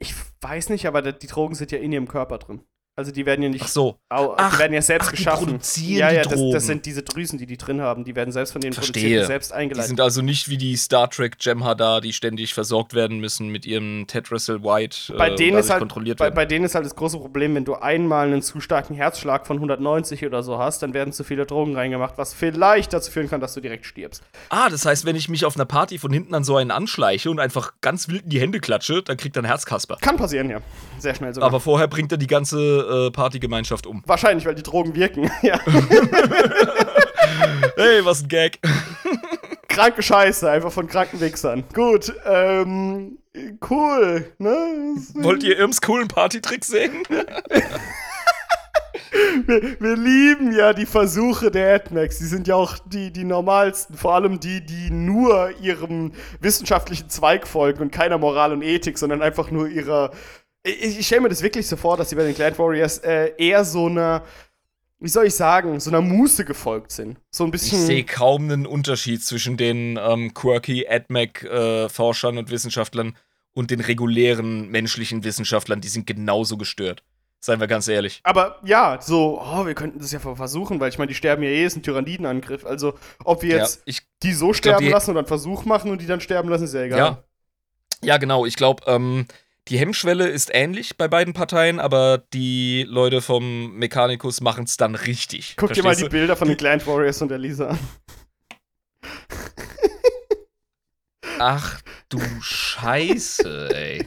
Ich weiß nicht, aber die Drogen sind ja in ihrem Körper drin. Also die werden ja nicht, Ach so. au, Ach, die werden ja selbst ach, die geschaffen. produzieren ja, die ja, das, das sind diese Drüsen, die die drin haben. Die werden selbst von denen Verstehe. produziert und selbst Die eingeleitet. sind also nicht wie die Star Trek Jem'Hadar, die ständig versorgt werden müssen mit ihrem Tetrasil White. bei, äh, denen ist halt, kontrolliert bei, bei denen ist halt das große Problem, wenn du einmal einen zu starken Herzschlag von 190 oder so hast, dann werden zu viele Drogen reingemacht, was vielleicht dazu führen kann, dass du direkt stirbst. Ah, das heißt, wenn ich mich auf einer Party von hinten an so einen anschleiche und einfach ganz wild in die Hände klatsche, dann kriegt er einen Herzkasper. Kann passieren, ja. Sehr schnell sogar. Aber vorher bringt er die ganze äh, Partygemeinschaft um. Wahrscheinlich, weil die Drogen wirken. ja. Hey, was ein Gag. Kranke Scheiße, einfach von kranken Wichsern. Gut, ähm, cool, ne? Wollt ihr Irms coolen Partytricks sehen? wir, wir lieben ja die Versuche der AdMax. Die sind ja auch die, die normalsten. Vor allem die, die nur ihrem wissenschaftlichen Zweig folgen und keiner Moral und Ethik, sondern einfach nur ihrer. Ich, ich stelle mir das wirklich so vor, dass sie bei den Clan Warriors äh, eher so einer, wie soll ich sagen, so einer Muße gefolgt sind. So ein Ich bisschen. sehe kaum einen Unterschied zwischen den ähm, quirky AdMac-Forschern und Wissenschaftlern und den regulären menschlichen Wissenschaftlern. Die sind genauso gestört. Seien wir ganz ehrlich. Aber ja, so, oh, wir könnten das ja versuchen, weil ich meine, die sterben ja eh, ist ein Tyrannidenangriff. Also, ob wir jetzt ja, ich, die so sterben die- lassen oder einen Versuch machen und die dann sterben lassen, ist ja egal. ja. ja, genau. Ich glaube, ähm, die Hemmschwelle ist ähnlich bei beiden Parteien, aber die Leute vom Mechanicus machen es dann richtig. Guck dir mal die Bilder von den Clan Warriors und der Lisa an. Ach du Scheiße, ey.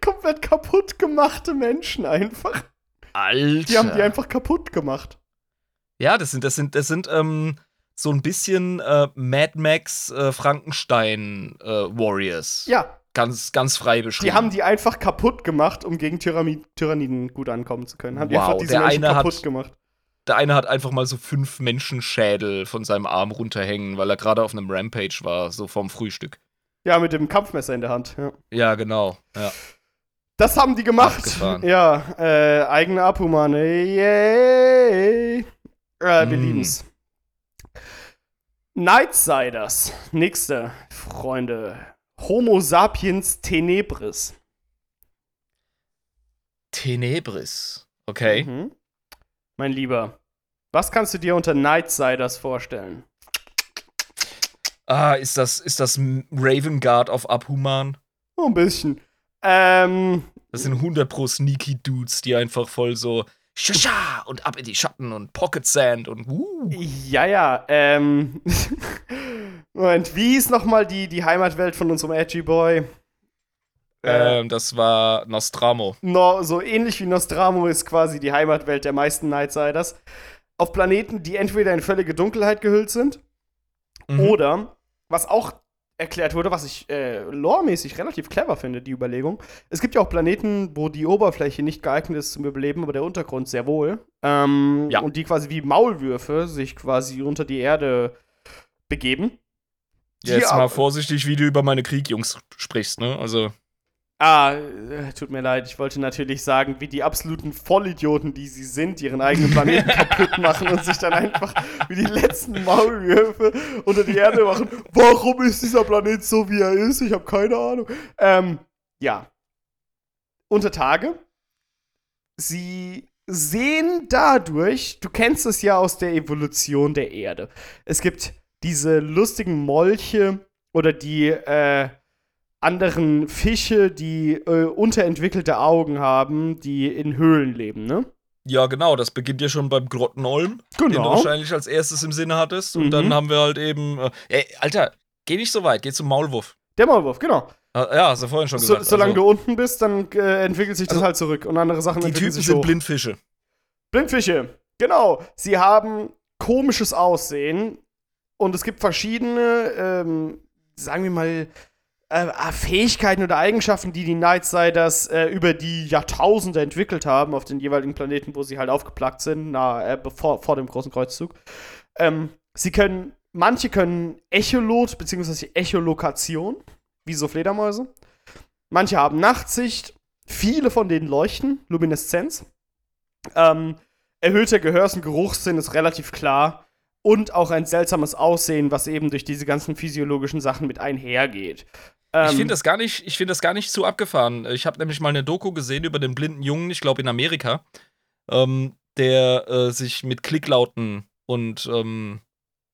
Komplett kaputt gemachte Menschen einfach. Alter. Die haben die einfach kaputt gemacht. Ja, das sind, das sind, das sind ähm, so ein bisschen äh, Mad Max äh, Frankenstein äh, Warriors. Ja, Ganz, ganz frei beschrieben. die haben die einfach kaputt gemacht, um gegen Tyranni Tyranniden gut ankommen zu können. Haben die Wow, einfach diese der Menschen eine hat- kaputt gemacht. Der eine hat einfach mal so fünf Menschenschädel von seinem Arm runterhängen, weil er gerade auf einem Rampage war, so vom Frühstück. Ja, mit dem Kampfmesser in der Hand. Ja. Ja, genau. Ja. Das haben die gemacht. Abgefahren. Ja, äh, eigene Abhumane. Yay. Äh, wir Mm. lieben's. Nightsiders. Nächste, Freunde. Homo sapiens tenebris. Tenebris. Okay. Mhm. Mein Lieber, was kannst du dir unter Nightsiders vorstellen? Ah, ist das, ist das Raven Guard auf Abhuman? Oh, ein bisschen. Ähm, Das sind 100 pro Sneaky Dudes, die einfach voll so Shasha und ab in die Schatten und Pocket Sand und uh. ja, ja, ähm. Moment, wie hieß nochmal die, die Heimatwelt von unserem Edgy Boy? Äh, Ähm, das war Nostramo. no, so ähnlich wie Nostramo ist quasi die Heimatwelt der meisten Nightsiders. Auf Planeten, die entweder in völlige Dunkelheit gehüllt sind Mhm. oder, was auch erklärt wurde, was ich äh, loremäßig relativ clever finde, die Überlegung. Es gibt ja auch Planeten, wo die Oberfläche nicht geeignet ist zum Überleben, aber der Untergrund sehr wohl. Ähm, Ja. Und die quasi wie Maulwürfe sich quasi unter die Erde begeben. Jetzt Die mal vorsichtig, wie du über meine Kriegjungs sprichst, ne? Also, Ah, äh, tut mir leid. Ich wollte natürlich sagen, wie die absoluten Vollidioten, die sie sind, ihren eigenen Planeten kaputt machen und sich dann einfach wie die letzten Maulwürfe unter die Erde machen. Warum ist dieser Planet so, wie er ist? Ich habe keine Ahnung. Ähm, ja. Unter Tage. Sie sehen dadurch, du kennst es ja aus der Evolution der Erde. Es gibt diese lustigen Molche oder die, äh, anderen Fische, die äh, unterentwickelte Augen haben, die in Höhlen leben, ne? ja, genau, das beginnt ja schon beim Grottenolm, den du wahrscheinlich als erstes im Sinne hattest. Und Mhm. dann haben wir halt eben. Äh, ey, Alter, geh nicht so weit, geh zum Maulwurf. Der Maulwurf, genau. Äh, ja, hast du vorhin schon So, gesagt. solange also, du unten bist, dann äh, entwickelt sich das Also, halt zurück und andere Sachen Die entwickeln Typen sich sind hoch. Blindfische. Blindfische, genau. Sie haben komisches Aussehen und es gibt verschiedene, ähm, sagen wir mal, äh, Fähigkeiten oder Eigenschaften, die die Nightsiders äh, über die Jahrtausende entwickelt haben auf den jeweiligen Planeten, wo sie halt aufgeplagt sind, na, äh, bevor, vor dem großen Kreuzzug. Ähm, sie können, manche können Echolot bzw. Echolokation, wie so Fledermäuse. Manche haben Nachtsicht, viele von denen leuchten, Lumineszenz. Ähm, erhöhter Gehörs- und Geruchssinn ist relativ klar. Und auch ein seltsames Aussehen, was eben durch diese ganzen physiologischen Sachen mit einhergeht. Ähm, Ich finde das gar nicht, ich finde das gar nicht zu abgefahren. Ich habe nämlich mal eine Doku gesehen über den blinden Jungen, ich glaube in Amerika, ähm, der äh, sich mit Klicklauten und ähm,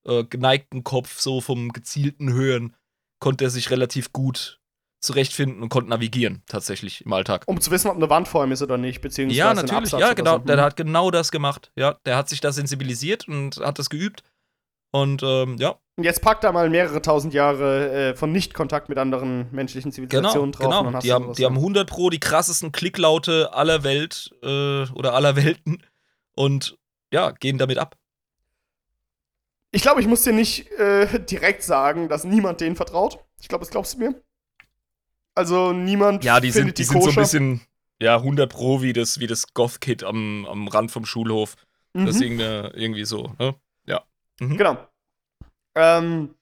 äh, geneigten Kopf so vom gezielten Hören konnte er sich relativ gut zurechtfinden und konnte navigieren tatsächlich im Alltag. um zu wissen, ob eine Wand vor ihm ist oder nicht, beziehungsweise Ja, ein natürlich. Ja, genau. so. Der hat genau das gemacht. Ja, der hat sich da sensibilisiert und hat das geübt. Und ähm, ja, Und jetzt packt er mal mehrere tausend Jahre äh, von Nicht-Kontakt mit anderen menschlichen Genau, Zivilisationen drauf. und dann genau. hast Die du haben, die haben 100 Pro die krassesten Klicklaute aller Welt äh, oder aller Welten und ja, gehen damit ab. Ich glaube, ich muss dir nicht äh, direkt sagen, dass niemand denen vertraut. Ich glaube, das glaubst du mir. Also niemand Ja, die sind, die die sind so ein koscher. bisschen, ja, 100 Pro wie das, wie das Goth-Kid am, am Rand vom Schulhof. Das Mhm. irgendwie, irgendwie so, ne? Mhm. Genau. Ähm,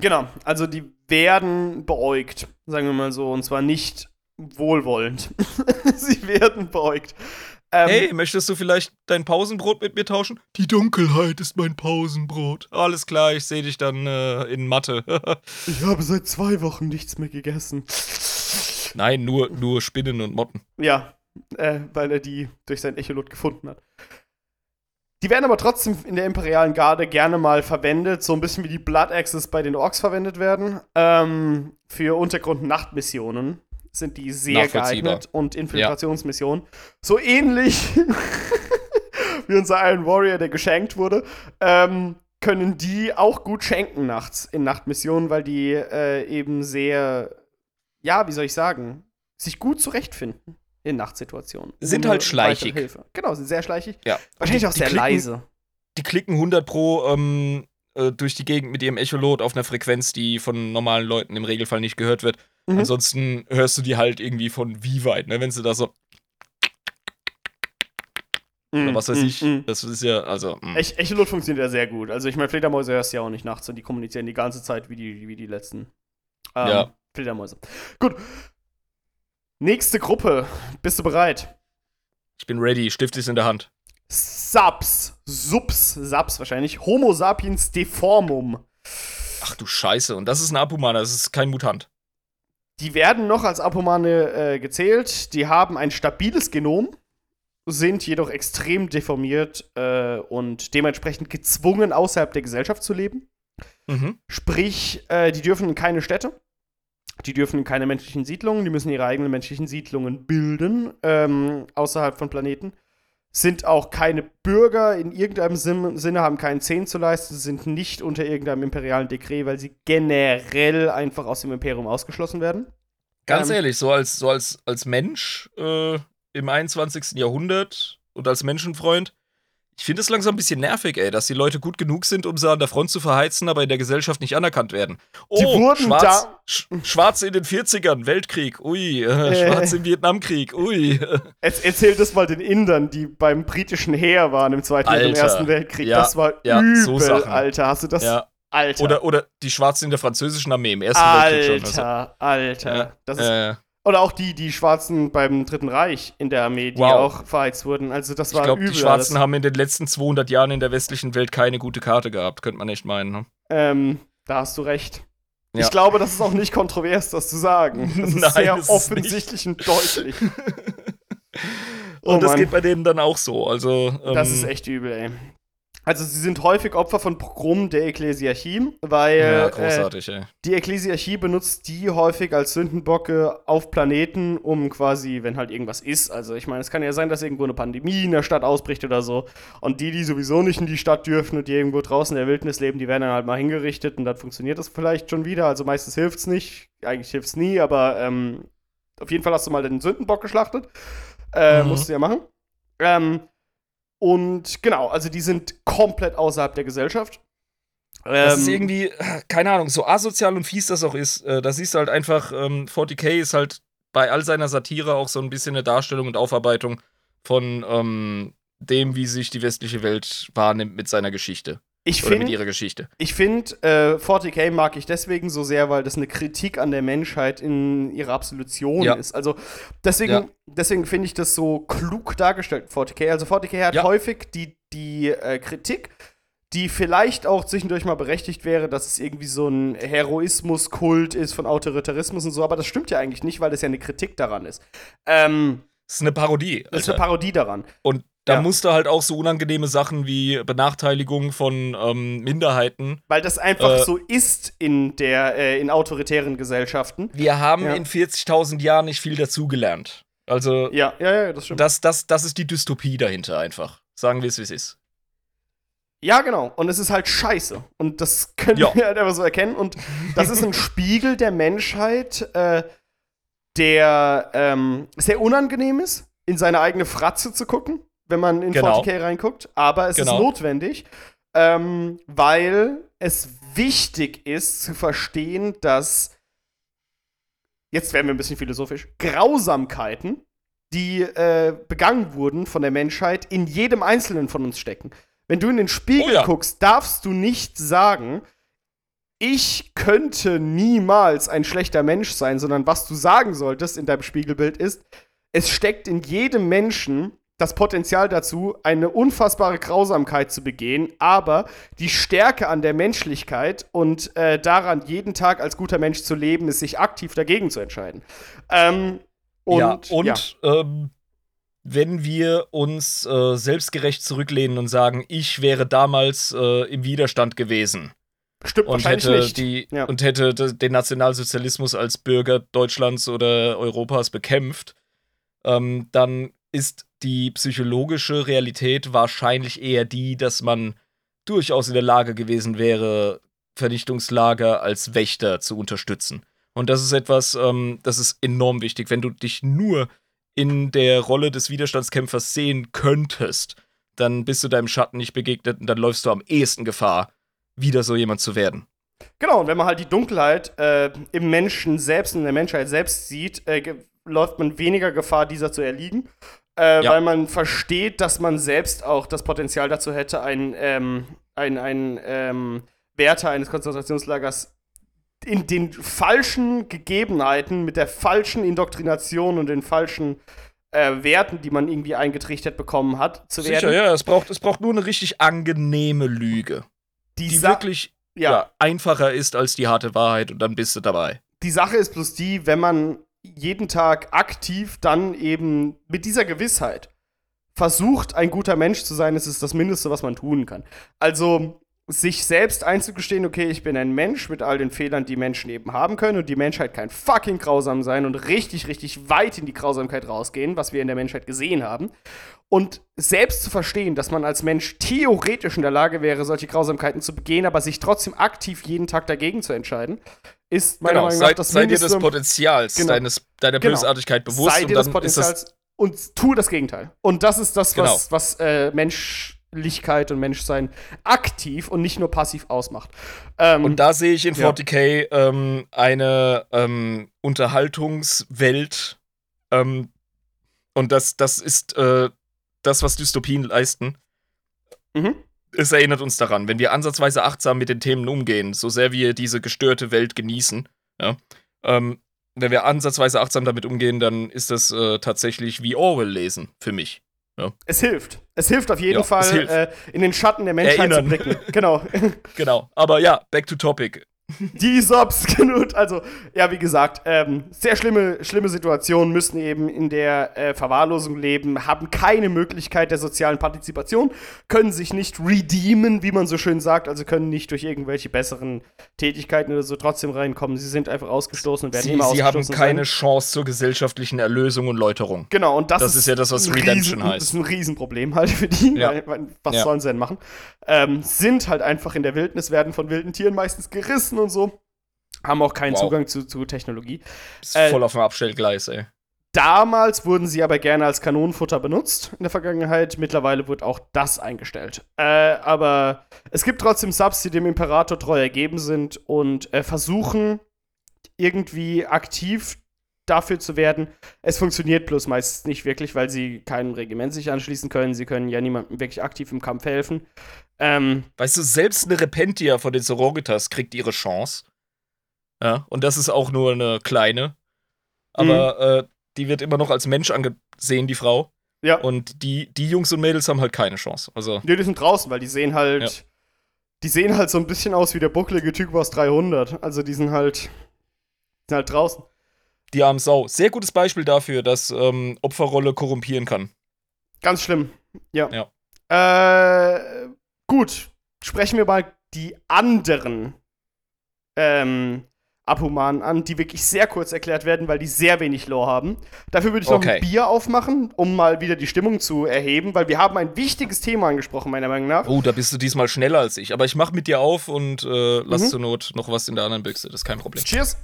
genau, also die werden beäugt, sagen wir mal so, und zwar nicht wohlwollend. Sie werden beäugt. Ähm, Hey, möchtest du vielleicht dein Pausenbrot mit mir tauschen? Die Dunkelheit ist mein Pausenbrot. Alles klar, ich sehe dich dann äh, in Mathe. Ich habe seit zwei Wochen nichts mehr gegessen. Nein, nur, nur Spinnen und Motten. Ja, äh, weil er die durch sein Echolot gefunden hat. Die werden aber trotzdem in der Imperialen Garde gerne mal verwendet, so ein bisschen wie die Blood Axes bei den Orks verwendet werden. Ähm, für Untergrund- und Nachtmissionen sind die sehr geeignet und Infiltrationsmissionen. So ähnlich wie unser Iron Warrior, der geschenkt wurde, ähm, können die auch gut schenken nachts in Nachtmissionen, weil die äh, eben sehr, ja, wie soll ich sagen, sich gut zurechtfinden in Nachtsituationen. Sind halt schleichig. Hilfe. Genau, sind sehr schleichig. Ja. Wahrscheinlich Die- auch sehr klicken- leise. die klicken 100 pro ähm, äh, durch die Gegend mit ihrem Echolot auf einer Frequenz, die von normalen Leuten im Regelfall nicht gehört wird. Mhm. Ansonsten hörst du die halt irgendwie von wie weit, ne? Wenn sie da so, oder was weiß Mm, ich, mm. das ist ja, also, mm. Ech Echolot funktioniert ja sehr gut. Also ich meine, Fledermäuse hörst du ja auch nicht nachts und die kommunizieren die ganze Zeit wie die, wie die letzten ähm, Ja. Fledermäuse. Gut. Nächste Gruppe. Bist du bereit? ich bin ready, Stift ist in der Hand. Saps. Subs. Saps wahrscheinlich. Homo sapiens deformum. Ach du Scheiße, und das ist ein Apumaner, das ist kein Mutant. Die werden noch als Apomane äh, gezählt. Die haben ein stabiles Genom, sind jedoch extrem deformiert äh, und dementsprechend gezwungen, außerhalb der Gesellschaft zu leben. Mhm. Sprich, äh, die dürfen in keine Städte. Die dürfen in keine menschlichen Siedlungen. Die müssen ihre eigenen menschlichen Siedlungen bilden, ähm, außerhalb von Planeten. Sind auch keine Bürger in irgendeinem Sim Sinne, haben keinen Zehn zu leisten, sind nicht unter irgendeinem imperialen Dekret, weil sie generell einfach aus dem Imperium ausgeschlossen werden. Ganz Ähm, ehrlich, so als, so als, als Mensch äh, im 21. Jahrhundert und als Menschenfreund, ich finde es langsam ein bisschen nervig, ey, dass die Leute gut genug sind, um sie an der Front zu verheizen, aber in der Gesellschaft nicht anerkannt werden. Oh, Die wurden Schwarz, da- Sch Schwarze in den 40ern, Weltkrieg, ui, äh, Äh. Schwarze im Vietnamkrieg, ui. Jetzt erzähl das mal den Indern, die beim britischen Heer waren im Zweiten und im Alter, Ersten Weltkrieg. ja, das war ja, übel, so Sachen. Alter. Hast du das? ja, Alter. Oder, oder die Schwarzen in der französischen Armee im Ersten Alter, Weltkrieg schon. Also, Alter. Ja, Das ist, äh, oder auch die, die Schwarzen beim Dritten Reich in der Armee, die Wow. auch verheizt wurden. Also das ich war glaube, übel. die Schwarzen alles. haben in den letzten 200 Jahren in der westlichen Welt keine gute Karte gehabt, könnte man echt meinen. Ne? Ähm, da hast du recht. Ja. Ich glaube, das ist auch nicht kontrovers, das zu sagen. Das ist Nein, sehr ist offensichtlich und deutlich. Oh Und das Mann. geht bei denen dann auch so. Also, ähm, Das ist echt übel, ey. Also sie sind häufig Opfer von Pogromen der Ekklesiarchie, weil ja, äh, großartig, ey. die Ekklesiarchie benutzt die häufig als Sündenbocke auf Planeten, um quasi, wenn halt irgendwas ist, also ich meine, es kann ja sein, dass irgendwo eine Pandemie in der Stadt ausbricht oder so und die, die sowieso nicht in die Stadt dürfen und die irgendwo draußen in der Wildnis leben, die werden dann halt mal hingerichtet und dann funktioniert das vielleicht schon wieder, also meistens hilft's nicht, eigentlich hilft's nie, aber ähm, auf jeden Fall hast du mal den Sündenbock geschlachtet, äh, Mhm. musst du ja machen. Ähm, und genau, also die sind komplett außerhalb der Gesellschaft. Das ist Ähm, irgendwie, äh, keine Ahnung, so asozial und fies das auch ist, äh, da siehst du halt einfach, ähm, 40k ist halt bei all seiner Satire auch so ein bisschen eine Darstellung und Aufarbeitung von ähm, dem, wie sich die westliche Welt wahrnimmt mit seiner Geschichte. Ich Oder mit finde, ihrer Geschichte. Ich finde, äh, 40k mag ich deswegen so sehr, weil das eine Kritik an der Menschheit in ihrer Absolution Ja. ist. Also deswegen, Ja. deswegen finde ich das so klug dargestellt, 40k. Also 40k hat Ja. häufig die, die äh, Kritik, die vielleicht auch zwischendurch mal berechtigt wäre, dass es irgendwie so ein Heroismuskult ist von Autoritarismus und so, aber das stimmt ja eigentlich nicht, weil das ja eine Kritik daran ist. Ähm, Das ist eine Parodie. das ist eine Parodie daran. Und da Ja. musst du halt auch so unangenehme Sachen wie Benachteiligung von ähm, Minderheiten. Weil das einfach Äh. so ist in der, äh, in autoritären Gesellschaften. Wir haben Ja. in 40.000 Jahren nicht viel dazugelernt. Also, Ja, ja, ja, das stimmt. das, das, das ist die Dystopie dahinter einfach. Sagen wir es, wie es ist. Ja, genau. Und es ist halt scheiße. Und das können Ja. wir halt einfach so erkennen. Und das ist ein Spiegel der Menschheit, äh, der ähm, sehr unangenehm ist, in seine eigene Fratze zu gucken, wenn man in Genau. 40k reinguckt. Aber es Genau. ist notwendig, ähm, weil es wichtig ist zu verstehen, dass jetzt werden wir ein bisschen philosophisch, Grausamkeiten, die äh, begangen wurden von der Menschheit, in jedem Einzelnen von uns stecken. Wenn du in den Spiegel Oh ja. guckst, darfst du nicht sagen, ich könnte niemals ein schlechter Mensch sein, sondern was du sagen solltest in deinem Spiegelbild ist, es steckt in jedem Menschen das Potenzial dazu, eine unfassbare Grausamkeit zu begehen, aber die Stärke an der Menschlichkeit und äh, daran, jeden Tag als guter Mensch zu leben, ist, sich aktiv dagegen zu entscheiden. Ähm, und, ja, und ja. Ähm, wenn wir uns äh, selbstgerecht zurücklehnen und sagen, ich wäre damals äh, im Widerstand gewesen stimmt und wahrscheinlich hätte, nicht. die, Ja. und hätte den Nationalsozialismus als Bürger Deutschlands oder Europas bekämpft, ähm, dann ist die psychologische Realität wahrscheinlich eher die, dass man durchaus in der Lage gewesen wäre, Vernichtungslager als Wächter zu unterstützen. Und das ist etwas, ähm, das ist enorm wichtig. Wenn du dich nur in der Rolle des Widerstandskämpfers sehen könntest, dann bist du deinem Schatten nicht begegnet und dann läufst du am ehesten Gefahr, wieder so jemand zu werden. Genau, und wenn man halt die Dunkelheit äh, im Menschen selbst, in der Menschheit selbst sieht, äh, läuft man weniger Gefahr, dieser zu erliegen. Äh, Ja. Weil man versteht, dass man selbst auch das Potenzial dazu hätte, ein, ähm, ein, ein ähm, Wärter eines Konzentrationslagers in den falschen Gegebenheiten, mit der falschen Indoktrination und den falschen äh, Werten, die man irgendwie eingetrichtert bekommen hat, zu werden. Sicher, ja, es braucht, es braucht nur eine richtig angenehme Lüge, Die, die wirklich ja. ja, einfacher ist als die harte Wahrheit und dann bist du dabei. die Sache ist bloß die, wenn man jeden Tag aktiv dann eben mit dieser Gewissheit versucht, ein guter Mensch zu sein, ist es das Mindeste, was man tun kann. Also sich selbst einzugestehen, okay, ich bin ein Mensch mit all den Fehlern, die Menschen eben haben können und die Menschheit kann fucking grausam sein und richtig, richtig weit in die Grausamkeit rausgehen, was wir in der Menschheit gesehen haben. Und selbst zu verstehen, dass man als Mensch theoretisch in der Lage wäre, solche Grausamkeiten zu begehen, aber sich trotzdem aktiv jeden Tag dagegen zu entscheiden, ist meiner Genau, Meinung sei, nach das sei dir des Potenzials, Genau. deines, deiner Genau. Bösartigkeit bewusst sei und dir des Potenzials und tue das Gegenteil. Und das ist das, Genau. was, was äh, Menschlichkeit und Menschsein aktiv und nicht nur passiv ausmacht. Ähm, Und da sehe ich in Ja. 40k ähm, eine ähm, Unterhaltungswelt. Ähm, und das, das ist äh, das, was Dystopien leisten. mhm. es erinnert uns daran, wenn wir ansatzweise achtsam mit den Themen umgehen, so sehr wir diese gestörte Welt genießen, ja, ähm, wenn wir ansatzweise achtsam damit umgehen, dann ist das äh, tatsächlich wie Orwell lesen für mich. Ja. Es hilft. Es hilft auf jeden ja, Fall, äh, in den Schatten der Menschheit Erinnern. zu blicken. Genau. genau. Aber ja, back to topic. Die Sobs genug. Also, ja, wie gesagt, ähm, sehr schlimme, schlimme Situationen, müssen eben in der äh, Verwahrlosung leben, haben keine Möglichkeit der sozialen Partizipation, können sich nicht redeemen, wie man so schön sagt, also können nicht durch irgendwelche besseren Tätigkeiten oder so trotzdem reinkommen. Sie sind einfach ausgestoßen und werden sie, immer sie ausgestoßen. Sie haben keine sein. Chance zur gesellschaftlichen Erlösung und Läuterung. Genau, und das, das ist, ist ja das, was Redemption Riesen, heißt. Das ist ein Riesenproblem halt für die. Ja. Weil, was ja. sollen sie denn machen? Ähm, sind halt einfach in der Wildnis, werden von wilden Tieren meistens gerissen Wissen und so. Haben auch keinen wow. Zugang zu, zu Technologie. Ist äh, voll auf dem Abstellgleis, ey. Damals wurden sie aber gerne als Kanonenfutter benutzt in der Vergangenheit. Mittlerweile wird auch das eingestellt. Äh, aber es gibt trotzdem Subs, die dem Imperator treu ergeben sind und äh, versuchen irgendwie aktiv dafür zu werden. Es funktioniert bloß meistens nicht wirklich, weil sie keinem Regiment sich anschließen können. Sie können ja niemandem wirklich aktiv im Kampf helfen. Ähm, weißt du, selbst eine Repentia von den Sororitas kriegt ihre Chance. Ja, und das ist auch nur eine kleine. Aber mhm. äh, die wird immer noch als Mensch angesehen, die Frau. Ja. Und die, die Jungs und Mädels haben halt keine Chance. Also. Nee, die sind draußen, weil die sehen halt. Ja. Die sehen halt so ein bisschen aus wie der bucklige Typ aus 300. Also die sind halt. sind halt draußen. Die armen Sau. Sehr gutes Beispiel dafür, dass ähm, Opferrolle korrumpieren kann. Ganz schlimm. Ja. ja. Äh, Gut, sprechen wir mal die anderen ähm, Abhumanen an, die wirklich sehr kurz erklärt werden, weil die sehr wenig Lore haben. Dafür würde ich okay. noch ein Bier aufmachen, um mal wieder die Stimmung zu erheben, weil wir haben ein wichtiges Thema angesprochen, meiner Meinung nach. Oh, da bist du diesmal schneller als ich. Aber ich mach mit dir auf und äh, lass mhm. zur Not noch was in der anderen Büchse. Das ist kein Problem. Cheers.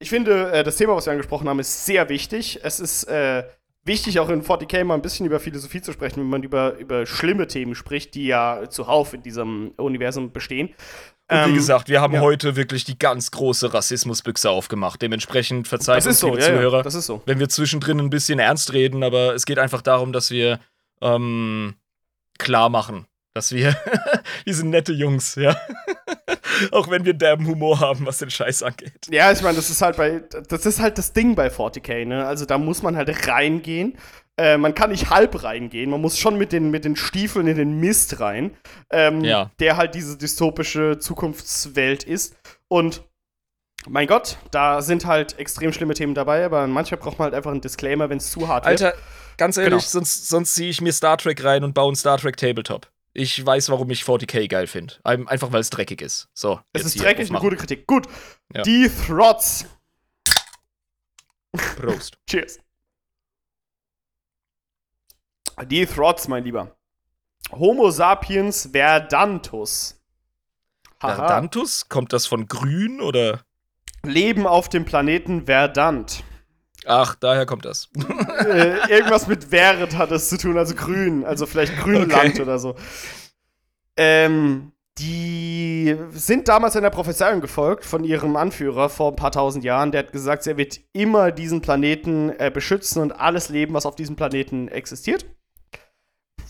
Ich finde, äh, das Thema, was wir angesprochen haben, ist sehr wichtig. Es ist äh, wichtig, auch in 40k mal ein bisschen über Philosophie zu sprechen, wenn man über, über schlimme Themen spricht, die ja zuhauf in diesem Universum bestehen. Und wie ähm, gesagt, wir haben ja. heute wirklich die ganz große Rassismusbüchse aufgemacht. Dementsprechend verzeiht uns, so, liebe ja, Zuhörer, ja, das ist so. wenn wir zwischendrin ein bisschen ernst reden, aber es geht einfach darum, dass wir ähm, klar machen, dass wir, wir sind nette Jungs, ja. Auch wenn wir derben Humor haben, was den Scheiß angeht. Ja, ich meine, das ist halt bei, das ist halt das Ding bei 40k, ne? Also da muss man halt reingehen. Äh, man kann nicht halb reingehen, man muss schon mit den, mit den Stiefeln in den Mist rein, ähm, ja. der halt diese dystopische Zukunftswelt ist. Und mein Gott, da sind halt extrem schlimme Themen dabei, aber manchmal braucht man halt einfach einen Disclaimer, wenn es zu hart Alter, wird. Alter, ganz ehrlich, genau. sonst, sonst ziehe ich mir Star Trek rein und baue einen Star Trek Tabletop. Ich weiß, warum ich 40k geil finde. Einfach weil es dreckig ist. So. Es ist dreckig, eine gute Kritik. Gut. Ja. Die Throts. Prost. Cheers. Die Throts, mein Lieber. Homo sapiens verdantus. Haha. Verdantus? Kommt das von grün oder? Leben auf dem Planeten Verdant. Ach, daher kommt das. äh, irgendwas mit Wert hat es zu tun, also grün, also vielleicht Grünland okay. oder so. Ähm, die sind damals einer Prophezeiung gefolgt von ihrem Anführer vor ein paar tausend Jahren. Der hat gesagt, er wird immer diesen Planeten äh, beschützen und alles Leben, was auf diesem Planeten existiert.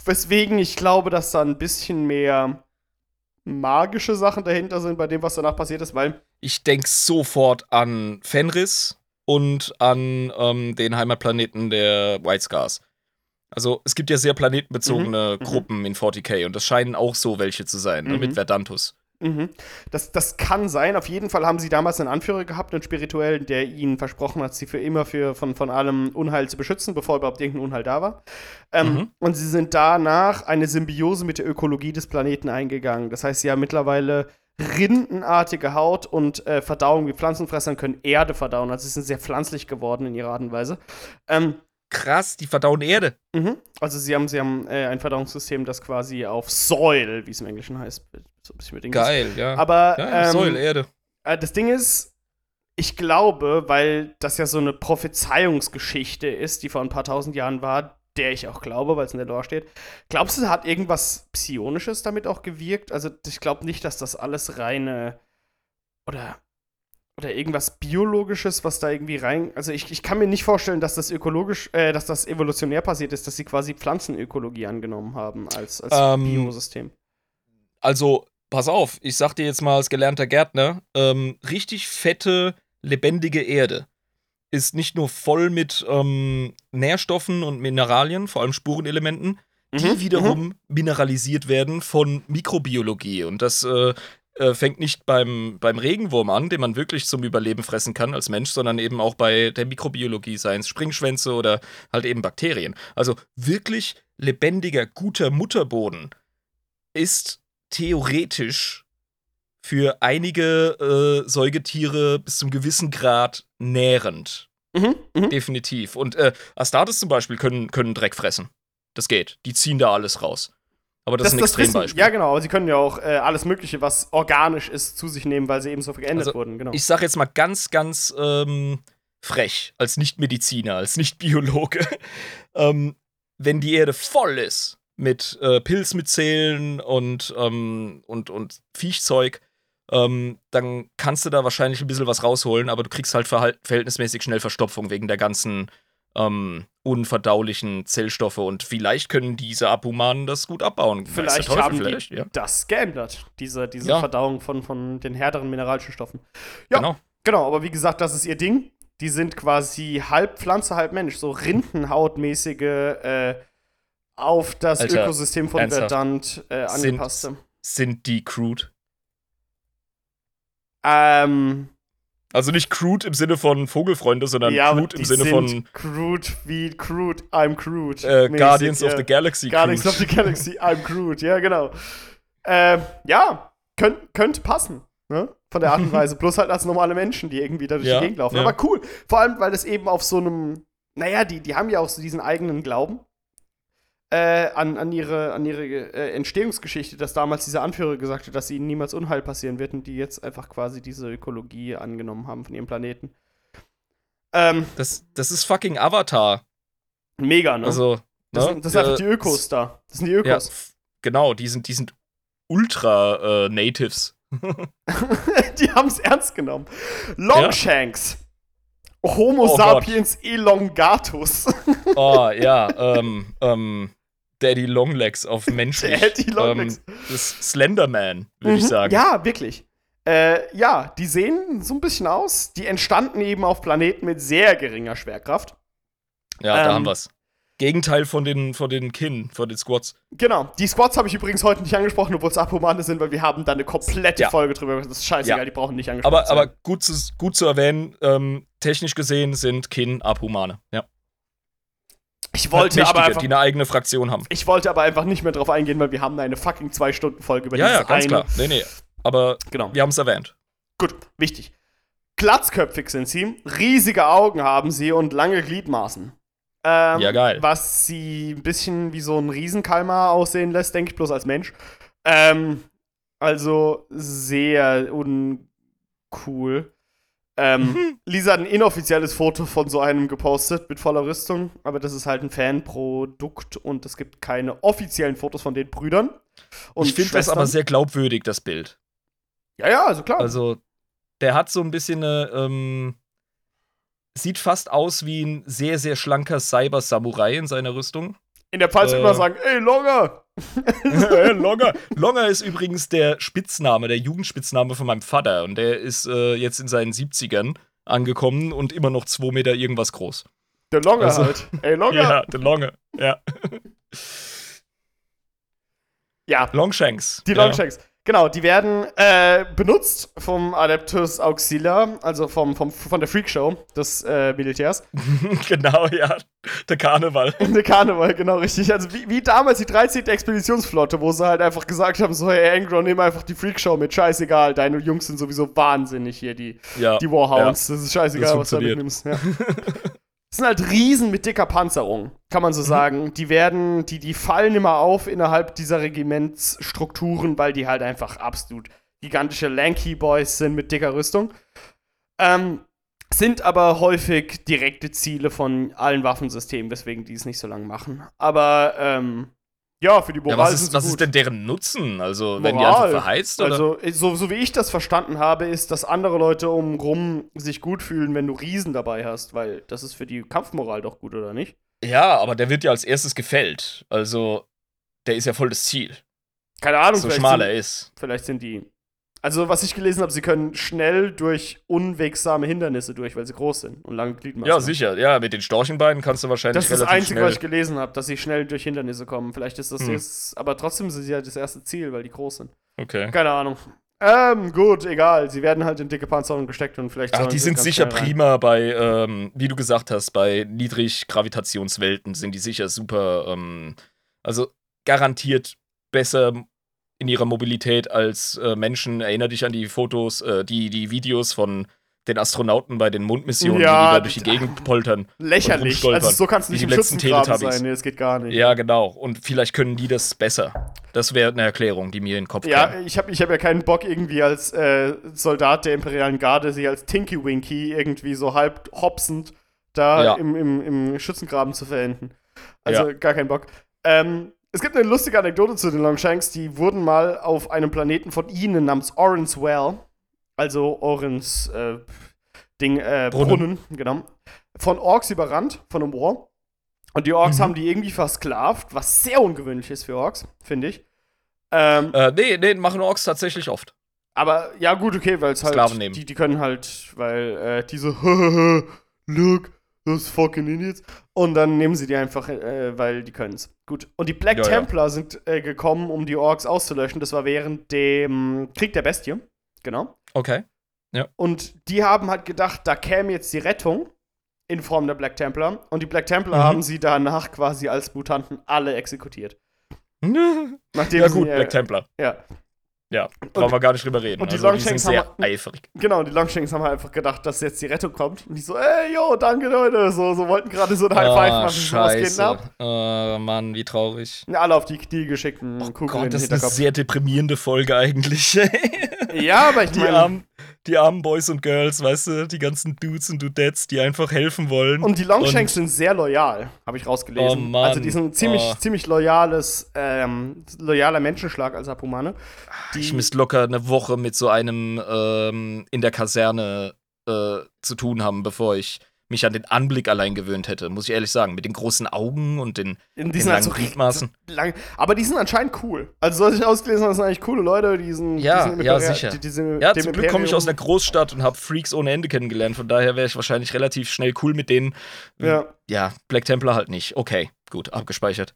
Weswegen ich glaube, dass da ein bisschen mehr magische Sachen dahinter sind bei dem, was danach passiert ist, weil. Ich denke sofort an Fenris, und an ähm, den Heimatplaneten der White Scars. Also es gibt ja sehr planetenbezogene mhm, mhm. Gruppen in 40k und das scheinen auch so welche zu sein, mhm. ne, mit Verdantus. Mhm. Das, das kann sein. Auf jeden Fall haben sie damals einen Anführer gehabt, einen spirituellen, der ihnen versprochen hat, sie für immer für, von, von allem Unheil zu beschützen, bevor überhaupt irgendein Unheil da war. Ähm, mhm. Und sie sind danach eine Symbiose mit der Ökologie des Planeten eingegangen. Das heißt, sie haben mittlerweile rindenartige Haut und äh, Verdauung wie Pflanzenfressern können Erde verdauen. Also sie sind sehr pflanzlich geworden in ihrer Art und Weise. Ähm, Krass, die verdauen Erde. Mhm. Also sie haben, sie haben äh, ein Verdauungssystem, das quasi auf Soil, wie es im Englischen heißt, so ein bisschen mit Geil, ja. Aber ja, ähm, Soil, Erde. Äh, das Ding ist, ich glaube, weil das ja so eine Prophezeiungsgeschichte ist, die vor ein paar tausend Jahren war, der ich auch glaube, weil es in der Lore steht. Glaubst du, hat irgendwas Psionisches damit auch gewirkt? Also, ich glaube nicht, dass das alles reine oder oder irgendwas Biologisches, was da irgendwie rein. Also ich, ich kann mir nicht vorstellen, dass das ökologisch, äh, dass das evolutionär passiert ist, dass sie quasi Pflanzenökologie angenommen haben als, als Ähm, Biosystem. Also, pass auf, ich sag dir jetzt mal als gelernter Gärtner, ähm, richtig fette, lebendige Erde ist nicht nur voll mit ähm, Nährstoffen und Mineralien, vor allem Spurenelementen, die Mhm, wiederum mineralisiert werden von Mikrobiologie. Und das äh, äh, fängt nicht beim, beim Regenwurm an, den man wirklich zum Überleben fressen kann als Mensch, sondern eben auch bei der Mikrobiologie, seien es Springschwänze oder halt eben Bakterien. Also wirklich lebendiger, guter Mutterboden ist theoretisch für einige äh, Säugetiere bis zum gewissen Grad nährend. Mhm, mhm. Definitiv. Und äh, Astartes zum Beispiel können, können Dreck fressen. Das geht. Die ziehen da alles raus. Aber das, ist ein wissen- Extrembeispiel. Ja, genau, aber sie können ja auch äh, alles Mögliche, was organisch ist, zu sich nehmen, weil sie eben so geändert Also, wurden, genau. Ich sag jetzt mal ganz, ganz ähm, frech, als Nicht-Mediziner, als Nicht-Biologe, ähm, wenn die Erde voll ist mit äh, Pilzmyzelen und, ähm, und, und Viechzeug, ähm, dann kannst du da wahrscheinlich ein bisschen was rausholen, aber du kriegst halt verhältnismäßig schnell Verstopfung wegen der ganzen ähm, unverdaulichen Zellstoffe und vielleicht können diese Abhumanen das gut abbauen. Vielleicht Teufel, haben vielleicht, die ja. das geändert, diese, diese Ja. Verdauung von, von den härteren mineralischen Stoffen. Ja, Genau. Genau, aber wie gesagt, das ist ihr Ding. Die sind quasi halb Pflanze, halb Mensch, so Rindenhautmäßige äh, auf das Alter, Ökosystem von? Verdant äh, Sind- angepasste. Sind die crude? Ähm, Also nicht crude im Sinne von Vogelfreunde, sondern ja, crude im Sinne von crude wie crude, I'm crude. äh, mäßig, Guardians ja. of the Galaxy. Guardians crude. of the Galaxy, I'm crude, ja, genau. Ähm, ja, könnt, könnte passen, ne? Von der Art und Weise. Bloß halt als normale Menschen, die irgendwie da durch Ja, die Gegend laufen. Aber cool. Vor allem, weil das eben auf so einem, naja, die, die haben ja auch so diesen eigenen Glauben äh, an, an ihre, an ihre äh, Entstehungsgeschichte, dass damals dieser Anführer gesagt hat, dass ihnen niemals Unheil passieren wird und die jetzt einfach quasi diese Ökologie angenommen haben von ihrem Planeten. Ähm, Das, das ist fucking Avatar. mega, ne? Also, das, ne? sind, das sind einfach Äh, die Ökos da. Das sind die Ja, Ökos. f- genau, die sind, die sind ultra äh, Natives. die haben es ernst genommen. Longshanks. Homo Oh sapiens elongatus. Oh, ja, ähm, ähm, Daddy Longlegs auf menschlich. Daddy Longlegs. Ähm, das Slenderman, würde ich Mhm. sagen. Ja, wirklich. Äh, ja, die sehen so ein bisschen aus. Die entstanden eben auf Planeten mit sehr geringer Schwerkraft. Ja, da Ähm, haben wir's. Gegenteil von den, von den Kin, von den Squads. Genau. Die Squads habe ich übrigens heute nicht angesprochen, obwohl es Abhumane sind, weil wir haben da eine komplette Ja. Folge drüber. Das ist scheißegal, Ja. die brauchen nicht angesprochen Aber, aber gut, zu, gut zu erwähnen, ähm, technisch gesehen sind Kin Abhumane. Ja. Ich wollte Mächtige, aber einfach die eine eigene Fraktion haben. ich wollte aber einfach nicht mehr drauf eingehen, weil wir haben eine fucking zwei Stunden Folge über Ja, ja, dieses ganz eine. klar. Nee, nee. Aber Genau. wir haben es erwähnt. Gut, wichtig. Glatzköpfig sind sie, riesige Augen haben sie und lange Gliedmaßen. Ähm, Ja, geil. Was sie ein bisschen wie so ein Riesenkalmar aussehen lässt, denke ich, bloß als Mensch. Ähm, also sehr uncool. Ähm, Lisa hat ein inoffizielles Foto von so einem gepostet mit voller Rüstung, aber das ist halt ein Fanprodukt und es gibt keine offiziellen Fotos von den Brüdern. Und ich finde das aber sehr glaubwürdig, das Bild. Ja, ja, also klar. Also, der hat so ein bisschen eine, ähm, sieht fast aus wie ein sehr, sehr schlanker Cyber-Samurai in seiner Rüstung. In der Pfalz äh, immer sagen, ey, Longer! Longer. Longer ist übrigens der Spitzname, der Jugendspitzname von meinem Vater. Und der ist äh, jetzt in seinen 70ern angekommen und immer noch zwei Meter irgendwas groß. Der Longer Also- halt. Ey, Longer! Ja, der Longer. Ja. Ja, Longshanks. die ja. Genau, die werden äh, benutzt vom Adeptus Auxilia, also vom, vom, von der Freakshow des äh, Militärs. genau, ja. Der Karneval. Der Karneval, genau richtig. Also wie, wie damals die 13. Expeditionsflotte, wo sie halt einfach gesagt haben: so, hey Angron, nimm einfach die Freakshow mit, scheißegal, deine Jungs sind sowieso wahnsinnig hier, die, Ja. die Warhounds. Das ist scheißegal, Das was du da mitnimmst. Ja. Das sind halt Riesen mit dicker Panzerung, kann man so sagen. Die werden, die, die fallen immer auf innerhalb dieser Regimentsstrukturen, weil die halt einfach absolut gigantische Lanky Boys sind mit dicker Rüstung. Ähm, sind aber häufig direkte Ziele von allen Waffensystemen, weswegen die es nicht so lange machen. Aber ähm, Ja, für die Moral Ja, was ist, was gut. ist denn deren Nutzen? Also, wenn die Moral. einfach verheizt oder? Also, so, so wie ich das verstanden habe, ist, dass andere Leute umrum sich gut fühlen, wenn du Riesen dabei hast, weil das ist für die Kampfmoral doch gut, oder nicht? ja, aber der wird ja als erstes gefällt. Also, der ist ja voll das Ziel. Keine Ahnung, So schmal sind, er ist. vielleicht sind die. Also, was ich gelesen habe, sie können schnell durch unwegsame Hindernisse durch, weil sie groß sind und lange Gliedmaßen. Ja, sicher. Ja, mit den Storchenbeinen kannst du wahrscheinlich Das ist das relativ Einzige, schnell. was ich gelesen habe, dass sie schnell durch Hindernisse kommen. Vielleicht ist das Hm. jetzt, aber trotzdem sind sie ja das erste Ziel, weil die groß sind. Okay. Keine Ahnung. Ähm, gut, egal. Sie werden halt in dicke Panzerung gesteckt und vielleicht. Ach, die sind sicher schnell prima bei, ähm, wie du gesagt hast, bei Niedriggravitationswelten sind die sicher super, ähm, also garantiert besser in ihrer Mobilität als äh, Menschen. Erinner dich an die Fotos, äh, die, die Videos von den Astronauten bei den Mondmissionen, Ja, die, die da durch die Gegend poltern. Lächerlich. Also, so kannst du nicht die im letzten Schützengraben sein. Nee, das geht gar nicht. Ja, genau. Und vielleicht können die das besser. Das wäre eine Erklärung, die mir in den Kopf Ja, kam. ich habe ich hab ja keinen Bock, irgendwie als äh, Soldat der Imperialen Garde sich als Tinky Winky irgendwie so halb hopsend da Ja. im, im, im Schützengraben zu verenden. Also Ja. gar keinen Bock. Ähm, es gibt eine lustige Anekdote zu den Longshanks. Die wurden mal auf einem Planeten von ihnen namens Orin's Well, also Orins äh, Ding, äh, Brunnen. Brunnen. genau, von Orks überrannt, von einem War. Und die Orks Mhm. haben die irgendwie versklavt, was sehr ungewöhnlich ist für Orks, finde ich. Ähm, Äh, nee, nee, machen Orks tatsächlich oft. aber ja, gut, okay, weil es halt. Sklaven nehmen. Die, die können halt, weil äh, diese Look, those fucking idiots. Und dann nehmen sie die einfach, äh, weil die können es. Gut. Und die Black Ja, ja. Templar sind äh, gekommen, um die Orks auszulöschen. Das war während dem Krieg der Bestie. Genau. Okay. Und die haben halt gedacht, da käme jetzt die Rettung in Form der Black Templar. Und die Black Templar Mhm. haben sie danach quasi als Mutanten alle exekutiert. Nachdem ja sie, gut, äh, Black Templar. Ja, Ja, brauchen wir gar nicht drüber reden. und die also, die Longshanks sind sehr haben- eifrig. Genau, die Longshanks haben halt einfach gedacht, dass jetzt die Rettung kommt. Und die so, ey, yo, danke, Leute. So, so wollten gerade so ein High Five Ah, machen. So, was geht ab? scheiße. Oh, Mann, wie traurig. Ja, Alle auf die Knie geschickt, Oh Kugel in Gott, das ist eine sehr deprimierende Folge eigentlich. Ja, aber ich die, meine. armen, die armen Boys und Girls, weißt du, die ganzen Dudes und Dudettes, die einfach helfen wollen. Und die Longshanks sind sehr loyal, habe ich rausgelesen. Oh Mann, also die sind ziemlich, oh. ziemlich loyales, ähm, loyaler Menschenschlag als. Die, ich müsste locker eine Woche mit so einem ähm, in der Kaserne äh, zu tun haben, bevor ich mich an den Anblick allein gewöhnt hätte, muss ich ehrlich sagen. Mit den großen Augen und den, die den sind halt langen Gliedmaßen. so lang, aber die sind anscheinend cool. Also, was ich ausgelesen habe, sind eigentlich coole Leute, die sind. Ja, die sind ja, Imperial- sicher. Die, die sind Ja, dem zum Glück komme ich aus einer Großstadt und habe Freaks ohne Ende kennengelernt. Von daher wäre ich wahrscheinlich relativ schnell cool mit denen. Ja. Ja, Black Templar halt nicht. Okay, gut, abgespeichert.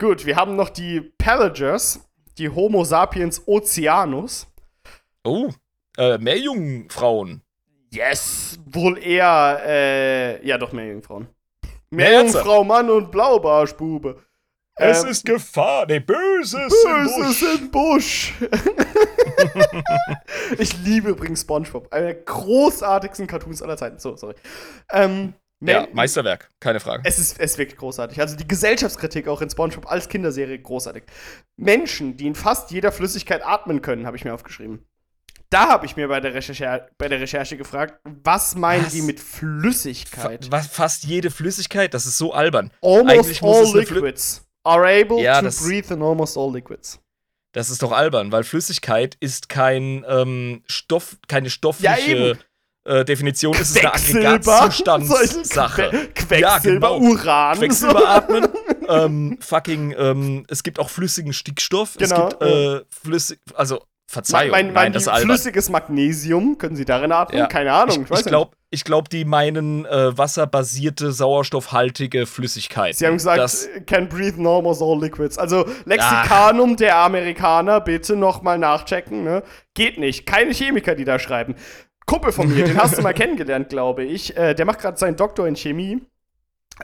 Gut, wir haben noch die Pelagers, die Homo sapiens oceanus. Oh, äh, mehr Jungfrauen. Yes, wohl eher, äh, ja doch, mehr Jungfrauen. Mehr Mehr Jungfrau, Mann und Blaubarschbube. Es Ähm, ist Gefahr, nee, Böses, Böses im Busch. im Busch. ich liebe übrigens SpongeBob. Einer der großartigsten Cartoons aller Zeiten. So, sorry. Ähm, Ja, Meisterwerk, keine Frage. Es ist, es ist wirklich großartig. Also die Gesellschaftskritik auch in SpongeBob als Kinderserie großartig. Menschen, die in fast jeder Flüssigkeit atmen können, habe ich mir aufgeschrieben. Da habe ich mir bei der, Recherche, bei der Recherche gefragt, was meinen Was? die mit Fa Flüssigkeit? was, fast jede Flüssigkeit, das ist so albern. Almost Eigentlich all liquids are able Ja, to das- breathe in almost all liquids. Das ist doch albern, weil Flüssigkeit ist kein ähm, Stoff, keine Ja, stoffliche eben. äh, Definition, es ist eine Quecksilber, Aggregatzustandssache. solche Que- Ja, Quecksilber, genau. Uran. Quecksilber atmen. ähm, fucking, ähm, es gibt auch flüssigen Stickstoff. Genau, Es gibt äh, flüssig, also Verzeihung, mein, mein nein, das ist albern. flüssiges Magnesium, können Sie darin atmen? Ja. Keine Ahnung, Ich, ich nicht. glaube, ich glaub, die meinen äh, wasserbasierte, sauerstoffhaltige Flüssigkeit. Sie haben gesagt, das, äh, can breathe almost all liquids. Also Lexikanum der Amerikaner, bitte nochmal nachchecken, ne? Geht nicht. Keine Chemiker, die da schreiben. Kumpel von mir, den hast du mal kennengelernt, glaube ich. Äh, der macht gerade seinen Doktor in Chemie.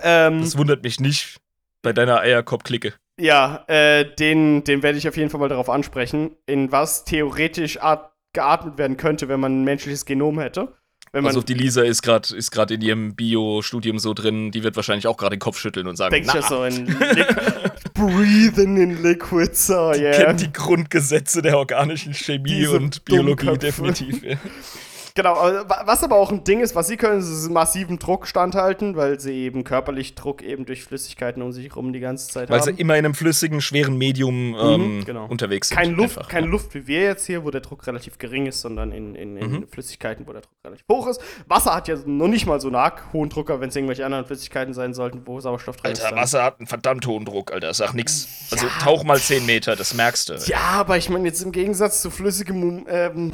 Ähm, das wundert mich nicht bei deiner Eierkopf-Clique. Ja, äh, den, den werde ich auf jeden Fall mal darauf ansprechen, in was theoretisch at geatmet werden könnte, wenn man ein menschliches Genom hätte. Wenn man, Also die Lisa ist gerade ist grad in ihrem Bio-Studium so drin, die wird wahrscheinlich auch gerade den Kopf schütteln und sagen, denke ich na, ja so in Breathing in liquids, oh yeah. kennt die Grundgesetze der organischen Chemie Diese und Biologie Dummköpfe. definitiv. Ja. Genau, was aber auch ein Ding ist, was sie können, ist massiven Druck standhalten, weil sie eben körperlich Druck eben durch Flüssigkeiten um sich herum die ganze Zeit weil haben. Weil sie immer in einem flüssigen, schweren Medium ähm, mhm, genau. unterwegs sind. Keine Luft, keine Luft wie wir jetzt hier, wo der Druck relativ gering ist, sondern in, in, in mhm. Flüssigkeiten, wo der Druck relativ hoch ist. Wasser hat ja noch nicht mal so einen arg hohen Drucker, wenn es irgendwelche anderen Flüssigkeiten sein sollten, wo Sauerstoff drin ist. Alter, Wasser hat einen verdammt hohen Druck, Alter. Sag nix. Also ja. tauch mal 10 Meter, das merkst du. Ja, aber ich meine jetzt im Gegensatz zu flüssigem ähm,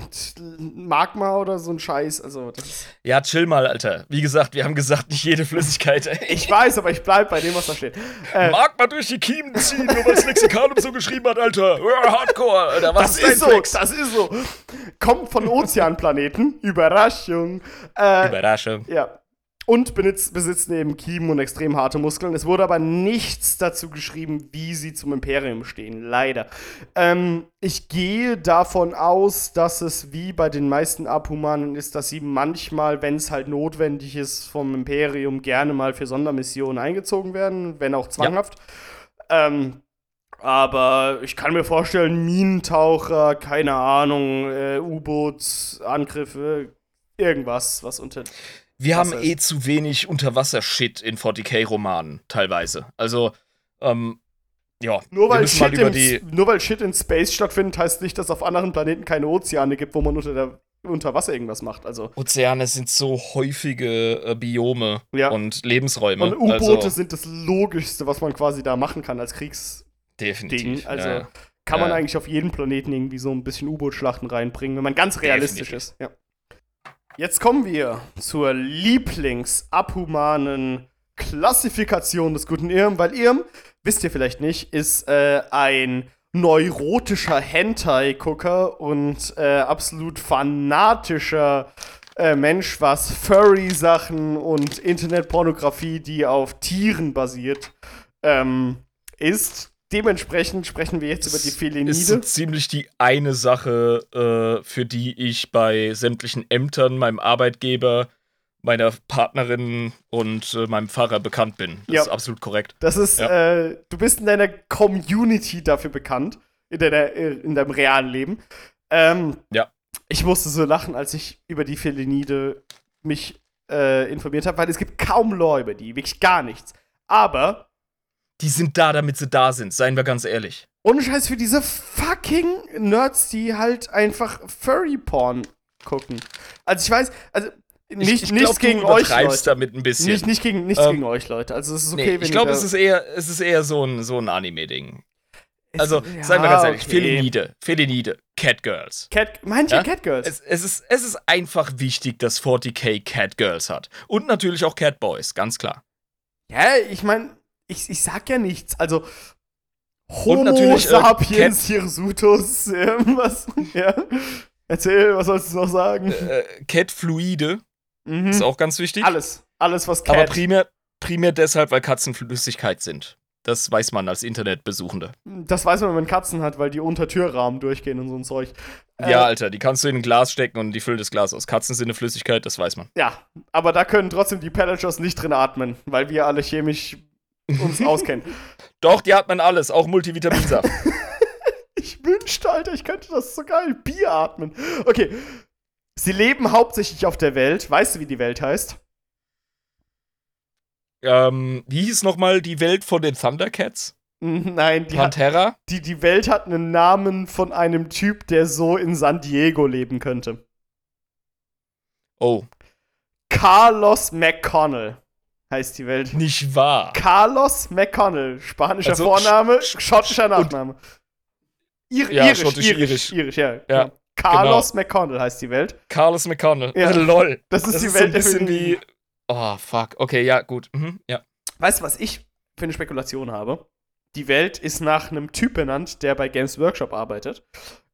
Magma oder so ein Scheiß, also ja, chill mal, Alter. Wie gesagt, wir haben gesagt, nicht jede Flüssigkeit. ich weiß, aber ich bleib bei dem, was da steht. Äh, Mag mal durch die Kiemen ziehen, nur weil es Lexikanum so geschrieben hat, Alter. Hardcore, Alter. Was das ist, ist so, Flex? das ist so. Kommt von Ozeanplaneten. Überraschung. Äh, Überraschung. Ja und besitzt neben Kiemen und extrem harte Muskeln. Es wurde aber nichts dazu geschrieben, wie sie zum Imperium stehen, leider. Ähm, ich gehe davon aus, dass es wie bei den meisten Abhumanen ist, dass sie manchmal, wenn es halt notwendig ist, vom Imperium gerne mal für Sondermissionen eingezogen werden, wenn auch zwanghaft. Ja. Ähm, aber ich kann mir vorstellen, Minentaucher, keine Ahnung, äh, U-Boot-Angriffe, irgendwas, was unter wir haben eh zu wenig Unterwasser-Shit in 40k-Romanen, teilweise. Also, ähm, ja. Nur weil, Shit im, nur weil Shit in Space stattfindet, heißt nicht, dass auf anderen Planeten keine Ozeane gibt, wo man unter, der, unter Wasser irgendwas macht. Also. Ozeane sind so häufige äh, Biome ja. und Lebensräume. Und U-Boote also, sind das Logischste, was man quasi da machen kann als Kriegs. Definitiv. Also ja. kann man ja. eigentlich auf jeden Planeten irgendwie so ein bisschen U-Boot-Schlachten reinbringen, wenn man ganz realistisch Definitiv. ist. Ja. Jetzt kommen wir zur Lieblingsabhumanen Klassifikation des guten Irm, weil Irm, wisst ihr vielleicht nicht, ist äh, ein neurotischer Hentai-Gucker und äh, absolut fanatischer äh, Mensch, was Furry-Sachen und Internetpornografie, die auf Tieren basiert, ähm, ist. Dementsprechend sprechen wir jetzt über die Felinide. Ist so ziemlich die eine Sache, äh, für die ich bei sämtlichen Ämtern, meinem Arbeitgeber, meiner Partnerin und äh, meinem Pfarrer bekannt bin. Das ja. ist absolut korrekt. Das ist, ja. äh, du bist in deiner Community dafür bekannt, in, deiner, äh, in deinem realen Leben. Ähm, ja. Ich musste so lachen, als ich über die Felinide mich äh, informiert habe, weil es gibt kaum Lore über die, wirklich gar nichts. Aber die sind da, damit sie da sind, seien wir ganz ehrlich. Ohne Scheiß für diese fucking Nerds, die halt einfach Furry-Porn gucken. Also ich weiß, also nicht, ich, ich nichts glaub, gegen euch Leute. damit ein bisschen. Nicht, nicht gegen, nichts ähm, gegen euch Leute. Also es ist okay, nee, wenn Ich glaube, es ist eher, es ist eher so ein, so ein Anime-Ding. Also, ja, seien wir ganz ehrlich, okay. Felinide, Felinide, Catgirls. Cat, meint ja? Catgirls? Es, es, ist, es ist einfach wichtig, dass 40k Catgirls hat. Und natürlich auch Catboys, ganz klar. Ja, ich meine, ich, ich sag ja nichts. Also, Homo natürlich, äh, sapiens äh, hirsutus. Äh, was? Ja. Erzähl, was sollst du noch sagen? Äh, Catfluide mhm. ist auch ganz wichtig. Alles. Alles, was Cat. Aber primär, primär deshalb, weil Katzen Flüssigkeit sind. Das weiß man als Internetbesuchende. Das weiß man, wenn man Katzen hat, weil die unter Türrahmen durchgehen und so ein Zeug. Ja, äh, Alter, die kannst du in ein Glas stecken und die füllen das Glas aus. Katzen sind eine Flüssigkeit, das weiß man. Ja, aber da können trotzdem die Pelagers nicht drin atmen, weil wir alle chemisch uns auskennen. Doch, die hat man alles, auch Multivitaminsaft. ich wünschte, Alter, ich könnte das so geil Bier atmen. Okay. Sie leben hauptsächlich auf der Welt. Weißt du, wie die Welt heißt? Ähm, wie hieß nochmal die Welt von den Thundercats? Nein, die Pantera? Hat, die, die Welt hat einen Namen von einem Typ, der so in San Diego leben könnte. Oh. Carlos McConnell heißt die Welt. Nicht wahr. Carlos McConnell, spanischer also, Vorname, schottischer Nachname. Ir ja, irisch, irisch, irisch, irisch, ja. ja genau. Carlos genau. McConnell heißt die Welt. Carlos McConnell. Ja. Lol. Das ist das die ist Welt so ein bisschen wie. Oh, fuck. Okay, ja, gut. Mhm, ja. Weißt du, was ich für eine Spekulation habe? Die Welt ist nach einem Typ benannt, der bei Games Workshop arbeitet.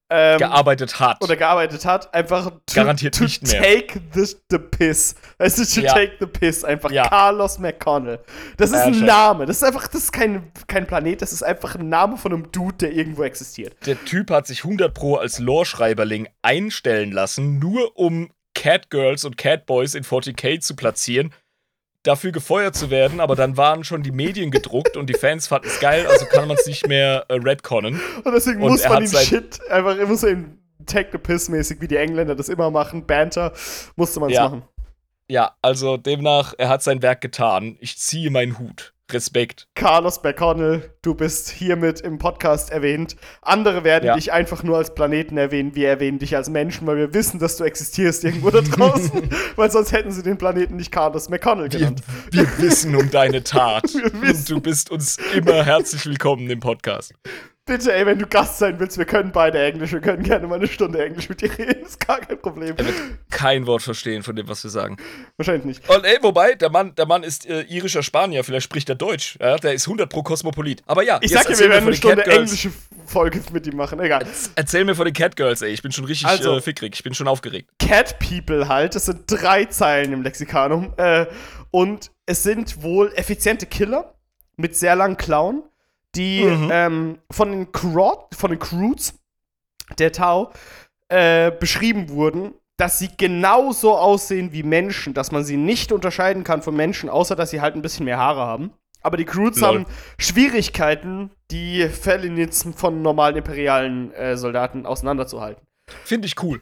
Ähm, gearbeitet hat. Oder gearbeitet hat, einfach to, Garantiert to nicht mehr. take the, the piss. Weißt du, to ja. take the piss. Einfach ja. Carlos McConnell. Das ist ja, ein Name. Das ist einfach, das ist kein, kein Planet, das ist einfach ein Name von einem Dude, der irgendwo existiert. Der Typ hat sich 100 Pro als Lore-Schreiberling einstellen lassen, nur um Catgirls und Catboys in 40k zu platzieren dafür gefeuert zu werden, aber dann waren schon die Medien gedruckt und die Fans fanden es geil, also kann man es nicht mehr äh, redconnen. Und deswegen und muss man ihn Shit, einfach muss er ihn Take the Piss mäßig, wie die Engländer das immer machen, Banter, musste man es Ja. machen. Ja, also demnach, er hat sein Werk getan. Ich ziehe meinen Hut. Respekt. Carlos McConnell, du bist hiermit im Podcast erwähnt. Andere werden Ja. dich einfach nur als Planeten erwähnen. Wir erwähnen dich als Menschen, weil wir wissen, dass du existierst irgendwo da draußen. weil sonst hätten sie den Planeten nicht Carlos McConnell Wir, genannt. wir wissen um deine Tat. Wir wissen. Und du bist uns immer herzlich willkommen im Podcast. Bitte, ey, wenn du Gast sein willst, wir können beide Englisch. Wir können gerne mal eine Stunde Englisch mit dir reden. Ist gar kein Problem. Er wird kein Wort verstehen von dem, was wir sagen. Wahrscheinlich nicht. Und ey, wobei, der Mann, der Mann ist äh, irischer Spanier, vielleicht spricht er Deutsch. Ja, der ist 100 pro Kosmopolit. Aber ja, Ich sag dir, wir werden eine Stunde englische Folge mit ihm machen. Egal. Erzähl mir von den Catgirls, ey. Ich bin schon richtig Also- äh, fickrig. Ich bin schon aufgeregt. Cat People halt. Das sind drei Zeilen im Lexikanum. Äh, und es sind wohl effiziente Killer mit sehr langen Klauen, die Mhm. ähm, von den Crot, von den Croods der Tau äh, beschrieben wurden, dass sie genauso aussehen wie Menschen, dass man sie nicht unterscheiden kann von Menschen, außer dass sie halt ein bisschen mehr Haare haben. Aber die Croods Lol. haben Schwierigkeiten, die Felinitzen von normalen imperialen äh, Soldaten auseinanderzuhalten. Finde ich cool.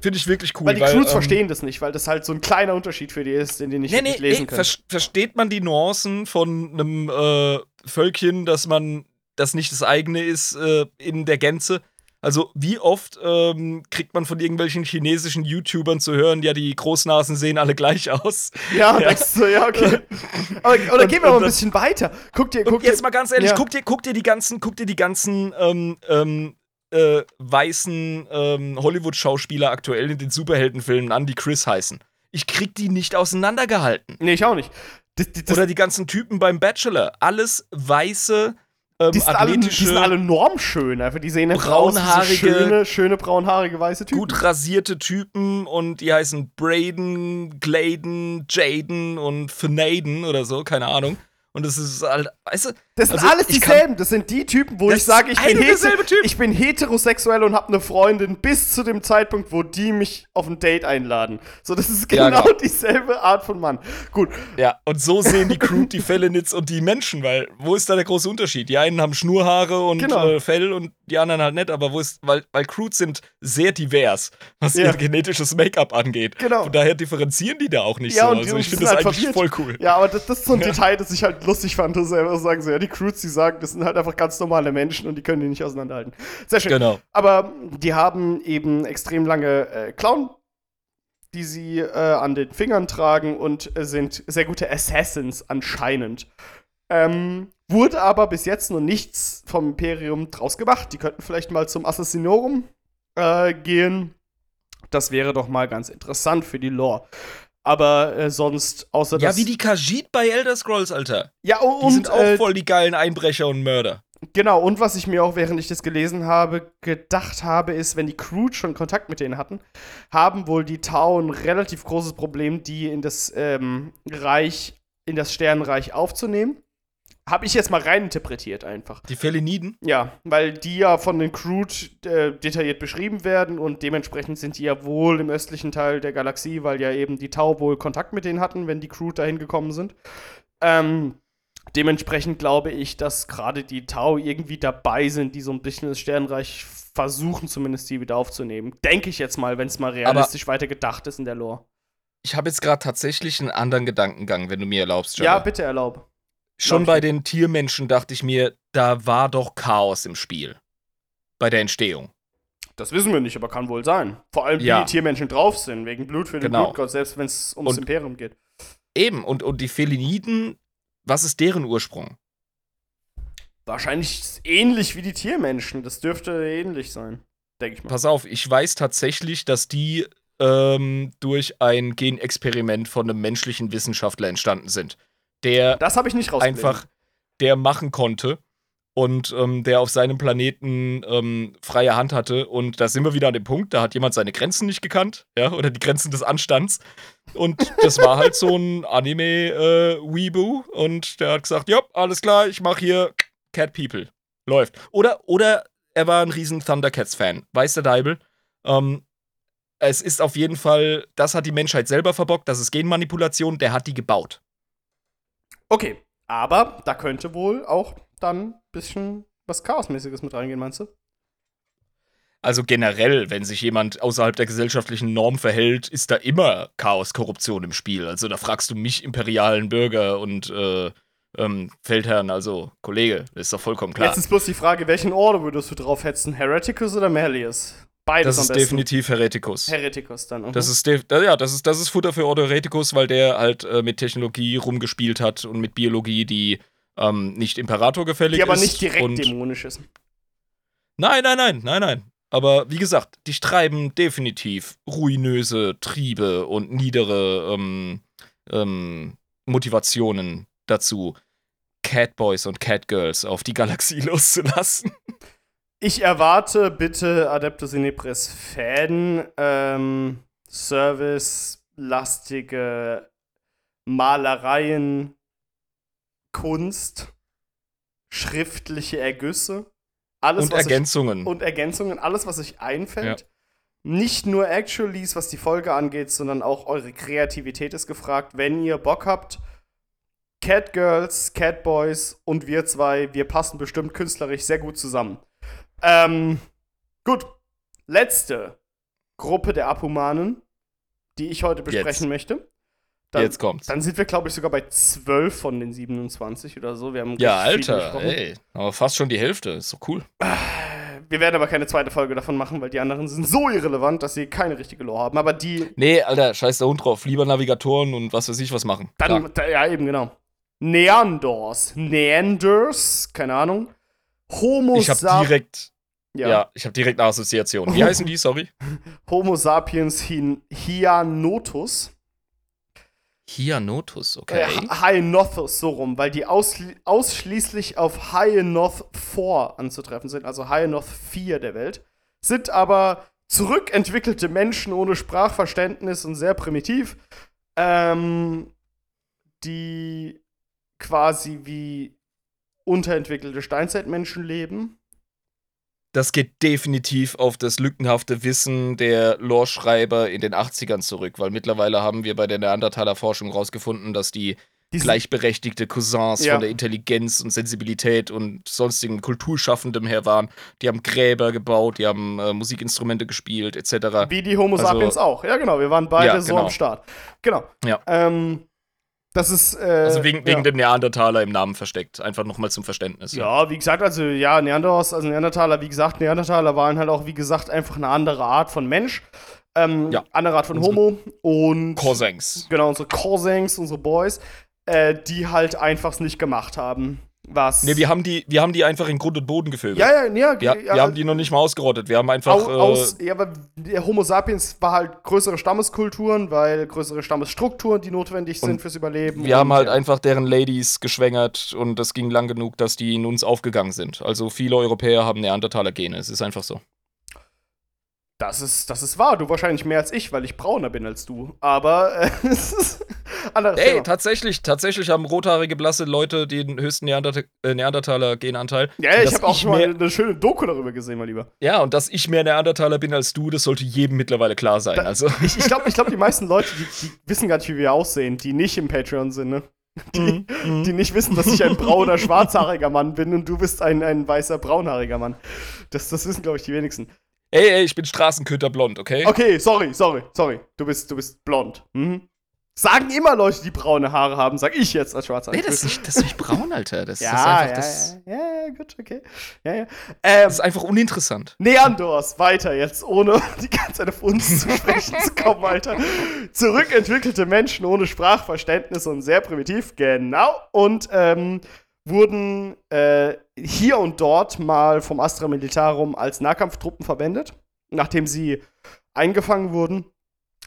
Finde ich wirklich cool. Weil die Crews ähm, verstehen das nicht, weil das halt so ein kleiner Unterschied für die ist, den die nicht Nee, nee, wirklich nee, lesen können. ver versteht man die Nuancen von einem äh, Völkchen, dass man das nicht das eigene ist äh, in der Gänze? Also, wie oft ähm, kriegt man von irgendwelchen chinesischen YouTubern zu hören, ja, die Großnasen sehen alle gleich aus? ja, Ja. denkst du, ja, okay. Aber, oder Und- gehen wir mal ein das- bisschen weiter. Guck dir, guck jetzt mal ganz ehrlich, ja. guck, dir, guck dir die ganzen, guck dir die ganzen ähm, ähm, äh, weißen ähm, Hollywood-Schauspieler aktuell in den Superheldenfilmen an, die Chris heißen. Ich krieg die nicht auseinandergehalten. Nee, ich auch nicht. Das, das, Oder die ganzen Typen beim Bachelor. Alles weiße, ähm, die, sind alle, die sind alle normschön. Einfach. Die sehen braunhaarige- schöne, schöne braunhaarige weiße Typen. gut rasierte Typen und die heißen Braden, Gladen, Jaden und Finaden oder so, keine Ahnung. Und das ist halt, weißt du, Das sind also alles dieselben. Das sind die Typen, wo ich sage, ich, bin Typ. ich bin heterosexuell und habe eine Freundin bis zu dem Zeitpunkt, wo die mich auf ein Date einladen. So, das ist Ja, genau genau. dieselbe Art von Mann. Gut, Ja, und so sehen die Crew die Fellenitz und die Menschen, weil wo ist da der große Unterschied? Die einen haben Schnurhaare und Genau. äh, Fell und die anderen halt nicht, aber wo ist, weil, weil Crews sind sehr divers, was Ja. ihr genetisches Make-up angeht. Genau. Von daher differenzieren die da auch nicht Ja, so. und- Also ich finde das halt eigentlich verwirrt. voll cool. Ja, aber das, das ist so ein. Detail, das ich halt lustig fand, dass selber sagen so, ja, die Crews, die sagen, das sind halt einfach ganz normale Menschen und die können die nicht auseinanderhalten. Sehr schön. Genau. Aber die haben eben extrem lange äh, Clown, die sie äh, an den Fingern tragen und äh, sind sehr gute Assassins anscheinend. Ähm, wurde aber bis jetzt noch nichts vom Imperium draus gemacht. Die könnten vielleicht mal zum Assassinorum äh, gehen. Das wäre doch mal ganz interessant für die Lore. Aber äh, sonst, außer Ja, dass. wie die Khajiit bei Elder Scrolls, Alter. ja, Die und, sind auch äh, voll die geilen Einbrecher und Mörder. Genau, und was ich mir auch, während ich das gelesen habe, gedacht habe, ist, wenn die Crew schon Kontakt mit denen hatten, haben wohl die Tau ein relativ großes Problem, die in das ähm, Reich, in das Sternenreich aufzunehmen. Habe ich jetzt mal reininterpretiert einfach. Die Feliniden? Ja, weil die ja von den Crude äh, detailliert beschrieben werden und dementsprechend sind die ja wohl im östlichen Teil der Galaxie, weil ja eben die Tau wohl Kontakt mit denen hatten, wenn die Crude dahin gekommen sind. Ähm, dementsprechend glaube ich, dass gerade die Tau irgendwie dabei sind, die so ein bisschen das Sternreich versuchen, zumindest die wieder aufzunehmen. Denke ich jetzt mal, wenn es mal realistisch weiter gedacht ist in der Lore. Ich habe jetzt gerade tatsächlich einen anderen Gedankengang, wenn du mir erlaubst, Ja, Jabba. bitte erlaub. Schon bei den Tiermenschen dachte ich mir, da war doch Chaos im Spiel. Bei der Entstehung. Das wissen wir nicht, aber kann wohl sein. Vor allem, wie Ja. die Tiermenschen drauf sind, wegen Blut für den Genau. Blutgott, selbst wenn es ums Und- Imperium geht. Eben, und, und die Feliniden, was ist deren Ursprung? Wahrscheinlich ähnlich wie die Tiermenschen. Das dürfte ähnlich sein. Denke ich mal. Pass auf, ich weiß tatsächlich, dass die ähm, durch ein Genexperiment von einem menschlichen Wissenschaftler entstanden sind. Der Das habe ich nicht einfach, der machen konnte und ähm, der auf seinem Planeten ähm, freie Hand hatte. Und da sind wir wieder an dem Punkt, da hat jemand seine Grenzen nicht gekannt, ja, oder die Grenzen des Anstands. Und das war halt so ein Anime-Weeboo und der hat gesagt, ja, alles klar, ich mache hier Cat People. Läuft. Oder, oder er war ein riesen Thundercats-Fan. Weiß der Deibel. Ähm, es ist auf jeden Fall, das hat die Menschheit selber verbockt, das ist Genmanipulation, der hat die gebaut. Okay, aber da könnte wohl auch dann ein bisschen was Chaosmäßiges mit reingehen, meinst du? also generell, wenn sich jemand außerhalb der gesellschaftlichen Norm verhält, ist da immer Chaos, Korruption im Spiel. Also da fragst du mich, imperialen Bürger und äh, ähm, Feldherrn, also Kollege, ist doch vollkommen klar. Jetzt ist bloß die Frage, welchen Order würdest du drauf hetzen? Hereticus oder Malleus? Beides das ist definitiv Hereticus. Hereticus dann. mhm. Das ist, ja, das ist, das ist Futter für Ordo Hereticus, weil der halt äh, mit Technologie rumgespielt hat und mit Biologie, die ähm, nicht Imperator gefällig die aber ist. nicht direkt dämonisch ist. Nein, nein, nein, nein, nein. Aber wie gesagt, die treiben definitiv ruinöse Triebe und niedere ähm, ähm, Motivationen dazu, Catboys und Catgirls auf die Galaxie loszulassen. Ich erwarte bitte Adeptus Inepris Fäden, ähm, servicelastige Malereien, Kunst, schriftliche Ergüsse, alles und was Ergänzungen. Ich, und Ergänzungen, alles was euch einfällt. Nicht nur Actualies, was die Folge angeht, sondern auch eure Kreativität ist gefragt. Wenn ihr Bock habt, Catgirls, Catboys und wir zwei, wir passen bestimmt künstlerisch sehr gut zusammen. Ähm, gut. Letzte Gruppe der Abhumanen, die ich heute besprechen Jetzt. möchte. Dann, Jetzt kommt's. Dann sind wir, glaube ich, sogar bei 12 von den 27 oder so. Wir haben ja, Alter, ey. Aber fast schon die Hälfte. Ist doch cool. Wir werden aber keine zweite Folge davon machen, weil die anderen sind so irrelevant, dass sie keine richtige Lore haben. Aber die, Nee, Alter, scheiß der Hund drauf. Lieber Navigatoren und was weiß ich was machen. Dann, da, ja, eben genau. Neandors, Neanders, keine Ahnung. Homo, Ich habe direkt, ja. ja, ich habe direkt eine Assoziation. Wie heißen die? Sorry. Homo sapiens hin Hyanotus. Hyanotus, Äh, okay. Hyanothus, so rum, weil die ausschli ausschließlich auf Hyanoth 4 anzutreffen sind, also Hyanoth 4 der Welt. Sind aber zurückentwickelte Menschen ohne Sprachverständnis und sehr primitiv, ähm, die quasi wie unterentwickelte Steinzeitmenschen leben. Das geht definitiv auf das lückenhafte Wissen der Lore-Schreiber in den 80ern zurück, weil mittlerweile haben wir bei der Neandertaler-Forschung rausgefunden, dass die Die sind- gleichberechtigte Cousins Ja. von der Intelligenz und Sensibilität und sonstigen Kulturschaffendem her waren. Die haben Gräber gebaut, die haben äh, Musikinstrumente gespielt, etc. Wie die Homo Also- sapiens auch. Ja, genau, wir waren beide Ja, so genau. am Start. Genau. Ja. Ähm, das ist. Äh, Also wegen, wegen ja. dem Neandertaler im Namen versteckt. Einfach nochmal zum Verständnis. Ja, wie gesagt, also ja, Neanderhaus, also Neandertaler, wie gesagt, Neandertaler waren halt auch, wie gesagt, einfach eine andere Art von Mensch. Ähm, Ja. Andere Art von Unsere Homo. Und Cousins. genau, unsere Cousins, unsere Boys, äh, die halt einfach nicht gemacht haben. Was. Ne, wir haben, die, wir haben die einfach in Grund und Boden gevögelt. ja, ja, ja, Wir, ja, wir haben die noch nicht mal ausgerottet. Wir haben einfach. au, aus, äh, ja, aber der Homo sapiens war halt größere Stammeskulturen, weil größere Stammesstrukturen, die notwendig sind fürs Überleben. wir haben halt ja. einfach deren Ladies geschwängert und das ging lang genug, dass die in uns aufgegangen sind. Also viele Europäer haben Neandertaler-Gene. Es ist einfach so. Das ist, das ist wahr. Du wahrscheinlich mehr als ich, weil ich brauner bin als du. Aber äh, anderes Ey, Thema. tatsächlich, tatsächlich haben rothaarige, blasse Leute den höchsten Neanderta äh, Neandertaler-Genanteil. Ja, ich habe auch schon mal eine, schöne Doku darüber gesehen, mein Lieber. Ja, und dass ich mehr Neandertaler bin als du, das sollte jedem mittlerweile klar sein. Da- Also, Ich, ich glaube, ich glaub, die meisten Leute, die, die wissen gar nicht, wie wir aussehen, die nicht im Patreon sind, ne? Die, Mhm. die nicht wissen, dass ich ein brauner, schwarzhaariger Mann bin und du bist ein, ein weißer, braunhaariger Mann. Das, das wissen, glaube ich, die wenigsten. ey, ey, ich bin Straßenköter-blond, okay? Okay, sorry, sorry, sorry. Du bist, du bist blond. Mhm. Sagen immer Leute, die braune Haare haben, sag ich jetzt als Schwarzer. Nee, das ist, nicht, das ist nicht braun, Alter. Das, ja, das ist einfach. ja, Das, ja, ja, ja, gut, okay. Ja, ja. Ähm, das ist einfach uninteressant. Neandors, weiter jetzt, ohne die ganze Zeit auf uns zu sprechen zu kommen, Alter. Zurückentwickelte Menschen ohne Sprachverständnis und sehr primitiv, genau. Und ähm, wurden äh, hier und dort mal vom Astra Militarum als Nahkampftruppen verwendet, nachdem sie eingefangen wurden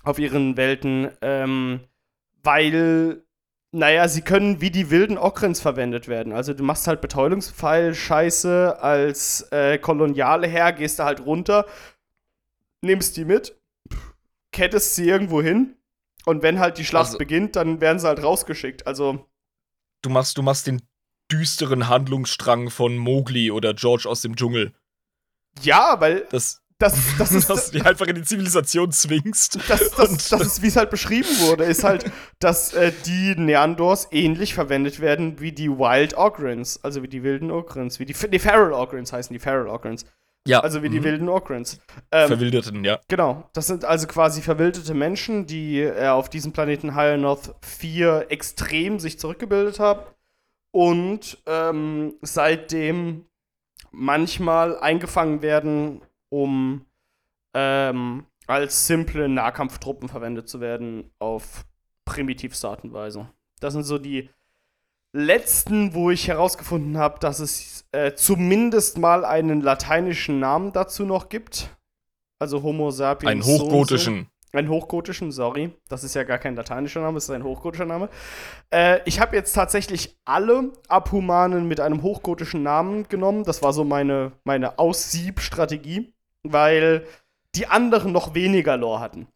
auf ihren Welten, ähm, weil, naja, sie können wie die wilden Okrens verwendet werden. Also du machst halt Betäubungspfeil-Scheiße als äh, Koloniale her, gehst da halt runter, nimmst die mit, kettest sie irgendwo hin und wenn halt die Schlacht Also- beginnt, dann werden sie halt rausgeschickt. Also, Du machst, du machst den düsteren Handlungsstrang von Mowgli oder George aus dem Dschungel. ja, weil Das, das, das ist. dass du die einfach in die Zivilisation zwingst. das, das, das ist, wie es halt beschrieben wurde, ist halt, dass äh, die Neandors ähnlich verwendet werden wie die Wild Ogrins, also wie die wilden Ogrins, wie die, die Feral Ogrins heißen die Feral Ogrins. Ja. Also wie die mhm. wilden Okrans. Ähm, Verwilderten, ja. Genau, das sind also quasi verwilderte Menschen, die äh, auf diesem Planeten High North 4 extrem sich zurückgebildet haben und ähm, seitdem manchmal eingefangen werden, um ähm, als simple Nahkampftruppen verwendet zu werden auf primitivste Art und Weise. Das sind so die letzten, wo ich herausgefunden habe, dass es äh, zumindest mal einen lateinischen Namen dazu noch gibt. Also Homo sapiens. Einen so und so. hochgotischen. Einen hochgotischen, sorry. Das ist ja gar kein lateinischer Name, es ist ein hochgotischer Name. Äh, ich habe jetzt tatsächlich alle Abhumanen mit einem hochgotischen Namen genommen. Das war so meine, meine Aussiebstrategie, weil die anderen noch weniger Lore hatten.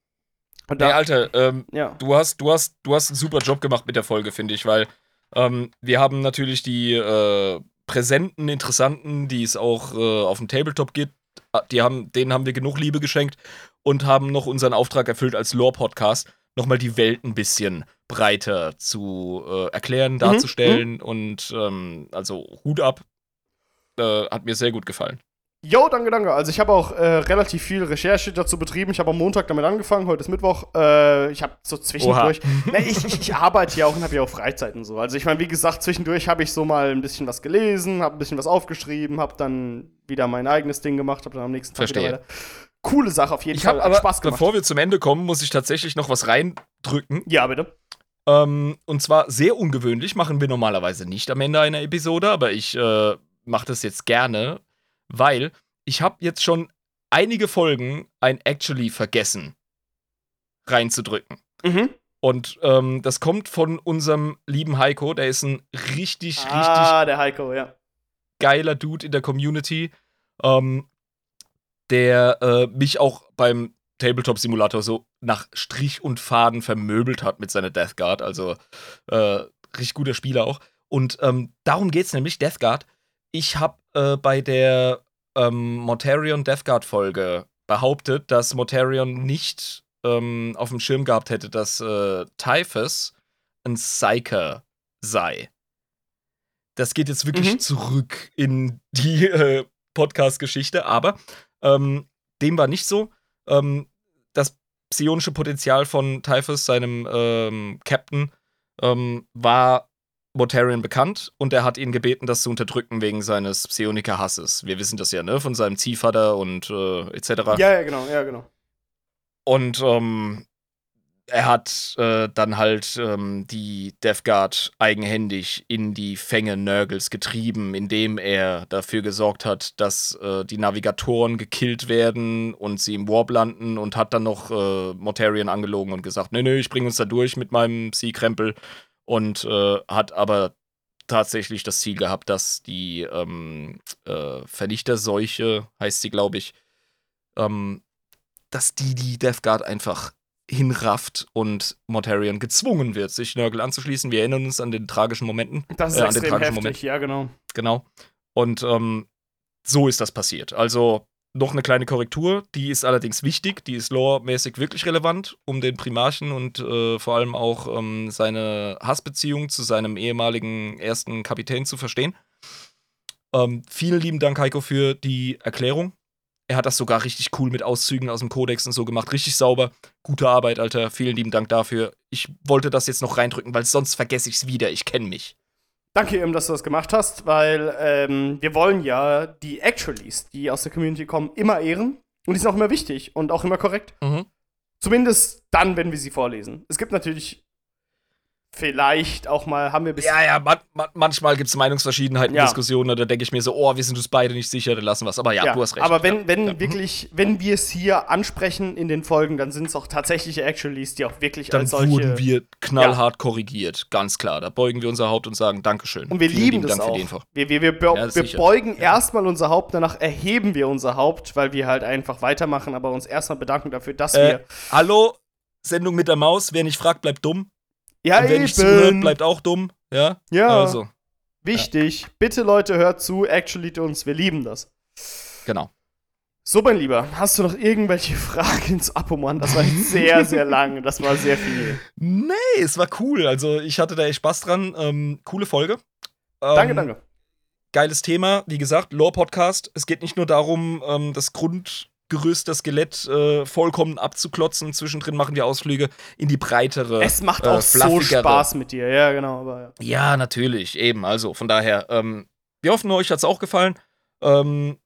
Und Nee, Alter, ähm, ja. du hast, du hast, du hast einen super Job gemacht mit der Folge, finde ich, weil ähm, wir haben natürlich die äh, präsenten, interessanten, die es auch äh, auf dem Tabletop gibt. Ah, Die haben, denen haben wir genug Liebe geschenkt und haben noch unseren Auftrag erfüllt als Lore-Podcast, nochmal die Welt ein bisschen breiter zu äh, erklären, darzustellen und ähm, also Hut ab. Äh, hat mir sehr gut gefallen. Jo, danke, danke. Also ich habe auch äh, relativ viel Recherche dazu betrieben. Ich habe am Montag damit angefangen, heute ist Mittwoch. Äh, ich habe so zwischendurch. Ne, ich, ich, ich arbeite ja auch und habe ja auch Freizeiten so. Also ich meine, wie gesagt, zwischendurch habe ich so mal ein bisschen was gelesen, habe ein bisschen was aufgeschrieben, habe dann wieder mein eigenes Ding gemacht, habe dann am nächsten Tag Verstehe. wieder weiter. Coole Sache auf jeden Ich Fall. aber, Spaß gemacht. bevor wir zum Ende kommen, muss ich tatsächlich noch was reindrücken. ja, bitte. Ähm, und zwar sehr ungewöhnlich, machen wir normalerweise nicht am Ende einer Episode, aber ich äh, mache das jetzt gerne, weil ich habe jetzt schon einige Folgen ein Actually vergessen reinzudrücken. Mhm. Und ähm, das kommt von unserem lieben Heiko, der ist ein richtig, richtig Ah, der Heiko, ja. geiler Dude in der Community, ähm, der äh, mich auch beim Tabletop-Simulator so nach Strich und Faden vermöbelt hat mit seiner Death Guard. Also äh, richtig guter Spieler auch. Und ähm, darum geht's nämlich, Death Guard. Ich habe äh, bei der ähm, Mortarion Death Guard-Folge behauptet, dass Mortarion nicht ähm, auf dem Schirm gehabt hätte, dass äh, Typhus ein Psyker sei. Das geht jetzt wirklich Mhm. zurück in die äh, Podcast-Geschichte, aber ähm, dem war nicht so. Ähm, das psionische Potenzial von Typhus, seinem ähm, Captain, ähm, war Mortarion bekannt und er hat ihn gebeten, das zu unterdrücken wegen seines Psioniker-Hasses. Wir wissen das ja, ne? Von seinem Ziehvater und äh, etc. Ja, ja, genau, ja, genau. Und ähm, er hat äh, dann halt ähm, die Death Guard eigenhändig in die Fänge Nurgles getrieben, indem er dafür gesorgt hat, dass äh, die Navigatoren gekillt werden und sie im Warp landen und hat dann noch äh, Mortarion angelogen und gesagt, nee, nee, ich bringe uns da durch mit meinem Sea-Krempel und äh, hat aber tatsächlich das Ziel gehabt, dass die ähm, äh, Vernichterseuche, heißt sie, glaube ich, ähm, dass die die Death Guard einfach hinrafft und Mortarion gezwungen wird, sich Nurgle anzuschließen. Wir erinnern uns an den tragischen Momenten. Das ist Äh, an den tragischen heftig, Moment. ja, genau. Genau. Und ähm, so ist das passiert. Also noch eine kleine Korrektur, die ist allerdings wichtig, die ist lore-mäßig wirklich relevant, um den Primarchen und äh, vor allem auch ähm, seine Hassbeziehung zu seinem ehemaligen ersten Kapitän zu verstehen. Ähm, vielen lieben Dank, Heiko, für die Erklärung. Er hat das sogar richtig cool mit Auszügen aus dem Kodex und so gemacht. Richtig sauber. Gute Arbeit, Alter. Vielen lieben Dank dafür. Ich wollte das jetzt noch reindrücken, weil sonst vergesse ich es wieder. Ich kenne mich. Danke eben, dass du das gemacht hast, weil ähm, wir wollen ja die Actualies, die aus der Community kommen, immer ehren. Und die sind auch immer wichtig und auch immer korrekt. Mhm. Zumindest dann, wenn wir sie vorlesen. Es gibt natürlich vielleicht auch mal, haben wir bis Ja, ja, man, man, manchmal gibt es Meinungsverschiedenheiten, Ja. Diskussionen, da denke ich mir so, oh, wir sind uns beide nicht sicher, dann lassen wir es. Aber ja, du hast recht. Aber wenn, wenn Ja. Mhm. wirklich, wenn wir es hier ansprechen in den Folgen, dann sind es auch tatsächliche Actualies, die auch wirklich dann als solche. wurden wir knallhart korrigiert, ganz klar. Da beugen wir unser Haupt und sagen Dankeschön. und wir Vielen lieben das Dank auch. für die Info. Wir, wir, wir, Ja, wir beugen erstmal unser Haupt, danach erheben wir unser Haupt, weil wir halt einfach weitermachen, aber uns erstmal bedanken dafür, dass Äh, wir. hallo, Sendung mit der Maus. Wer nicht fragt, bleibt dumm. Ja, und wer nicht zuhört, bleibt auch dumm. Ja, Ja. also, Wichtig. Bitte, Leute, hört zu. Actually to uns. Wir lieben das. genau. So, mein Lieber, hast du noch irgendwelche Fragen zu Apoman? Das war sehr, sehr lang. Das war sehr viel. Nee, es war cool. Also, ich hatte da echt Spaß dran. Ähm, coole Folge. Ähm, Danke, danke. geiles Thema. Wie gesagt, Lore-Podcast. Es geht nicht nur darum, ähm, das Grundgerüst, das Skelett äh, vollkommen abzuklotzen. Zwischendrin machen wir Ausflüge in die breitere. Es macht auch äh, so. Spaß mit dir, ja, genau. Aber, ja. Ja, natürlich, eben. Also von daher, ähm, wir hoffen, euch hat's auch gefallen. Ähm,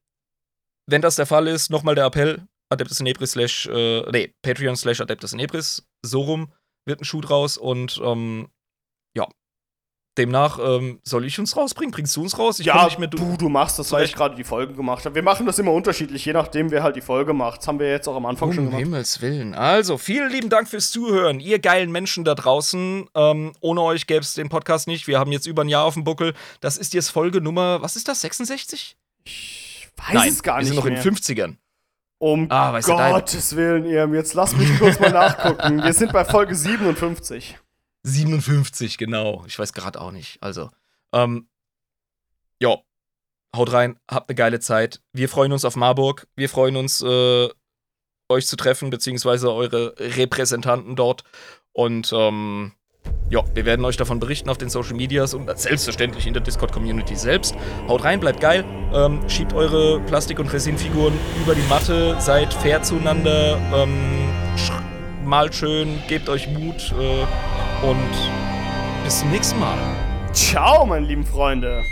wenn das der Fall ist, nochmal der Appell: Adeptus in Ebris slash, äh, nee, Patreon slash Adeptus in Ebris. So rum wird ein Schuh draus und, ähm. Demnach, ähm, soll ich uns rausbringen? Bringst du uns raus? Ich ja, nicht mehr du, du machst das, weil ich gerade die Folge gemacht habe. Wir machen das immer unterschiedlich, je nachdem, wer halt die Folge macht. Das haben wir jetzt auch am Anfang schon Um gemacht. Himmels Willen. Also, vielen lieben Dank fürs Zuhören. Ihr geilen Menschen da draußen. Ähm, ohne euch gäbe es den Podcast nicht. Wir haben jetzt über ein Jahr auf dem Buckel. Das ist jetzt Folge Nummer, was ist das, 66? Ich weiß Nein, es gar wir nicht sind noch mehr. in den 50ern. Um Ah, du, Gottes Willen, Irm, jetzt lass mich kurz mal nachgucken. Wir sind bei Folge 57. 57, genau. Ich weiß gerade auch nicht. Also, ähm, ja. Haut rein, habt eine geile Zeit. Wir freuen uns auf Marburg. Wir freuen uns, äh, euch zu treffen, beziehungsweise eure Repräsentanten dort. Und, ähm, ja, wir werden euch davon berichten auf den Social Medias und selbstverständlich in der Discord-Community selbst. Haut rein, bleibt geil. Ähm, schiebt eure Plastik- und Resinfiguren über die Matte, seid fair zueinander, ähm, mal schön, gebt euch Mut äh, und bis zum nächsten Mal. Ciao, meine lieben Freunde.